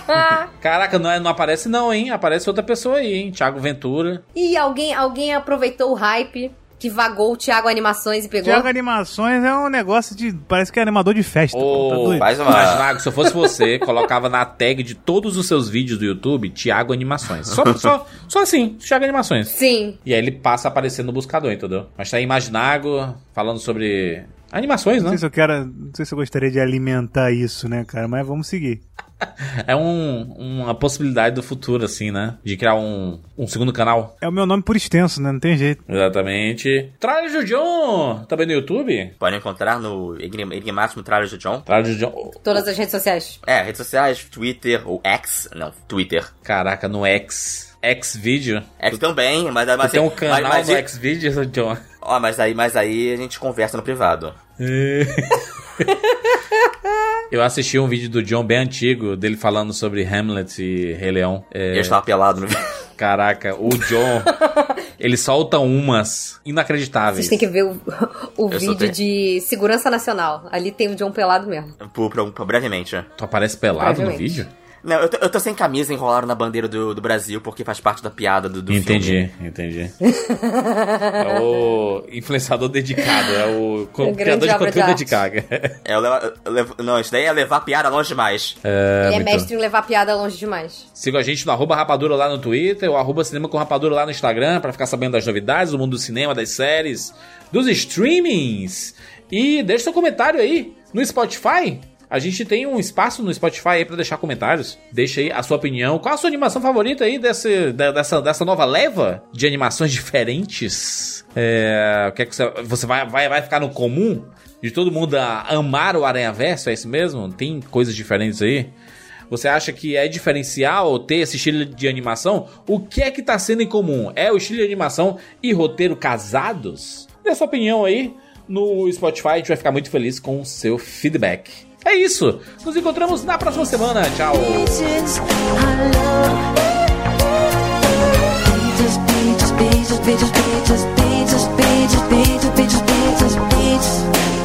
Caraca, não, é- não aparece não, hein? Aparece outra pessoa aí, hein? Thiago Ventura. E alguém, alguém aproveitou o hype que vagou o Thiago Animações e pegou. Thiago Animações é um negócio de. Parece que é animador de festa. pô, tá faz uma- Imaginago, se eu fosse você, colocava na tag de todos os seus vídeos do YouTube, Thiago Animações. Só, só, só assim, Thiago Animações. Sim. E aí ele passa a aparecer no buscador, entendeu? Mas tá aí Imaginago falando sobre animações, Não né? sei se eu quero. Não sei se eu gostaria de alimentar isso, né, cara? Mas vamos seguir. É um, uma possibilidade do futuro, assim, né? De criar um, um segundo canal. É o meu nome por extenso, né? Não tem jeito. Exatamente. Tralha do John! Também no YouTube? Pode encontrar no enigmático Tralha do John. Tralha do John. Todas as redes sociais. É, redes sociais, Twitter, ou X, não, Twitter. Caraca, no X. X-Video. X também, mas... mas Você tem um canal mas, mas, no X-Video, John? Ó, mas aí, mas aí a gente conversa no privado. Eu assisti um vídeo do John bem antigo, dele falando sobre Hamlet e Rei Leão. É... Eu estava pelado no vídeo. Caraca, o John, ele solta umas inacreditáveis. Vocês têm que ver o, o vídeo de Segurança Nacional. Ali tem o John pelado mesmo. Por, por, por brevemente. Tu aparece pelado no vídeo? Não, eu tô, eu tô, sem camisa enrolado na bandeira do, do Brasil, porque faz parte da piada do, do entendi, filme. Entendi, É o influenciador dedicado, é o criador de conteúdo dedicado. É, eu levo, eu levo, não, isso daí é levar piada longe demais. É, Ele é mestre em levar piada longe demais. Siga a gente no arroba rapadura lá no Twitter, ou arroba cinema com rapadura lá no Instagram, pra ficar sabendo das novidades do mundo do cinema, das séries, dos streamings. E deixa seu comentário aí no Spotify. A gente tem um espaço no Spotify aí pra deixar comentários. Deixa aí a sua opinião. Qual a sua animação favorita aí desse, dessa, dessa nova leva de animações diferentes? É, o que é que você, você vai, vai, vai ficar no comum de todo mundo amar o Aranha Verso? É isso mesmo? Tem coisas diferentes aí? Você acha que é diferencial ter esse estilo de animação? O que é que tá sendo em comum? É o estilo de animação e roteiro casados? Dê sua opinião aí no Spotify, a gente vai ficar muito feliz com o seu feedback. É isso. Nos encontramos na próxima semana. Tchau. beaches, beaches, beaches, beaches, beaches, beaches, beaches, beaches, beaches.